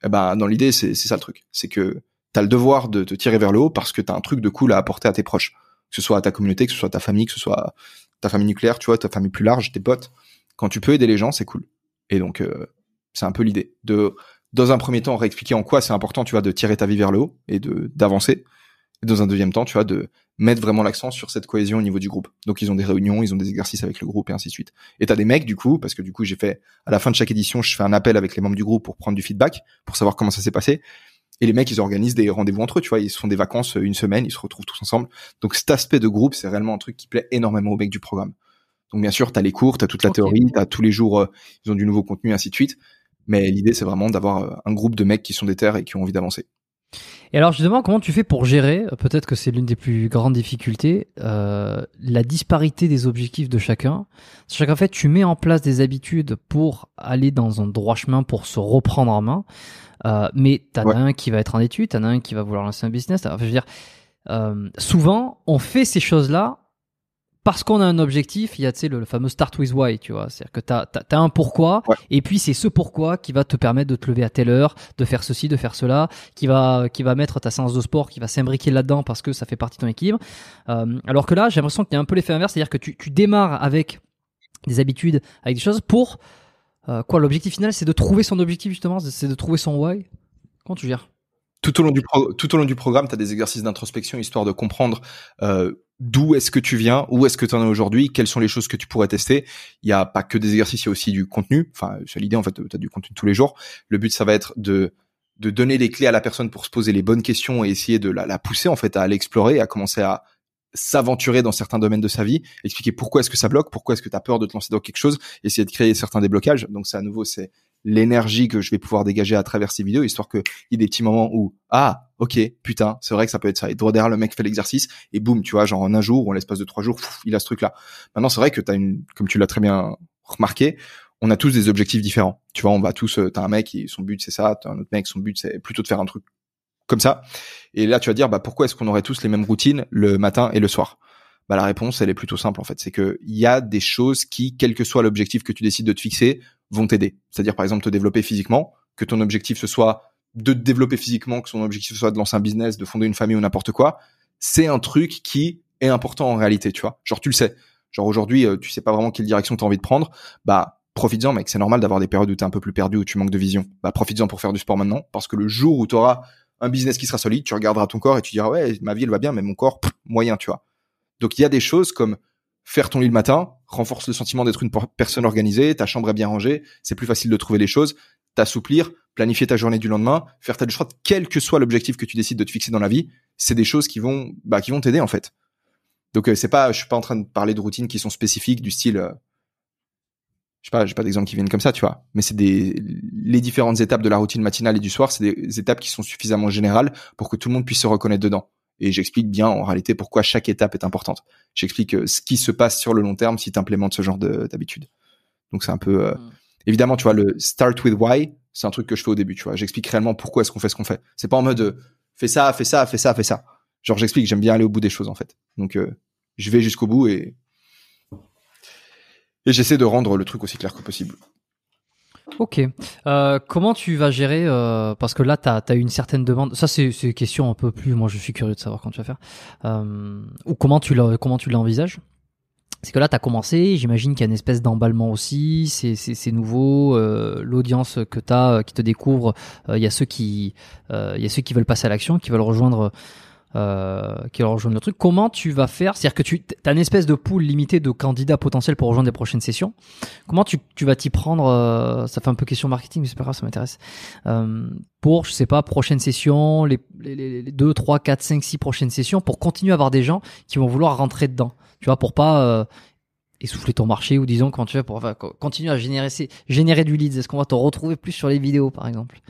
Speaker 2: Ben dans l'idée c'est ça le truc. C'est que t'as le devoir de te tirer vers le haut parce que t'as un truc de cool à apporter à tes proches. Que ce soit à ta communauté que ce soit à ta famille que ce soit ta famille nucléaire, tu vois, ta famille plus large, tes potes. Quand tu peux aider les gens, c'est cool. Et donc, euh, c'est un peu l'idée de, dans un premier temps, réexpliquer en quoi c'est important, tu vois, de tirer ta vie vers le haut et de d'avancer. Et dans un deuxième temps, tu vois, de mettre vraiment l'accent sur cette cohésion au niveau du groupe. Donc, ils ont des réunions, ils ont des exercices avec le groupe et ainsi de suite. Et t'as des mecs, du coup, parce que du coup, j'ai fait, à la fin de chaque édition, je fais un appel avec les membres du groupe pour prendre du feedback, pour savoir comment ça s'est passé. Et les mecs, ils organisent des rendez-vous entre eux, tu vois, ils se font des vacances une semaine, ils se retrouvent tous ensemble. Donc cet aspect de groupe, c'est réellement un truc qui plaît énormément aux mecs du programme. Donc bien sûr, tu as les cours, tu as toute la théorie, tu as tous les jours, euh, ils ont du nouveau contenu, ainsi de suite. Mais l'idée, c'est vraiment d'avoir euh, un groupe de mecs qui sont déter et qui ont envie d'avancer.
Speaker 1: Et alors justement, comment tu fais pour gérer, euh, peut-être que c'est l'une des plus grandes difficultés, euh, la disparité des objectifs de chacun? C'est qu'en fait, tu mets en place des habitudes pour aller dans un droit chemin, pour se reprendre en main. Euh, mais t'en as un qui va être en études, t'en as un qui va vouloir lancer un business. Enfin, je veux dire, euh, souvent, on fait ces choses-là parce qu'on a un objectif, il y a le, le fameux start with why, tu vois. C'est-à-dire que tu as, un pourquoi, et puis c'est ce pourquoi qui va te permettre de te lever à telle heure, de faire ceci, de faire cela, qui va, qui va mettre ta séance de sport, qui va s'imbriquer là-dedans parce que ça fait partie de ton équilibre. Euh, alors que là, j'ai l'impression qu'il y a un peu l'effet inverse, c'est-à-dire que tu, tu démarres avec des habitudes, avec des choses pour euh, quoi L'objectif final, c'est de trouver son objectif justement, c'est de trouver son why. Comment tu gères?
Speaker 2: Tout au long du tout au long du programme, tu as des exercices d'introspection histoire de comprendre euh, d'où est-ce que tu viens, où est-ce que tu en es aujourd'hui, quelles sont les choses que tu pourrais tester. Il y a pas que des exercices, il y a aussi du contenu. Enfin, c'est l'idée en fait, tu as du contenu tous les jours. Le but ça va être de de donner les clés à la personne pour se poser les bonnes questions et essayer de la, la pousser en fait à l'explorer, à commencer à s'aventurer dans certains domaines de sa vie, expliquer pourquoi est-ce que ça bloque, pourquoi est-ce que tu as peur de te lancer dans quelque chose, essayer de créer certains déblocages. Donc c'est à nouveau c'est l'énergie que je vais pouvoir dégager à travers ces vidéos, histoire qu'il y ait des petits moments où ah ok putain c'est vrai que ça peut être ça. Et derrière le mec fait l'exercice et boum tu vois genre en un jour ou en l'espace de trois jours il a ce truc là. Maintenant c'est vrai que t'as une comme tu l'as très bien remarqué, on a tous des objectifs différents. Tu vois on va tous euh, t'as un mec son but c'est ça, t'as un autre mec son but c'est plutôt de faire un truc comme ça. Et là tu vas dire bah pourquoi est-ce qu'on aurait tous les mêmes routines le matin et le soir? Bah la réponse elle est plutôt simple en fait, c'est que il y a des choses qui quel que soit l'objectif que tu décides de te fixer vont t'aider. C'est-à-dire par exemple te développer physiquement, que ton objectif ce soit de te développer physiquement, que son objectif ce soit de lancer un business, de fonder une famille ou n'importe quoi, c'est un truc qui est important en réalité, tu vois. Genre tu le sais. Genre aujourd'hui, euh, tu sais pas vraiment quelle direction tu as envie de prendre, bah profites-en mec, c'est normal d'avoir des périodes où tu es un peu plus perdu où tu manques de vision. Bah profites-en pour faire du sport maintenant parce que le jour où tu auras un business qui sera solide, tu regarderas ton corps et tu diras ouais, ma vie elle va bien mais mon corps moyen, tu vois. Donc il y a des choses comme faire ton lit le matin renforce le sentiment d'être une personne organisée, ta chambre est bien rangée, c'est plus facile de trouver les choses, t'assouplir, planifier ta journée du lendemain, faire ta choix, quel que soit l'objectif que tu décides de te fixer dans la vie, c'est des choses qui vont, bah, qui vont t'aider en fait. Donc euh, c'est pas, je suis pas en train de parler de routines qui sont spécifiques du style, euh, je sais pas, j'ai pas d'exemple qui viennent comme ça, tu vois. Mais c'est des, les différentes étapes de la routine matinale et du soir, c'est des étapes qui sont suffisamment générales pour que tout le monde puisse se reconnaître dedans. Et j'explique bien en réalité pourquoi chaque étape est importante. J'explique euh, ce qui se passe sur le long terme si tu implémentes ce genre d'habitude. Donc c'est un peu euh, mm. évidemment tu vois le start with why, c'est un truc que je fais au début, tu vois. J'explique réellement pourquoi est-ce qu'on fait ce qu'on fait. C'est pas en mode euh, fais ça, fais ça, fais ça, fais ça. Genre j'explique, j'aime bien aller au bout des choses en fait. Donc je vais jusqu'au bout et et j'essaie de rendre le truc aussi clair que possible.
Speaker 1: Ok. Euh, comment tu vas gérer euh, Parce que là, tu as, une certaine demande. Ça, c'est une question un peu plus. Moi, je suis curieux de savoir comment tu vas faire. Euh, ou comment tu l'envisages c'est que là, tu as commencé, j'imagine qu'il y a une espèce d'emballement aussi, c'est nouveau, euh, l'audience que tu as, qui te découvre, il y a ceux qui il y a ceux qui veulent passer à l'action, qui veulent rejoindre euh, qui va rejoindre le truc. Comment tu vas faire C'est-à-dire que tu as une espèce de pool limitée de candidats potentiels pour rejoindre les prochaines sessions. Comment tu, tu vas t'y prendre euh, Ça fait un peu question marketing, mais c'est pas grave, ça m'intéresse. Euh, pour, je sais pas, prochaine session, les, les, les 2, 3, 4, 5, 6 prochaines sessions, pour continuer à avoir des gens qui vont vouloir rentrer dedans. Tu vois, pour pas euh, essouffler ton marché ou disons quand tu vas pour enfin, continuer à générer, générer du leads. Est-ce qu'on va te retrouver plus sur les vidéos, par exemple?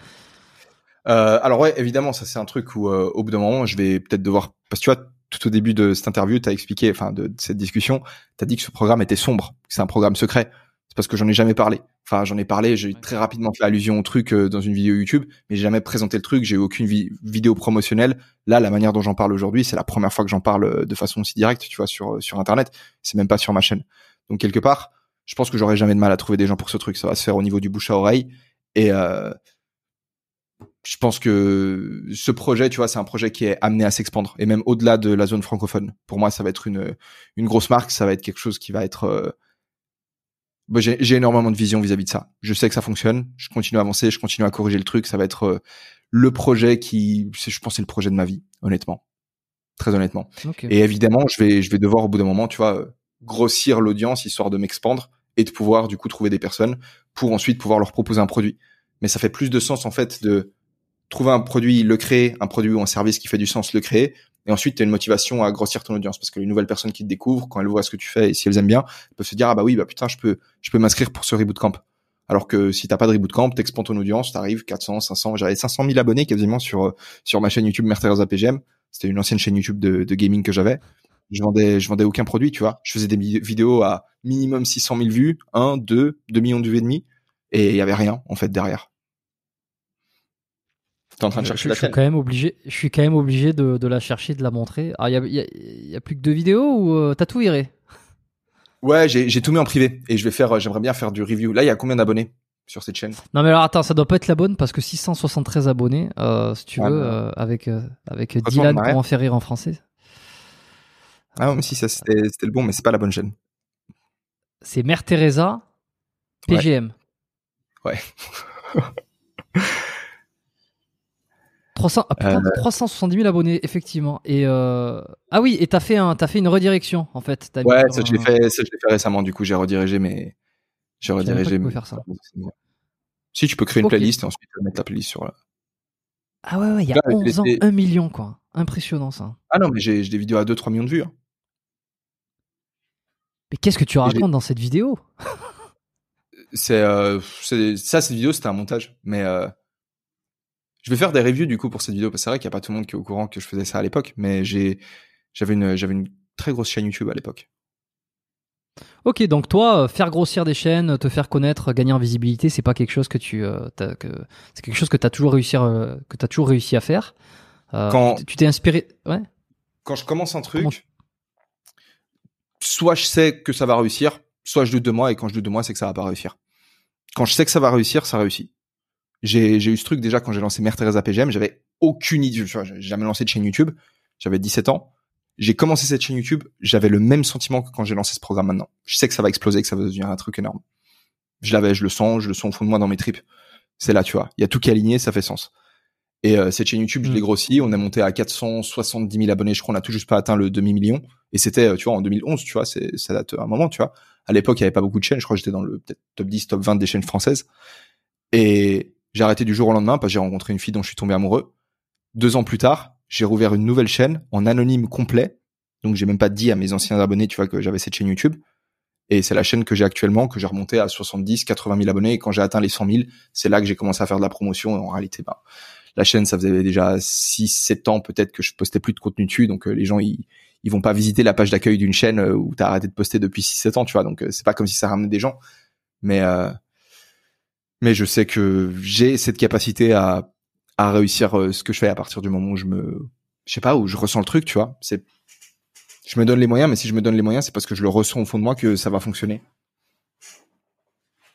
Speaker 2: Euh, alors ouais, évidemment, ça c'est un truc où euh, au bout d'un moment, je vais peut-être devoir parce que tu vois tout au début de cette interview, tu as expliqué enfin de, cette discussion, tu as dit que ce programme était sombre, que c'est un programme secret. C'est parce que j'en ai jamais parlé. Enfin, j'en ai parlé, j'ai très rapidement fait allusion au truc euh, dans une vidéo YouTube, mais j'ai jamais présenté le truc, j'ai eu aucune vidéo promotionnelle. Là, la manière dont j'en parle aujourd'hui, c'est la première fois que j'en parle euh, de façon aussi directe, tu vois, sur sur internet, c'est même pas sur ma chaîne. Donc quelque part, je pense que j'aurais jamais de mal à trouver des gens pour ce truc, ça va se faire au niveau du bouche à oreille et euh, je pense que ce projet, tu vois, c'est un projet qui est amené à s'expandre et même au-delà de la zone francophone. Pour moi, ça va être une une grosse marque, ça va être quelque chose qui va être. Euh... Bah, j'ai énormément de vision vis-à-vis de ça. Je sais que ça fonctionne. Je continue à avancer, je continue à corriger le truc. Ça va être euh, le projet qui, je pense, c'est le projet de ma vie, honnêtement, très honnêtement. Et évidemment, je vais je vais devoir au bout d'un moment, tu vois, grossir l'audience histoire de m'expandre et de pouvoir du coup trouver des personnes pour ensuite pouvoir leur proposer un produit. Mais ça fait plus de sens en fait de trouver un produit, le créer, un produit ou un service qui fait du sens, le créer. Et ensuite, tu as une motivation à grossir ton audience parce que les nouvelles personnes qui te découvrent, quand elles voient ce que tu fais et si elles aiment bien, peuvent se dire ah bah oui bah putain je peux je peux m'inscrire pour ce reboot camp. Alors que si t'as pas de reboot camp, t'expands ton audience, t'arrives 400, 500, j'avais 500 000 abonnés quasiment sur sur ma chaîne YouTube Mercedes APGM. C'était une ancienne chaîne YouTube de, de gaming que j'avais. Je vendais je vendais aucun produit, tu vois. Je faisais des vidéos à minimum 600 000 vues, 1, 2, 2 millions de vues et demi, et il y avait rien en fait derrière
Speaker 1: en train de chercher je, la je suis quand même obligé, je suis quand même obligé de, de la chercher, de la montrer. Ah, il y a, y, a, y a, plus que deux vidéos ou euh, t'as tout viré?
Speaker 2: Ouais, j'ai tout mis en privé et je vais faire, j'aimerais bien faire du review. Là, il y a combien d'abonnés sur cette chaîne?
Speaker 1: Non mais alors attends, ça doit pas être la bonne parce que 673 abonnés, euh, si tu veux, euh, avec euh, avec Dylan pour en faire rire en français.
Speaker 2: Ah mais si ça c'était le bon, mais c'est pas la bonne chaîne.
Speaker 1: C'est Mère Teresa PGM.
Speaker 2: ouais.
Speaker 1: 300, 370 000 abonnés, effectivement. Et euh... ah oui, et t'as fait un, as fait une redirection en fait.
Speaker 2: As ouais, ça je l'ai fait, ça je fait récemment. Du coup, j'ai redirigé, mais j'ai redirigé.
Speaker 1: Tu faire ça.
Speaker 2: Si tu peux créer une playlist et ensuite mettre la playlist sur.
Speaker 1: Ah ouais, ouais, il y a 11 ans, 1 million quoi. Impressionnant ça.
Speaker 2: Ah non, mais j'ai des vidéos à 2-3 millions de vues. Hein.
Speaker 1: Mais qu'est-ce que tu racontes dans cette vidéo?
Speaker 2: C'est euh, ça, cette vidéo, c'était un montage, mais. Euh, je vais faire des reviews du coup pour cette vidéo parce que c'est vrai qu'il n'y a pas tout le monde qui est au courant que je faisais ça à l'époque, mais j'ai j'avais une j'avais une très grosse chaîne YouTube à l'époque.
Speaker 1: Ok, donc toi, euh, faire grossir des chaînes, te faire connaître, gagner en visibilité, c'est pas quelque chose que tu, euh, que c'est quelque chose que t'as toujours réussi, euh, que t'as toujours réussi à faire. quand tu t'es inspiré, ouais.
Speaker 2: Quand je commence un truc, soit je sais que ça va réussir, soit je doute de moi, et quand je doute de moi, c'est que ça va pas réussir. Quand je sais que ça va réussir, ça réussit. J'ai, eu ce truc déjà quand j'ai lancé Mère Teresa PGM, j'avais aucune idée, j'ai jamais lancé de chaîne YouTube, j'avais 17 ans. J'ai commencé cette chaîne YouTube, j'avais le même sentiment que quand j'ai lancé ce programme maintenant. Je sais que ça va exploser, que ça va devenir un truc énorme. Je l'avais, je le sens, je le sens au fond de moi dans mes tripes. C'est là, tu vois. Il y a tout qui est aligné, ça fait sens. Et euh, cette chaîne YouTube, je l'ai mm. grossi. On a monté à 470 000 abonnés. Je crois on a tout juste pas atteint le demi-million. Et c'était, tu vois, en 2011, tu vois, c'est ça date un moment, tu vois. À l'époque, il y avait pas beaucoup de chaînes. Je crois que j'étais dans le peut-être top 10, top 20 des chaînes françaises. Et j'ai arrêté du jour au lendemain parce que j'ai rencontré une fille dont je suis tombé amoureux. Deux ans plus tard, j'ai rouvert une nouvelle chaîne en anonyme complet. Donc j'ai même pas dit à mes anciens abonnés, tu vois, que j'avais cette chaîne YouTube. Et c'est la chaîne que j'ai actuellement, que j'ai remonté à 70, 80 000 abonnés. Et quand j'ai atteint les 100 000, c'est là que j'ai commencé à faire de la promotion. En réalité, bah, la chaîne, ça faisait déjà 6, 7 ans peut-être que je postais plus de contenu dessus. Donc euh, les gens, ils, ils vont pas visiter la page d'accueil d'une chaîne euh, où tu as arrêté de poster depuis 6, 7 ans, tu vois. Donc euh, c'est pas comme si ça ramenait des gens. Mais, mais je sais que j'ai cette capacité à, à réussir ce que je fais à partir du moment où je me, je sais pas, où je ressens le truc, tu vois. C'est je me donne les moyens, mais si je me donne les moyens, c'est parce que je le ressens au fond de moi que ça va fonctionner.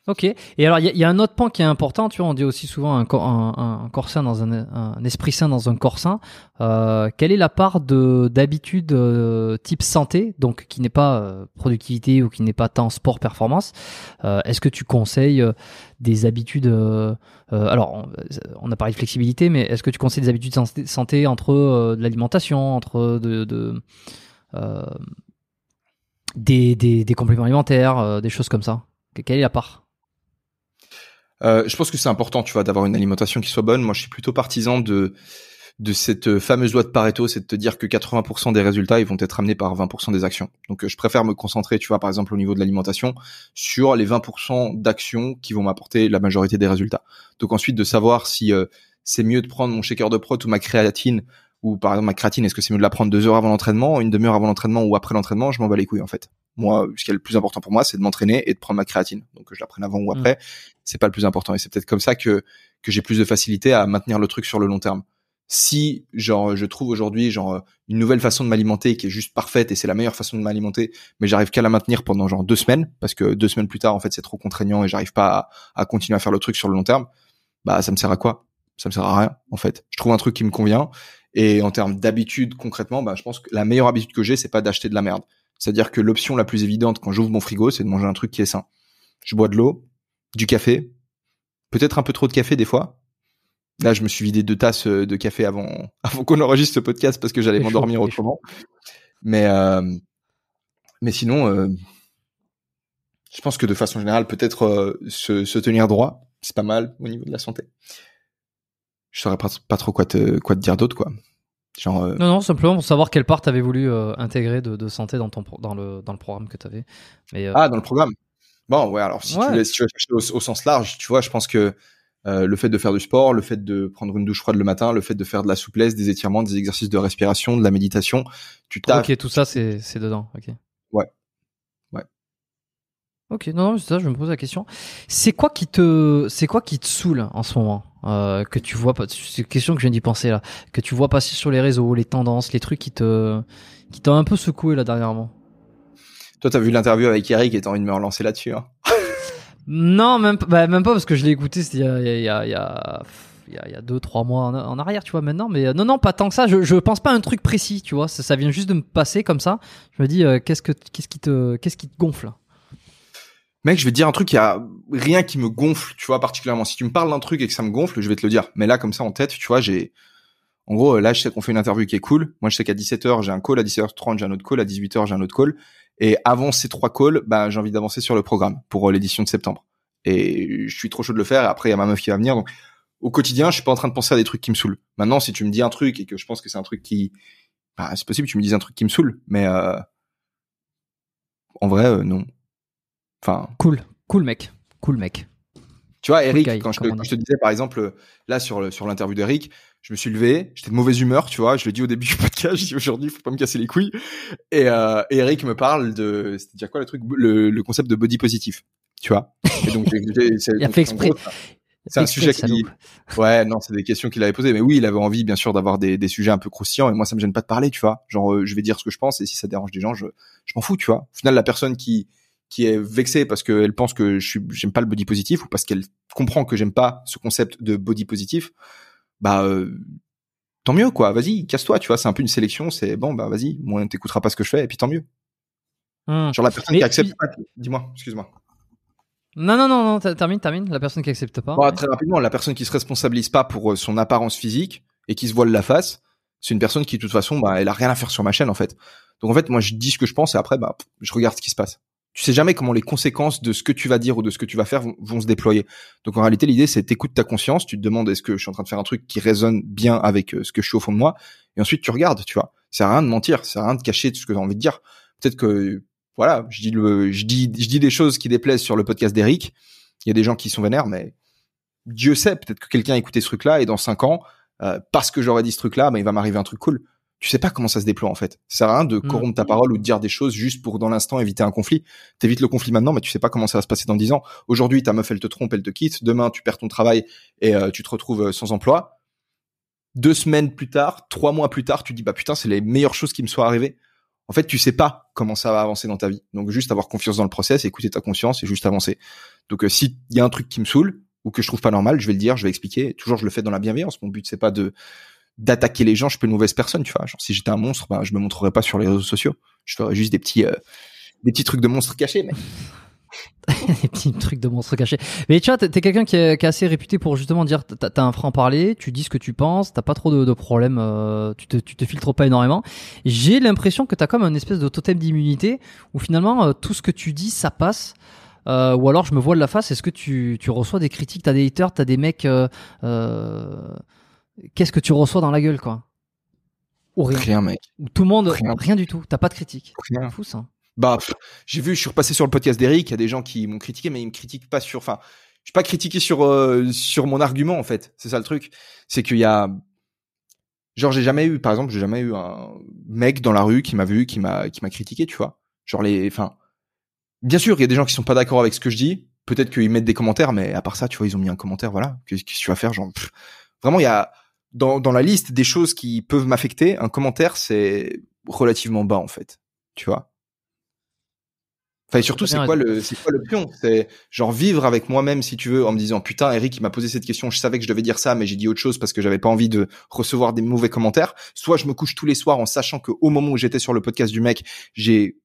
Speaker 1: Ok. Et alors, il y, a un autre point qui est important. Tu vois, on dit aussi souvent un, un, un corps sain dans un, un, esprit sain dans un corps sain. Euh, quelle est la part de d'habitude euh, type santé, donc qui n'est pas euh, productivité ou qui n'est pas tant sport performance euh, Est-ce que tu conseilles euh, des habitudes Alors, on, a parlé de flexibilité, mais est-ce que tu conseilles des habitudes santé, santé entre de l'alimentation, entre de, de des, des, des compléments alimentaires, des choses comme ça? Quelle est la part?
Speaker 2: Euh, je pense que c'est important, tu vois, d'avoir une alimentation qui soit bonne. Moi, je suis plutôt partisan de de cette fameuse loi de Pareto, c'est de te dire que 80% des résultats vont être amenés par 20% des actions. Donc, euh, je préfère me concentrer, tu vois, par exemple au niveau de l'alimentation, sur les 20% d'actions qui vont m'apporter la majorité des résultats. Donc ensuite, de savoir si euh, c'est mieux de prendre mon shaker de prot ou ma créatine ou par exemple ma créatine, est-ce que c'est mieux de la prendre deux heures avant l'entraînement, une demi-heure avant l'entraînement ou après l'entraînement, je m'en bats les couilles en fait. Moi, ce qui est le plus important pour moi, c'est de m'entraîner et de prendre ma créatine. Donc je la prenne avant ou après, mm. c'est pas le plus important. Et c'est peut-être comme ça que que j'ai plus de facilité à maintenir le truc sur le long terme. Si genre je trouve aujourd'hui genre une nouvelle façon de m'alimenter qui est juste parfaite et c'est la meilleure façon de m'alimenter, mais j'arrive qu'à la maintenir pendant genre deux semaines parce que deux semaines plus tard en fait c'est trop contraignant et j'arrive pas à, à continuer à faire le truc sur le long terme, bah ça me sert à quoi? Ça me sert à rien en fait. Je trouve un truc qui me convient et en termes d'habitude concrètement, bah je pense que la meilleure habitude que j'ai c'est pas d'acheter de la merde c'est-à-dire que l'option la plus évidente quand j'ouvre mon frigo, c'est de manger un truc qui est sain. Je bois de l'eau, du café, peut-être un peu trop de café des fois. Là, je me suis vidé deux tasses euh, de café avant, avant qu'on enregistre ce podcast parce que j'allais m'endormir autrement. Mais, euh, mais sinon, euh, je pense que de façon générale, peut-être se, se, tenir droit, c'est pas mal au niveau de la santé. Je saurais pas, pas trop quoi te, quoi te dire d'autre, quoi.
Speaker 1: Genre, euh, Non, non, simplement pour savoir quelle part tu avais voulu euh, intégrer de, de, santé dans, ton, dans, le, dans le programme que tu avais.
Speaker 2: Mais, euh, Ah, dans le programme Bon, ouais, alors si, Tu, veux, si tu veux chercher au, sens large, tu vois, je pense que le fait de faire du sport, le fait de prendre une douche froide le matin, le fait de faire de la souplesse, des étirements, des exercices de respiration, de la méditation, tu
Speaker 1: t'as. Ok, tout ça, c'est dedans, ok.
Speaker 2: Ouais. Ouais.
Speaker 1: Ok, non, non, c'est ça, je me pose la question. C'est quoi qui te, c'est quoi qui te saoule en ce moment? Euh, que tu vois pas c'est une question que je viens d'y penser là. Que tu vois passer sur les réseaux les tendances les trucs qui te qui t'ont un peu secoué là dernièrement.
Speaker 2: Toi t'as vu l'interview avec Eric et t'as envie de me relancer là-dessus hein.
Speaker 1: Non même bah, même pas parce que je l'ai écouté il y a il y a, il y a il y a, il y a deux trois mois en, arrière tu vois maintenant mais euh, non non pas tant que ça. Je je pense pas à un truc précis tu vois. Ça, ça vient juste de me passer comme ça. Je me dis euh, qu'est-ce que qu'est-ce qui te qu'est-ce qui te gonfle
Speaker 2: mec, je vais te dire un truc, il y a rien qui me gonfle, tu vois, particulièrement. Si tu me parles d'un truc et que ça me gonfle, je vais te le dire. Mais là, comme ça, en tête, tu vois, j'ai, en gros, là, je sais qu'on fait une interview qui est cool. Moi, je sais qu'à 17h, j'ai un call, à 17h30, j'ai un autre call, à 18h, j'ai un autre call. Et avant ces trois calls, bah, j'ai envie d'avancer sur le programme pour euh, l'édition de septembre. Et je suis trop chaud de le faire. Après, il y a ma meuf qui va venir. Donc, au quotidien, je suis pas en train de penser à des trucs qui me saoulent. Maintenant, si tu me dis un truc et que je pense que c'est un truc qui, bah, c'est possible, tu me dises un truc qui me saoule. Mais, euh... en vrai, euh, non.
Speaker 1: Enfin. Cool. Cool mec, cool mec.
Speaker 2: Tu vois, Eric, quand, je te, disais par exemple, là sur sur l'interview d'Eric, je me suis levé, j'étais de mauvaise humeur, tu vois, je le dis au début du podcast, je dis aujourd'hui, faut pas me casser les couilles. Et, euh, Eric me parle de, c'était dire quoi le truc, le, concept de body positif, tu vois. Et donc,
Speaker 1: il a fait exprès.
Speaker 2: C'est un sujet qui, ouais, non, c'est des questions qu'il avait posées, mais oui, il avait envie, bien sûr, d'avoir des, des sujets un peu croustillants, et moi, ça me gêne pas de parler, tu vois. Genre, euh, je vais dire ce que je pense, et si ça dérange des gens, je, je m'en fous, tu vois. Au final, la personne qui, qui est vexée parce qu'elle pense que je j'aime pas le body positif ou parce qu'elle comprend que j'aime pas ce concept de body positif, bah euh, tant mieux quoi. Vas-y, casse-toi, tu vois. C'est un peu une sélection. C'est bon, bah vas-y. Moi, t'écouteras pas ce que je fais et puis tant mieux. Mmh. Genre la personne qui accepte. Dis-moi, excuse-moi.
Speaker 1: Non, non, non, non, termine, termine. La personne qui accepte pas.
Speaker 2: Bah, Très rapidement, la personne qui se responsabilise pas pour euh, son apparence physique et qui se voile la face, c'est une personne qui, de toute façon, bah, elle a rien à faire sur ma chaîne, en fait. Donc, en fait, moi, je dis ce que je pense et après, bah, je regarde ce qui se passe. Tu sais jamais comment les conséquences de ce que tu vas dire ou de ce que tu vas faire vont, se déployer. Donc, en réalité, l'idée, c'est t'écoutes ta conscience, tu te demandes est-ce que je suis en train de faire un truc qui résonne bien avec euh, ce que je suis au fond de moi, et ensuite tu regardes, tu vois. C'est rien de mentir, c'est rien de cacher ce que tu as envie de dire. Peut-être que voilà, je dis le, je dis, je dis des choses qui déplaisent sur le podcast d'Eric. Il y a des gens qui sont vénères, mais Dieu sait, peut-être que quelqu'un a écouté ce truc-là et dans cinq ans, euh, parce que j'aurais dit ce truc-là, ben, il va m'arriver un truc cool. Tu sais pas comment ça se déploie en fait. Ça sert à rien de mm. corrompre ta parole ou de dire des choses juste pour dans l'instant éviter un conflit. T'évites le conflit maintenant, mais tu sais pas comment ça va se passer dans dix ans. Aujourd'hui, ta meuf elle te trompe, elle te quitte. Demain, tu perds ton travail et euh, tu te retrouves euh, sans emploi. Deux semaines plus tard, trois mois plus tard, tu dis bah putain, c'est les meilleures choses qui me soient arrivées en fait, tu sais pas comment ça va avancer dans ta vie. Donc, juste avoir confiance dans le process, écouter ta conscience et juste avancer. Donc, euh, s'il y a un truc qui me saoule ou que je trouve pas normal, je vais le dire, je vais expliquer. toujours, je le fais dans la bienveillance. Mon but, c'est pas de d'attaquer les gens. Je peux une mauvaise personne, tu vois. Genre, si j'étais un monstre, ben, je me montrerais pas sur les réseaux sociaux. Je ferais juste des petits, euh, des petits trucs de monstres cachés,
Speaker 1: des petits trucs de monstres cachés. Mais tu vois, t'es quelqu'un qui est, assez réputé pour justement dire t'as un franc-parler, tu dis ce que tu penses, t'as pas trop de, problèmes, euh, tu, te, te filtres pas énormément. J'ai l'impression que t'as comme un espèce de totem d'immunité où finalement euh, tout ce que tu dis ça passe. Ou alors je me vois de la face, est-ce que tu, reçois des critiques, t'as des haters, t'as des mecs, qu'est-ce que tu reçois dans la gueule quoi?
Speaker 2: Ou rien. Rien mec.
Speaker 1: tout le monde, rien, rien du tout, t'as pas de critique.
Speaker 2: Rien. Fou ça. Bah, j'ai vu, je suis repassé sur le podcast d'Eric, il y a des gens qui m'ont critiqué, mais ils me critiquent pas sur, enfin, je suis pas critiqué sur euh, sur mon argument en fait. C'est ça le truc, c'est qu'il y a, genre j'ai jamais eu, par exemple, j'ai jamais eu un mec dans la rue qui m'a vu, qui m'a qui m'a critiqué, tu vois. Genre les, enfin, bien sûr, il y a des gens qui sont pas d'accord avec ce que je dis. Peut-être qu'ils mettent des commentaires, mais à part ça, tu vois, ils ont mis un commentaire, voilà. Qu'est-ce que tu vas faire, genre, vraiment, il y a dans dans la liste des choses qui peuvent m'affecter, un commentaire c'est relativement bas en fait, tu vois? Enfin, et surtout, c'est quoi le, c'est quoi l'option? C'est genre vivre avec moi-même, si tu veux, en me disant putain, Eric, il m'a posé cette question, je savais que je devais dire ça, mais j'ai dit autre chose parce que j'avais pas envie de recevoir des mauvais commentaires. Soit je me couche tous les soirs en sachant que au moment où j'étais sur le podcast du mec, j'ai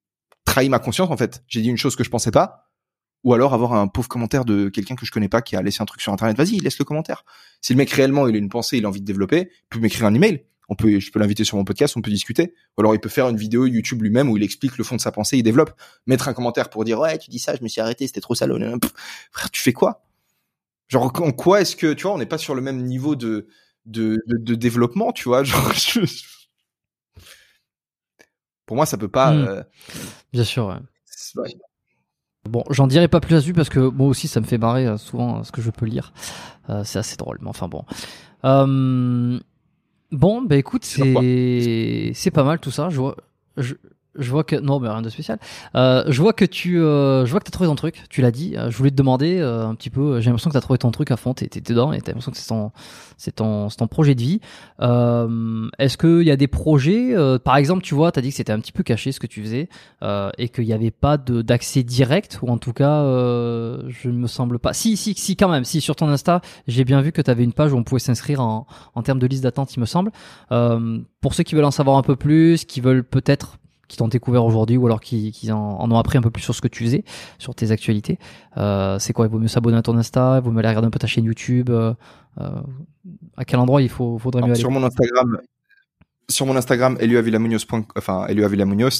Speaker 2: trahi ma conscience en fait. J'ai dit une chose que je pensais pas. Ou alors avoir un pauvre commentaire de quelqu'un que je connais pas qui a laissé un truc sur internet. Vas-y, laisse le commentaire. Si le mec réellement il a une pensée, il a envie de développer, il peut m'écrire un email on peut, je peux l'inviter sur mon podcast, on peut discuter. Ou alors il peut faire une vidéo YouTube lui-même où il explique le fond de sa pensée, il développe. Mettre un commentaire pour dire ouais, tu dis ça, je me suis arrêté, c'était trop salaud. Frère, tu fais quoi? Genre en quoi est-ce que tu vois, on n'est pas sur le même niveau de de, de, développement, tu vois? Genre pour moi, ça peut pas. Hmm. Euh,
Speaker 1: Bien sûr. Ouais. Bon, j'en dirai pas plus là-dessus parce que moi aussi ça me fait marrer euh, souvent ce que je peux lire. Euh, c'est assez drôle, mais enfin bon. Bon, bah écoute, c'est c'est pas mal tout ça. Je vois, je, je vois que non, mais rien de spécial. Euh, je vois que tu, euh, je vois que t'as trouvé ton truc. Tu l'as dit. Euh, je voulais te demander euh, un petit peu. J'ai l'impression que t'as trouvé ton truc à fond. T'es, dedans et t'as l'impression que c'est ton, c'est ton, c'est ton projet de vie. Euh, est-ce qu'il y a des projets, par exemple, tu vois, t'as dit que c'était un petit peu caché ce que tu faisais et qu'il n'y avait pas de d'accès direct ou en tout cas, je ne me semble pas. Si, si, si, quand même. Si sur ton Insta, j'ai bien vu que t'avais une page où on pouvait s'inscrire en, en termes de liste d'attente, il me semble. pour ceux qui veulent en savoir un peu plus, qui veulent peut-être qui t'ont découvert aujourd'hui ou alors qui, qui en, ont appris un peu plus sur ce que tu faisais, sur tes actualités. Euh, c'est quoi Il vaut mieux s'abonner à ton Insta, il vaut mieux aller regarder un peu ta chaîne YouTube. Euh, euh, à quel endroit il faut, faudrait mieux aller?
Speaker 2: Sur mon Instagram, sur mon Instagram, enfin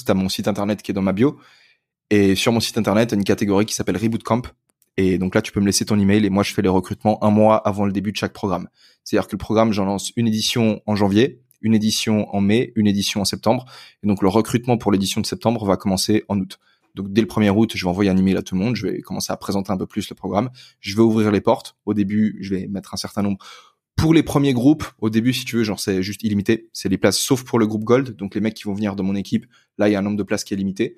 Speaker 2: t'as mon site internet qui est dans ma bio. Et sur mon site internet, une catégorie qui s'appelle Reboot Camp. Et donc là, tu peux me laisser ton email et moi, je fais les recrutements un mois avant le début de chaque programme. C'est-à-dire que le programme, j'en lance une édition en janvier, une édition en mai, une édition en septembre. Et donc le recrutement pour l'édition de septembre va commencer en août. Donc dès le 1er août, je vais envoyer un email à tout le monde, je vais commencer à présenter un peu plus le programme, je vais ouvrir les portes. Au début, je vais mettre un certain nombre pour les premiers groupes, au début, si tu veux, genre c'est juste illimité. C'est les places sauf pour le groupe Gold, donc les mecs qui vont venir de mon équipe. Là, il y a un nombre de places qui est limité.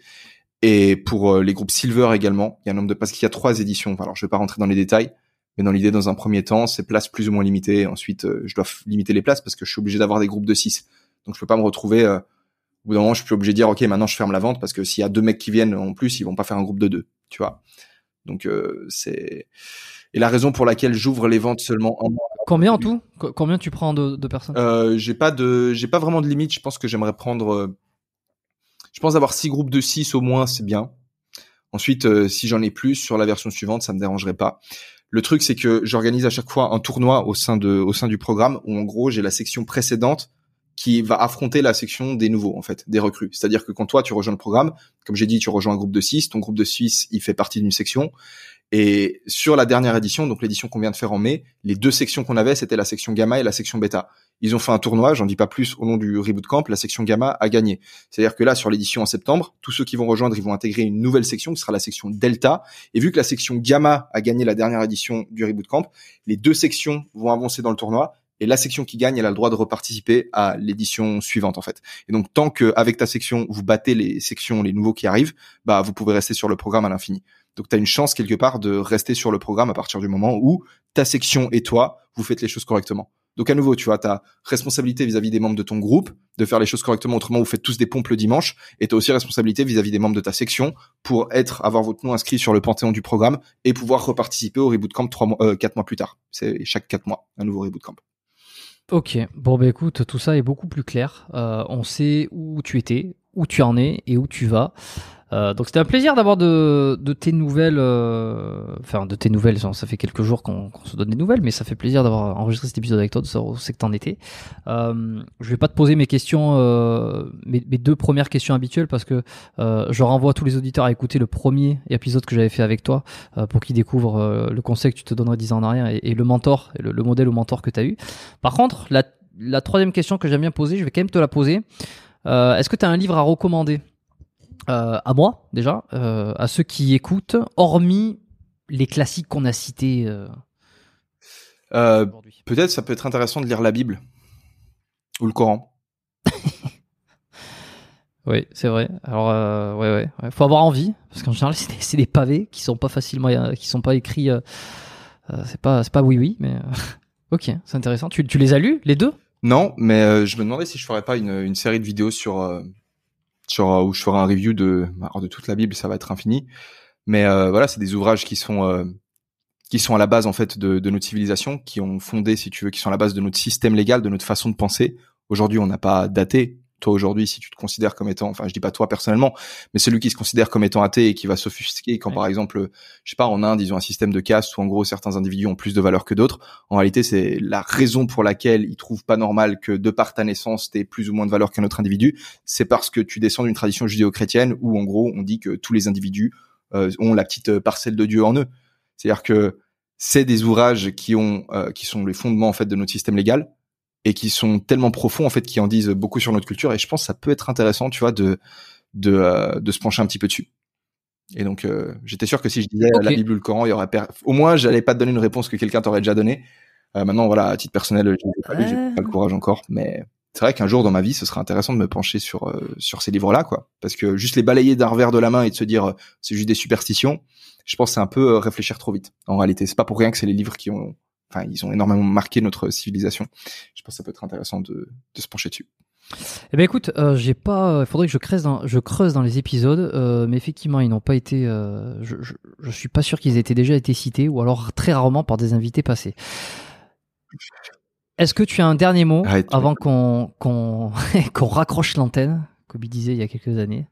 Speaker 2: Et pour euh, les groupes Silver également, il y a un nombre de places qu'il y a trois éditions. Alors, je vais pas rentrer dans les détails, mais dans l'idée, dans un premier temps, c'est places plus ou moins limitées. Ensuite, euh, je dois limiter les places parce que je suis obligé d'avoir des groupes de 6. Donc, je peux pas me retrouver. Euh, au bout d'un moment, je suis obligé de dire, ok, maintenant je ferme la vente parce que s'il y a deux mecs qui viennent en plus, ils vont pas faire un groupe de deux, tu vois. Donc, euh, c'est et la raison pour laquelle j'ouvre les ventes seulement en
Speaker 1: Combien en tout? Combien tu prends de, de personnes?
Speaker 2: Euh, J'ai pas de, j'ai pas vraiment de limite. Je pense que j'aimerais prendre. je pense avoir six groupes de 6 au moins, c'est bien. Ensuite, si j'en ai plus sur la version suivante, ça me dérangerait pas. Le truc, c'est que j'organise à chaque fois un tournoi au sein de, au sein du programme où en gros j'ai la section précédente qui va affronter la section des nouveaux en fait, des recrues. C'est-à-dire que quand toi tu rejoins le programme, comme j'ai dit, tu rejoins un groupe de 6, ton groupe de 6, il fait partie d'une section et sur la dernière édition, donc l'édition qu'on vient de faire en mai, les deux sections qu'on avait, c'était la section gamma et la section bêta. Ils ont fait un tournoi, j'en dis pas plus au long du reboot camp, la section gamma a gagné. C'est-à-dire que là, sur l'édition en septembre, tous ceux qui vont rejoindre, ils vont intégrer une nouvelle section qui sera la section delta. Et vu que la section gamma a gagné la dernière édition du reboot camp, les deux sections vont avancer dans le tournoi et la section qui gagne, elle a le droit de reparticiper à l'édition suivante en fait. Et donc tant que avec ta section vous battez les sections, les nouveaux qui arrivent, bah vous pouvez rester sur le programme à l'infini. Donc tu as une chance quelque part de rester sur le programme à partir du moment où ta section et toi, vous faites les choses correctement. Donc à nouveau, tu vois, ta responsabilité vis-à-vis des membres de ton groupe de faire les choses correctement, autrement vous faites tous des pompes le dimanche, et tu as aussi responsabilité vis-à-vis des membres de ta section pour être, avoir votre nom inscrit sur le panthéon du programme et pouvoir reparticiper au reboot camp trois mois, euh, quatre mois plus tard. C'est chaque quatre mois un nouveau reboot camp.
Speaker 1: Ok, bon bah écoute, tout ça est beaucoup plus clair. Euh, on sait où tu étais, où tu en es et où tu vas. Euh, donc c'était un plaisir d'avoir de, de, tes nouvelles, euh, enfin de tes nouvelles, ça fait quelques jours qu'on se donne des nouvelles, mais ça fait plaisir d'avoir enregistré cet épisode avec toi, de savoir où c'est que t'en étais. Euh, je vais pas te poser mes questions, euh, mes, mes, deux premières questions habituelles, parce que euh, je renvoie tous les auditeurs à écouter le premier épisode que j'avais fait avec toi, pour qu'ils découvrent le conseil que tu te donnerais 10 ans en arrière et, le mentor, le, le, modèle au mentor que tu as eu. Par contre, la, la troisième question que j'aime bien poser, je vais quand même te la poser. Est-ce que tu as un livre à recommander? Euh, à moi déjà, euh, à ceux qui écoutent, hormis les classiques qu'on a cités.
Speaker 2: Euh, peut-être ça peut être intéressant de lire la Bible ou le Coran.
Speaker 1: oui, c'est vrai. Alors ouais, ouais, faut avoir envie parce qu'en général c'est des, des, pavés qui sont pas facilement, qui sont pas écrits. c'est pas, c'est pas oui oui, mais ok, c'est intéressant. Tu, tu les as lus les deux?
Speaker 2: Non, mais je me demandais si je ferais pas une, une série de vidéos sur sur euh, où je ferai un review de de toute la Bible, ça va être infini. Mais euh, voilà, c'est des ouvrages qui sont euh, qui sont à la base en fait de, de, notre civilisation, qui ont fondé, si tu veux, qui sont à la base de notre système légal, de notre façon de penser. Aujourd'hui, on n'a pas daté toi aujourd'hui, si tu te considères comme étant, enfin je dis pas toi personnellement, mais celui qui se considère comme étant athée et qui va s'offusquer quand par exemple, je sais pas, en Inde ils ont un système de caste où en gros certains individus ont plus de valeur que d'autres. En réalité, c'est la raison pour laquelle ils trouvent pas normal que de par ta naissance t'aies plus ou moins de valeur qu'un autre individu, c'est parce que tu descends d'une tradition judéo-chrétienne où en gros on dit que tous les individus euh, ont la petite parcelle de Dieu en eux. C'est-à-dire que c'est des ouvrages qui ont, euh, qui sont les fondements en fait de notre système légal et qui sont tellement profonds en fait qui en disent beaucoup sur notre culture. Et je pense que ça peut être intéressant tu vois de de, euh, de se pencher un petit peu dessus. Et donc euh, j'étais sûr que si je disais la Bible ou le Coran il y aurait au moins j'allais pas te donner une réponse que quelqu'un t'aurait déjà donné euh, maintenant voilà à titre personnel j'ai pas, pas le courage encore. Mais c'est vrai qu'un jour dans ma vie ce serait intéressant de me pencher sur euh, sur ces livres là quoi. Parce que juste les balayer d'un revers de la main et de se dire c'est juste des superstitions je pense c'est un peu réfléchir trop vite en réalité. C'est pas pour rien que c'est les livres qui ont enfin, ils ont énormément marqué notre civilisation. Je pense que ça peut être intéressant de, de se pencher dessus.
Speaker 1: Eh ben écoute, euh, j'ai pas. Il faudrait que je creuse dans, je creuse dans les épisodes, euh, mais effectivement, ils n'ont pas été. Euh, je, je, je, suis pas sûr qu'ils aient été déjà été cités, ou alors très rarement par des invités passés. Est-ce que tu as un dernier mot avant qu'on qu'on qu'on raccroche l'antenne, comme il disait il y a quelques années?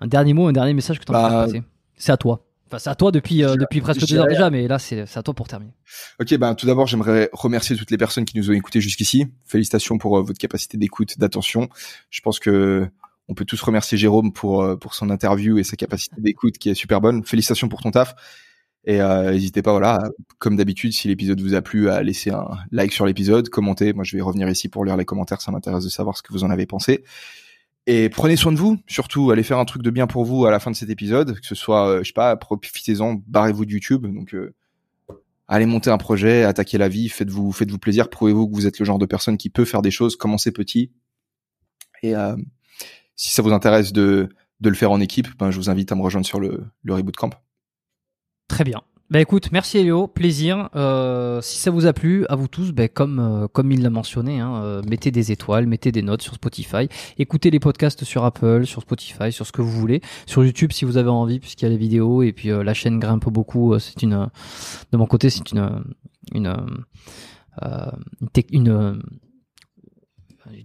Speaker 1: Un dernier mot, un dernier message que tu as bah, passer? C'est à toi. Enfin, c'est à toi depuis euh, depuis presque deux heures déjà, mais là c'est à toi pour terminer.
Speaker 2: Ok, ben tout d'abord j'aimerais remercier toutes les personnes qui nous ont écoutés jusqu'ici. Félicitations pour euh, votre capacité d'écoute, d'attention. Je pense que on peut tous remercier Jérôme pour euh, pour son interview et sa capacité d'écoute qui est super bonne. Félicitations pour ton taf. Et n'hésitez pas, voilà, comme d'habitude, si l'épisode vous a plu, à laisser un like sur l'épisode, commenter. Moi, je vais revenir ici pour lire les commentaires. Ça m'intéresse de savoir ce que vous en avez pensé. Et prenez soin de vous, surtout allez faire un truc de bien pour vous à la fin de cet épisode, que ce soit, euh, je sais pas, profitez-en, barrez-vous de YouTube, donc euh, allez monter un projet, attaquez la vie, faites-vous faites-vous plaisir, prouvez-vous que vous êtes le genre de personne qui peut faire des choses, commencez petit. Et euh, si ça vous intéresse de, de le faire en équipe, ben, je vous invite à me rejoindre sur le, le Reboot Camp.
Speaker 1: Très bien. Bah écoute, merci Elio, plaisir. Euh, si ça vous a plu, à vous tous, bah, comme euh, comme il l'a mentionné, hein, euh, mettez des étoiles, mettez des notes sur Spotify, écoutez les podcasts sur Apple, sur Spotify, sur ce que vous voulez, sur YouTube si vous avez envie, puisqu'il y a les vidéos et puis la chaîne grimpe beaucoup. c'est une, de mon côté, c'est une une une, une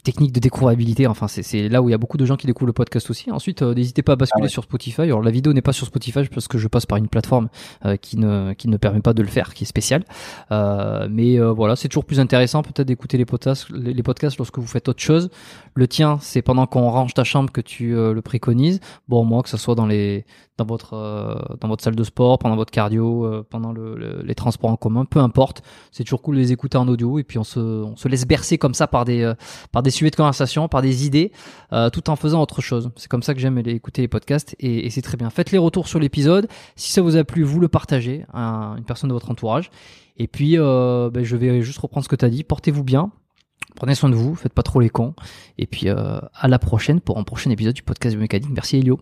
Speaker 1: technique de découvrabilité. Enfin, c'est là où il y a beaucoup de gens qui découvrent le podcast aussi. Ensuite, euh, n'hésitez pas à basculer ah sur Spotify. Alors, la vidéo n'est pas sur Spotify parce que je passe par une plateforme euh, qui ne qui ne permet pas de le faire, qui est spéciale. Euh, mais voilà, c'est toujours plus intéressant peut-être d'écouter les podcasts, les, podcasts lorsque vous faites autre chose. Le tien, c'est pendant qu'on range ta chambre que tu le préconises. Bon, moi, que ce soit dans les dans votre dans votre salle de sport, pendant votre cardio, pendant le, les transports en commun, peu importe. C'est toujours cool de les écouter en audio et puis on se on se laisse bercer comme ça par des par des sujets de conversation, par des idées, euh, tout en faisant autre chose. C'est comme ça que j'aime écouter les podcasts et, c'est très bien. Faites les retours sur l'épisode. Si ça vous a plu, vous le partagez à une personne de votre entourage. Et puis, euh, ben, je vais juste reprendre ce que tu as dit. Portez-vous bien. Prenez soin de vous, faites pas trop les cons. Et puis euh, à la prochaine pour un prochain épisode du podcast Mécanique. Merci Elio.